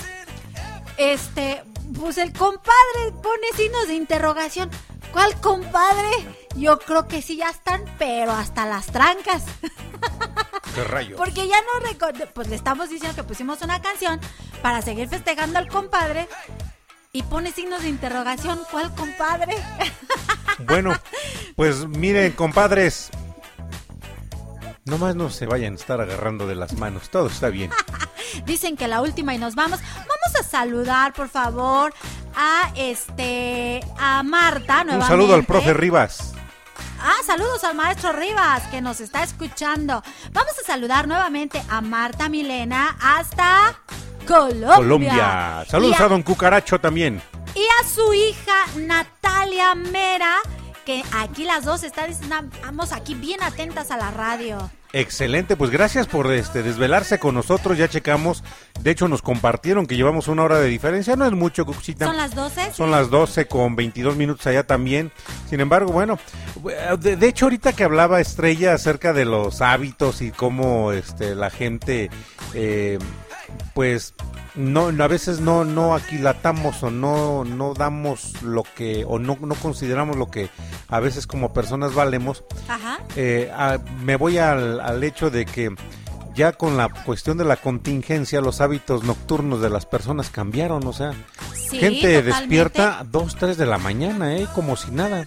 este, pues el compadre pone signos de interrogación. ¿Cuál compadre? Yo creo que sí ya están, pero hasta las trancas. ¿Qué rayos? Porque ya no recuerdo, pues le estamos diciendo que pusimos una canción para seguir festejando al compadre y pone signos de interrogación. ¿Cuál compadre? Bueno, pues miren, compadres. Nomás no se vayan a estar agarrando de las manos. Todo está bien. Dicen que la última y nos vamos. Vamos a saludar, por favor, a este a Marta Un nuevamente. saludo al profe Rivas. Ah, saludos al maestro Rivas que nos está escuchando. Vamos a saludar nuevamente a Marta Milena hasta Colombia. Colombia. Saludos a don Cucaracho también. y a su hija Natalia Mera, que aquí las dos están, estamos aquí bien atentas a la radio. Excelente, pues gracias por este desvelarse con nosotros. Ya checamos. De hecho, nos compartieron que llevamos una hora de diferencia. No es mucho, Cucuchita. ¿Son las 12? Son las 12 con 22 minutos allá también. Sin embargo, bueno, de, de hecho ahorita que hablaba Estrella acerca de los hábitos y cómo este, la gente, eh, pues, no, a veces no, no aquilatamos o no, no damos lo que, o no, no consideramos lo que a veces como personas valemos. Ajá. Eh, a- me voy al, al hecho de que ya con la cuestión de la contingencia, los hábitos nocturnos de las personas cambiaron, o sea, Sí, gente totalmente. despierta a 2, 3 de la mañana, ¿eh? como si nada.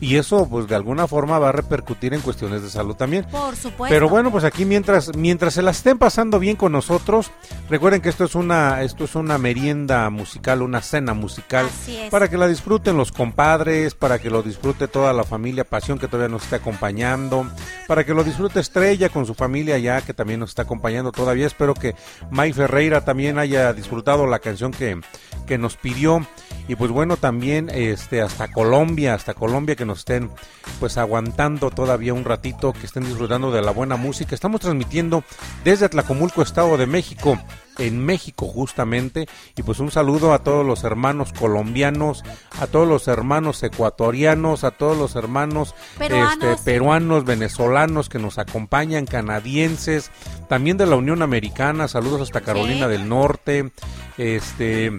Y eso, pues de alguna forma va a repercutir en cuestiones de salud también. Por supuesto. Pero bueno, pues aquí mientras mientras se la estén pasando bien con nosotros, recuerden que esto es una esto es una merienda musical, una cena musical Así es. para que la disfruten los compadres, para que lo disfrute toda la familia Pasión que todavía nos está acompañando, para que lo disfrute Estrella con su familia ya que también nos está acompañando todavía. Espero que May Ferreira también haya disfrutado la canción que que nos pidió y pues bueno también este hasta Colombia, hasta Colombia que nos estén pues aguantando todavía un ratito, que estén disfrutando de la buena música. Estamos transmitiendo desde Atlacomulco, Estado de México, en México justamente, y pues un saludo a todos los hermanos colombianos, a todos los hermanos ecuatorianos, a todos los hermanos Peruanos. este, peruanos, venezolanos que nos acompañan, canadienses, también de la Unión Americana, saludos hasta Carolina del Norte, este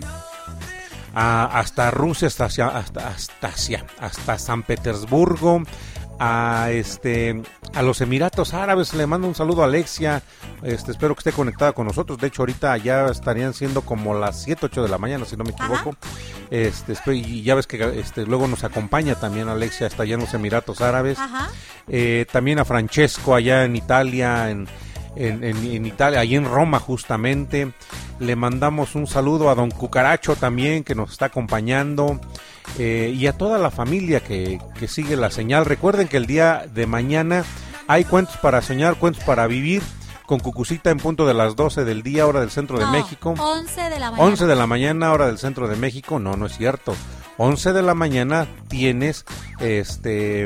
a- hasta Rusia, hasta, hacia- hasta, hasta, hacia- hasta San Petersburgo, a este a los Emiratos Árabes, le mando un saludo a Alexia, este espero que esté conectada con nosotros, de hecho ahorita ya estarían siendo como las 7, 8 de la mañana, si no me equivoco, este espero- y ya ves que este, luego nos acompaña también Alexia hasta allá en los Emiratos Árabes, Ajá. eh, también a Francesco allá en Italia, en, en, en- en Italia, ahí en Roma justamente. Le mandamos un saludo a don Cucaracho también que nos está acompañando eh, y a toda la familia que, que sigue la señal. Recuerden que el día de mañana hay cuentos para soñar, cuentos para vivir con Cucucita en punto de las 12 del día, hora del centro de No, México. 11 de la mañana. 11 de la mañana, hora del centro de México. No, no es cierto. 11 de la mañana tienes este.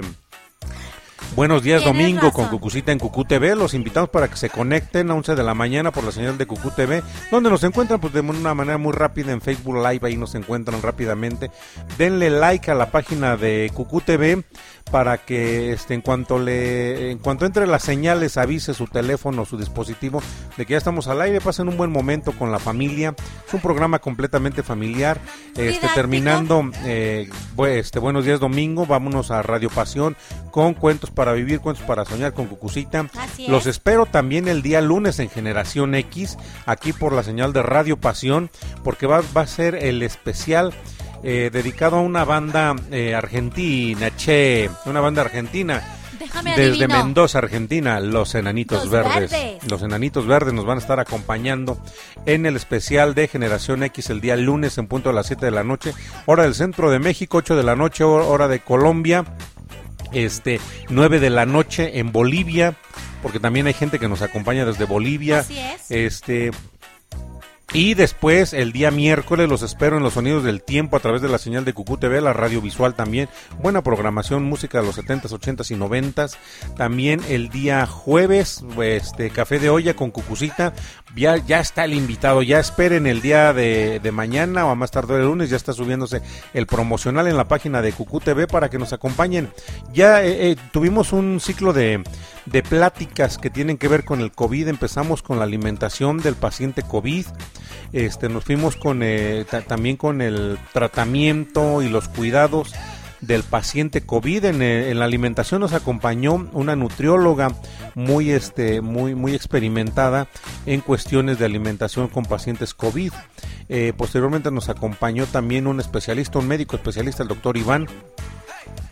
Buenos días domingo con. Cucucita en Cucú TV. Los invitamos para que se conecten a 11 de la mañana por la señal de Cucú TV, donde nos encuentran pues de una manera muy rápida en Facebook Live, ahí nos encuentran rápidamente. Denle like a la página de Cucú TV para que este en cuanto le en cuanto entre las señales avise su teléfono, su dispositivo de que ya estamos al aire, pasen un buen momento con la familia. Es un programa completamente familiar. Este terminando eh, este buenos días domingo, vámonos a Radio Pasión con cuentos para vivir, cuentos para soñar con Cucucita. Así Los es. espero también el día lunes en Generación X, aquí por la señal de Radio Pasión, porque va, va a ser el especial eh, dedicado a una banda eh, argentina, che, una banda argentina. Déjame Desde adivino. Mendoza, Argentina, los Enanitos Los Verdes. Verdes. Los Enanitos Verdes nos van a estar acompañando en el especial de Generación X el día lunes en punto a las 7 de la noche, hora del centro de México, 8 de la noche, hor- hora de Colombia, este 9 de la noche en Bolivia, porque también hay gente que nos acompaña desde Bolivia. Así es. Este Y después, el día miércoles, los espero en los sonidos del tiempo a través de la señal de Cucú TV, la radio visual también. Buena programación, música de los 70s, 80s y 90s. También el día jueves, este café de olla con Cucucita. Ya, ya está el invitado, ya esperen el día de, de mañana o a más tarde el lunes, ya está subiéndose el promocional en la página de Cucú TV para que nos acompañen. Ya eh, eh, tuvimos un ciclo de, de pláticas que tienen que ver con el COVID. Empezamos con la alimentación del paciente COVID. Este, nos fuimos con eh, ta- también con el tratamiento y los cuidados del paciente COVID. En, eh, en la alimentación nos acompañó una nutrióloga muy, este, muy, muy experimentada en cuestiones de alimentación con pacientes COVID. Eh, posteriormente nos acompañó también un especialista, un médico especialista, el doctor Iván,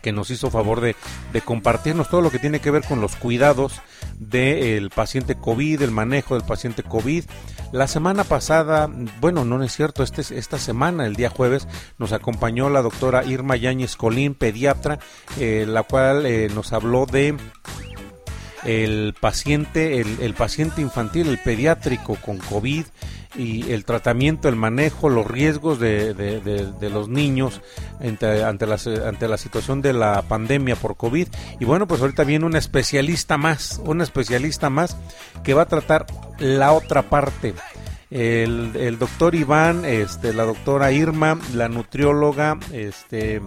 que nos hizo favor de, de compartirnos todo lo que tiene que ver con los cuidados del paciente COVID, el manejo del paciente COVID. La semana pasada, bueno, no es cierto, este, esta semana, el día jueves, nos acompañó la doctora Irma Yáñez Colín, pediatra, eh, la cual eh, nos habló de el paciente, el, el paciente infantil, el pediátrico con COVID y el tratamiento, el manejo, los riesgos de, de- de- los niños ante, ante, la, ante la situación de la pandemia por COVID. Y bueno, pues ahorita viene un especialista más, un especialista más que va a tratar la otra parte. El, el doctor Iván, este, la doctora Irma, la nutrióloga, este,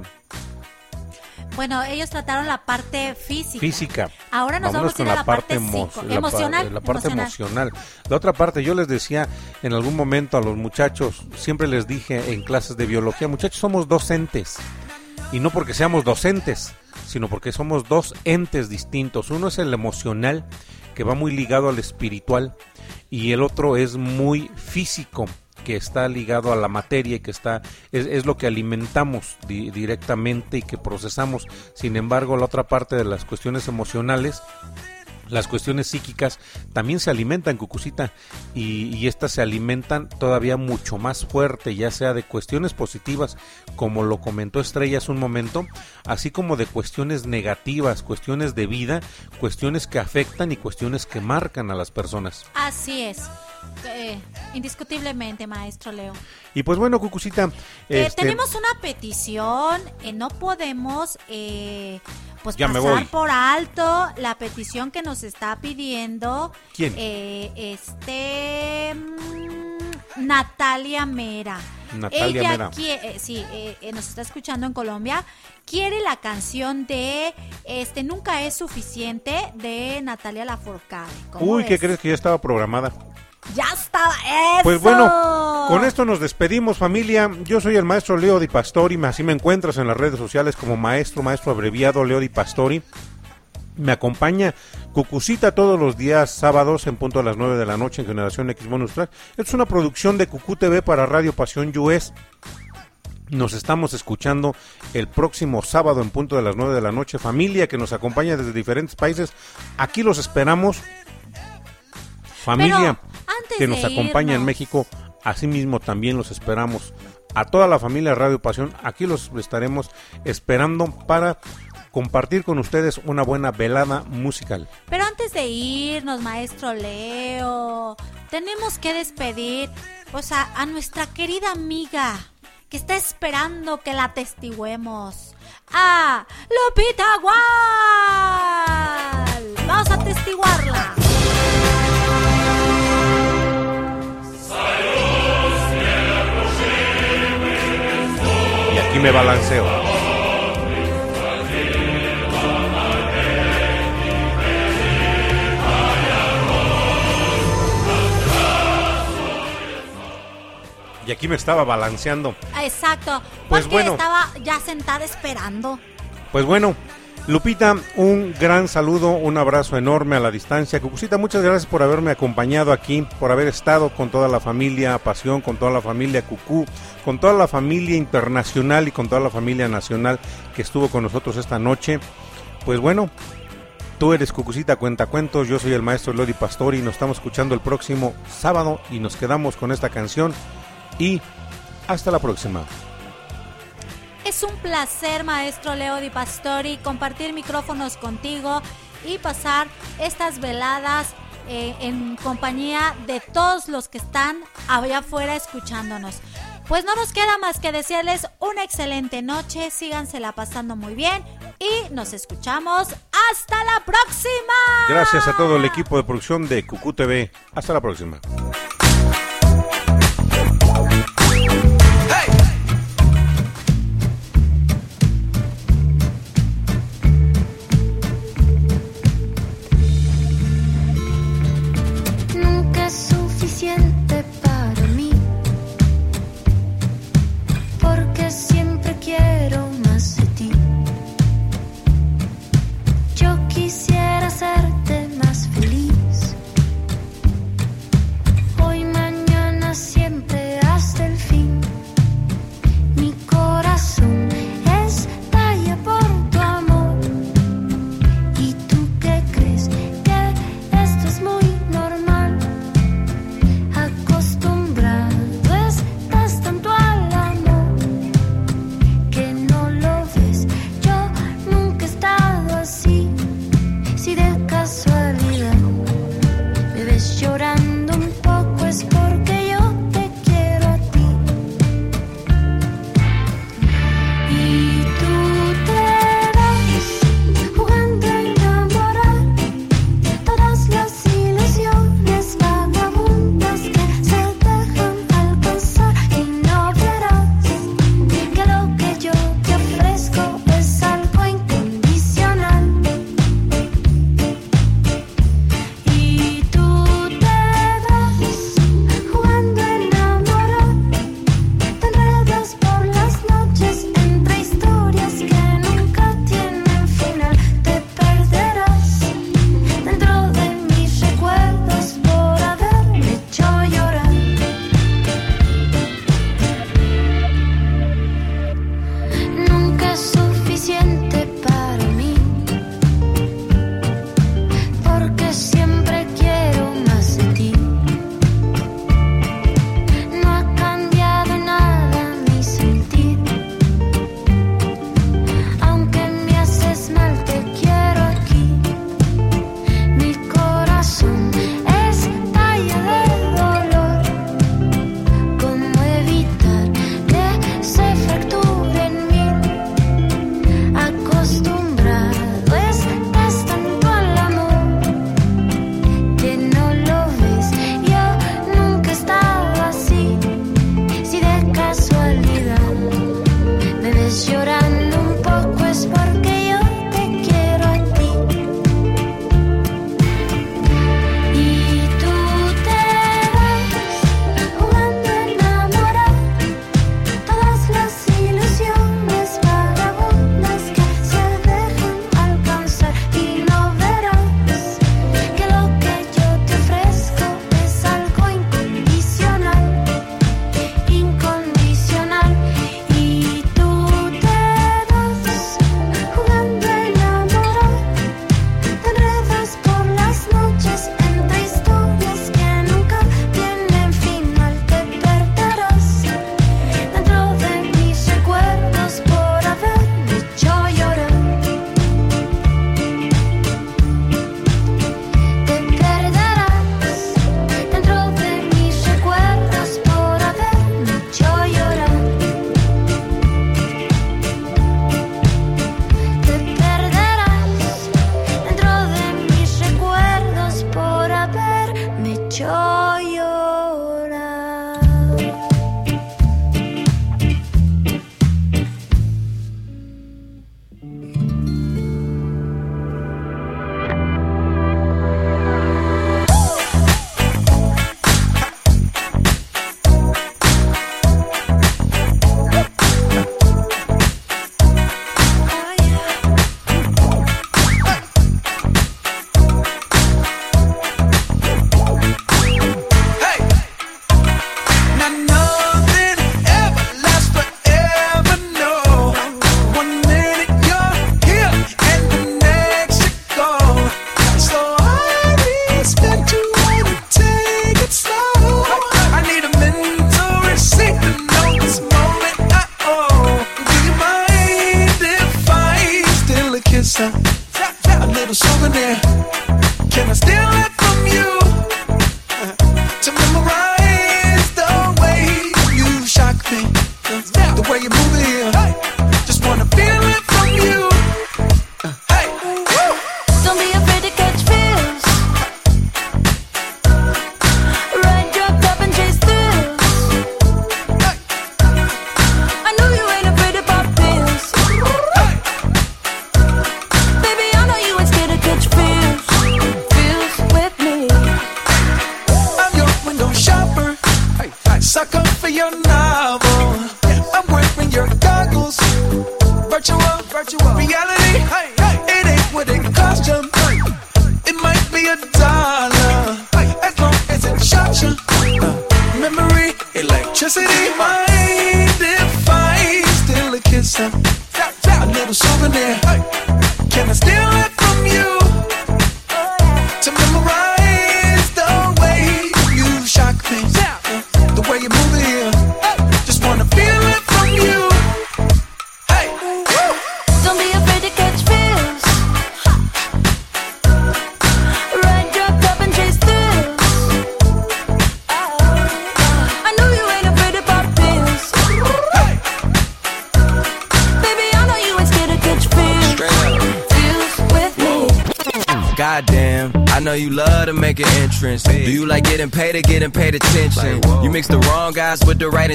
Bueno, ellos trataron la parte física. física. Ahora nos Vámonos vamos a ir a la parte emo- psico- la pa- emocional, La, parte emocional. emocional. La otra parte, yo les decía en algún momento a los muchachos, siempre les dije en clases de biología, muchachos, somos docentes. Y no porque seamos docentes, sino porque somos dos entes distintos. Uno es el emocional, que va muy ligado al espiritual, y el otro es muy físico que está ligado a la materia y que está es, es lo que alimentamos di- directamente y que procesamos. Sin embargo, la otra parte de las cuestiones emocionales las cuestiones psíquicas también se alimentan, Cucucita, y, y estas se alimentan todavía mucho más fuerte, ya sea de cuestiones positivas, como lo comentó Estrella hace un momento, así como de cuestiones negativas, cuestiones de vida, cuestiones que afectan y cuestiones que marcan a las personas. Así es. Eh, indiscutiblemente, maestro Leo. Y pues bueno, Cucucita, Eh, este, tenemos una petición, eh, no podemos eh, pues Ya me pasar voy. por alto la petición que nos está pidiendo ¿Quién? eh, este mm, Natalia Mera. Natalia Ella Mera. quie- eh, sí, eh, eh, nos está escuchando en Colombia. Quiere la canción de este Nunca es suficiente de Natalia Lafourcade. ¿Cómo uy, ¿qué crees que ya estaba programada? Ya estaba eso. Pues bueno, con esto nos despedimos familia. Yo soy el maestro Leo Di Pastori, así me encuentras en las redes sociales como maestro, maestro abreviado Leo Di Pastori. Me acompaña Cucucita todos los días sábados en punto a las 9 de la noche en Generación X Bonus Track. Es una producción de Cucú TV para Radio Pasión US. Nos estamos escuchando el próximo sábado en punto de las 9 de la noche. Familia que nos acompaña desde diferentes países. Aquí los esperamos. Familia antes que nos acompaña en. México, asimismo también los esperamos. A toda la familia Radio Pasión, aquí los estaremos esperando para compartir con ustedes una buena velada musical. Pero antes de irnos, maestro Leo, tenemos que despedir pues, a, a nuestra querida amiga que está esperando que la testiguemos. A Lupita Gual. Vamos a testiguarla. Aquí me balanceo. Y aquí me estaba balanceando. Exacto. Pues porque bueno. estaba ya sentada esperando. Pues bueno, Lupita, un gran saludo, un abrazo enorme a la distancia. Cucucita, muchas gracias por haberme acompañado aquí, por haber estado con toda la familia Pasión, con toda la familia Cucú, con toda la familia internacional y con toda la familia nacional que estuvo con nosotros esta noche. Pues bueno, tú eres Cucucita Cuentacuentos, yo soy el maestro Lodi Pastori y nos estamos escuchando el próximo sábado y nos quedamos con esta canción y hasta la próxima. Es un placer, maestro Leo Di Pastori, compartir micrófonos contigo y pasar estas veladas eh, en compañía de todos los que están allá afuera escuchándonos. Pues no nos queda más que desearles una excelente noche, sígansela pasando muy bien y nos escuchamos hasta la próxima. Gracias a todo el equipo de producción de Cucu TV. Hasta la próxima.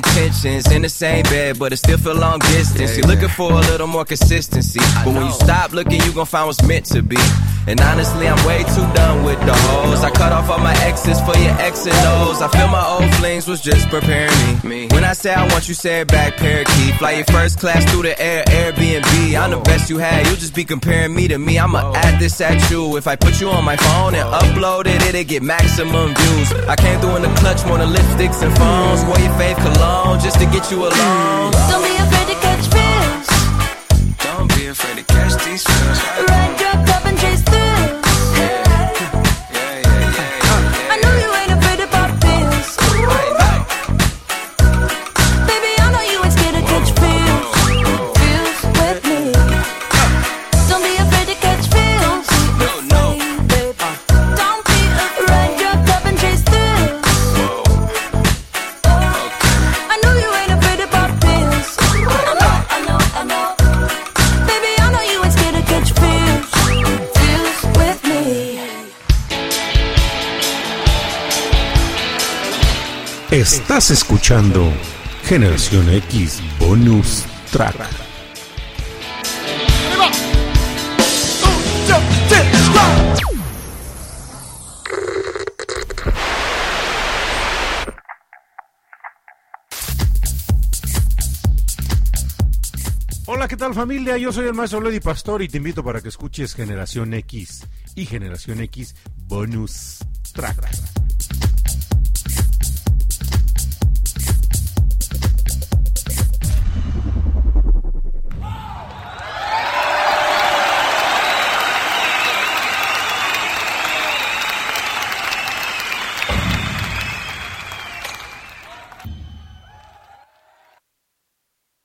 Intentions. In the same bed, but it still feel long distance. You're looking for a little more consistency. But when you stop looking, you gon' find what's meant to be. And honestly, I'm way too done with the hoes. I cut off all my exes for your X and O's. I feel my old flings was just preparing me. When I say I want you, say it back, parakeet. Fly your first class through the air, Airbnb. I'm the best you had. You'll just be comparing me to me. I'ma add this at you. If I put you on my phone and upload it, it'll get maximum views. I came through in the clutch more than lipsticks and phones. Wore your fave cologne just to get you alone. Don't be afraid to catch fish. Don't be afraid to catch these feels. Estás escuchando Generación X Bonus Track. Hola, ¿qué tal familia? Yo soy el maestro Lady Pastor y te invito para que escuches Generación X y Generación X Bonus Track.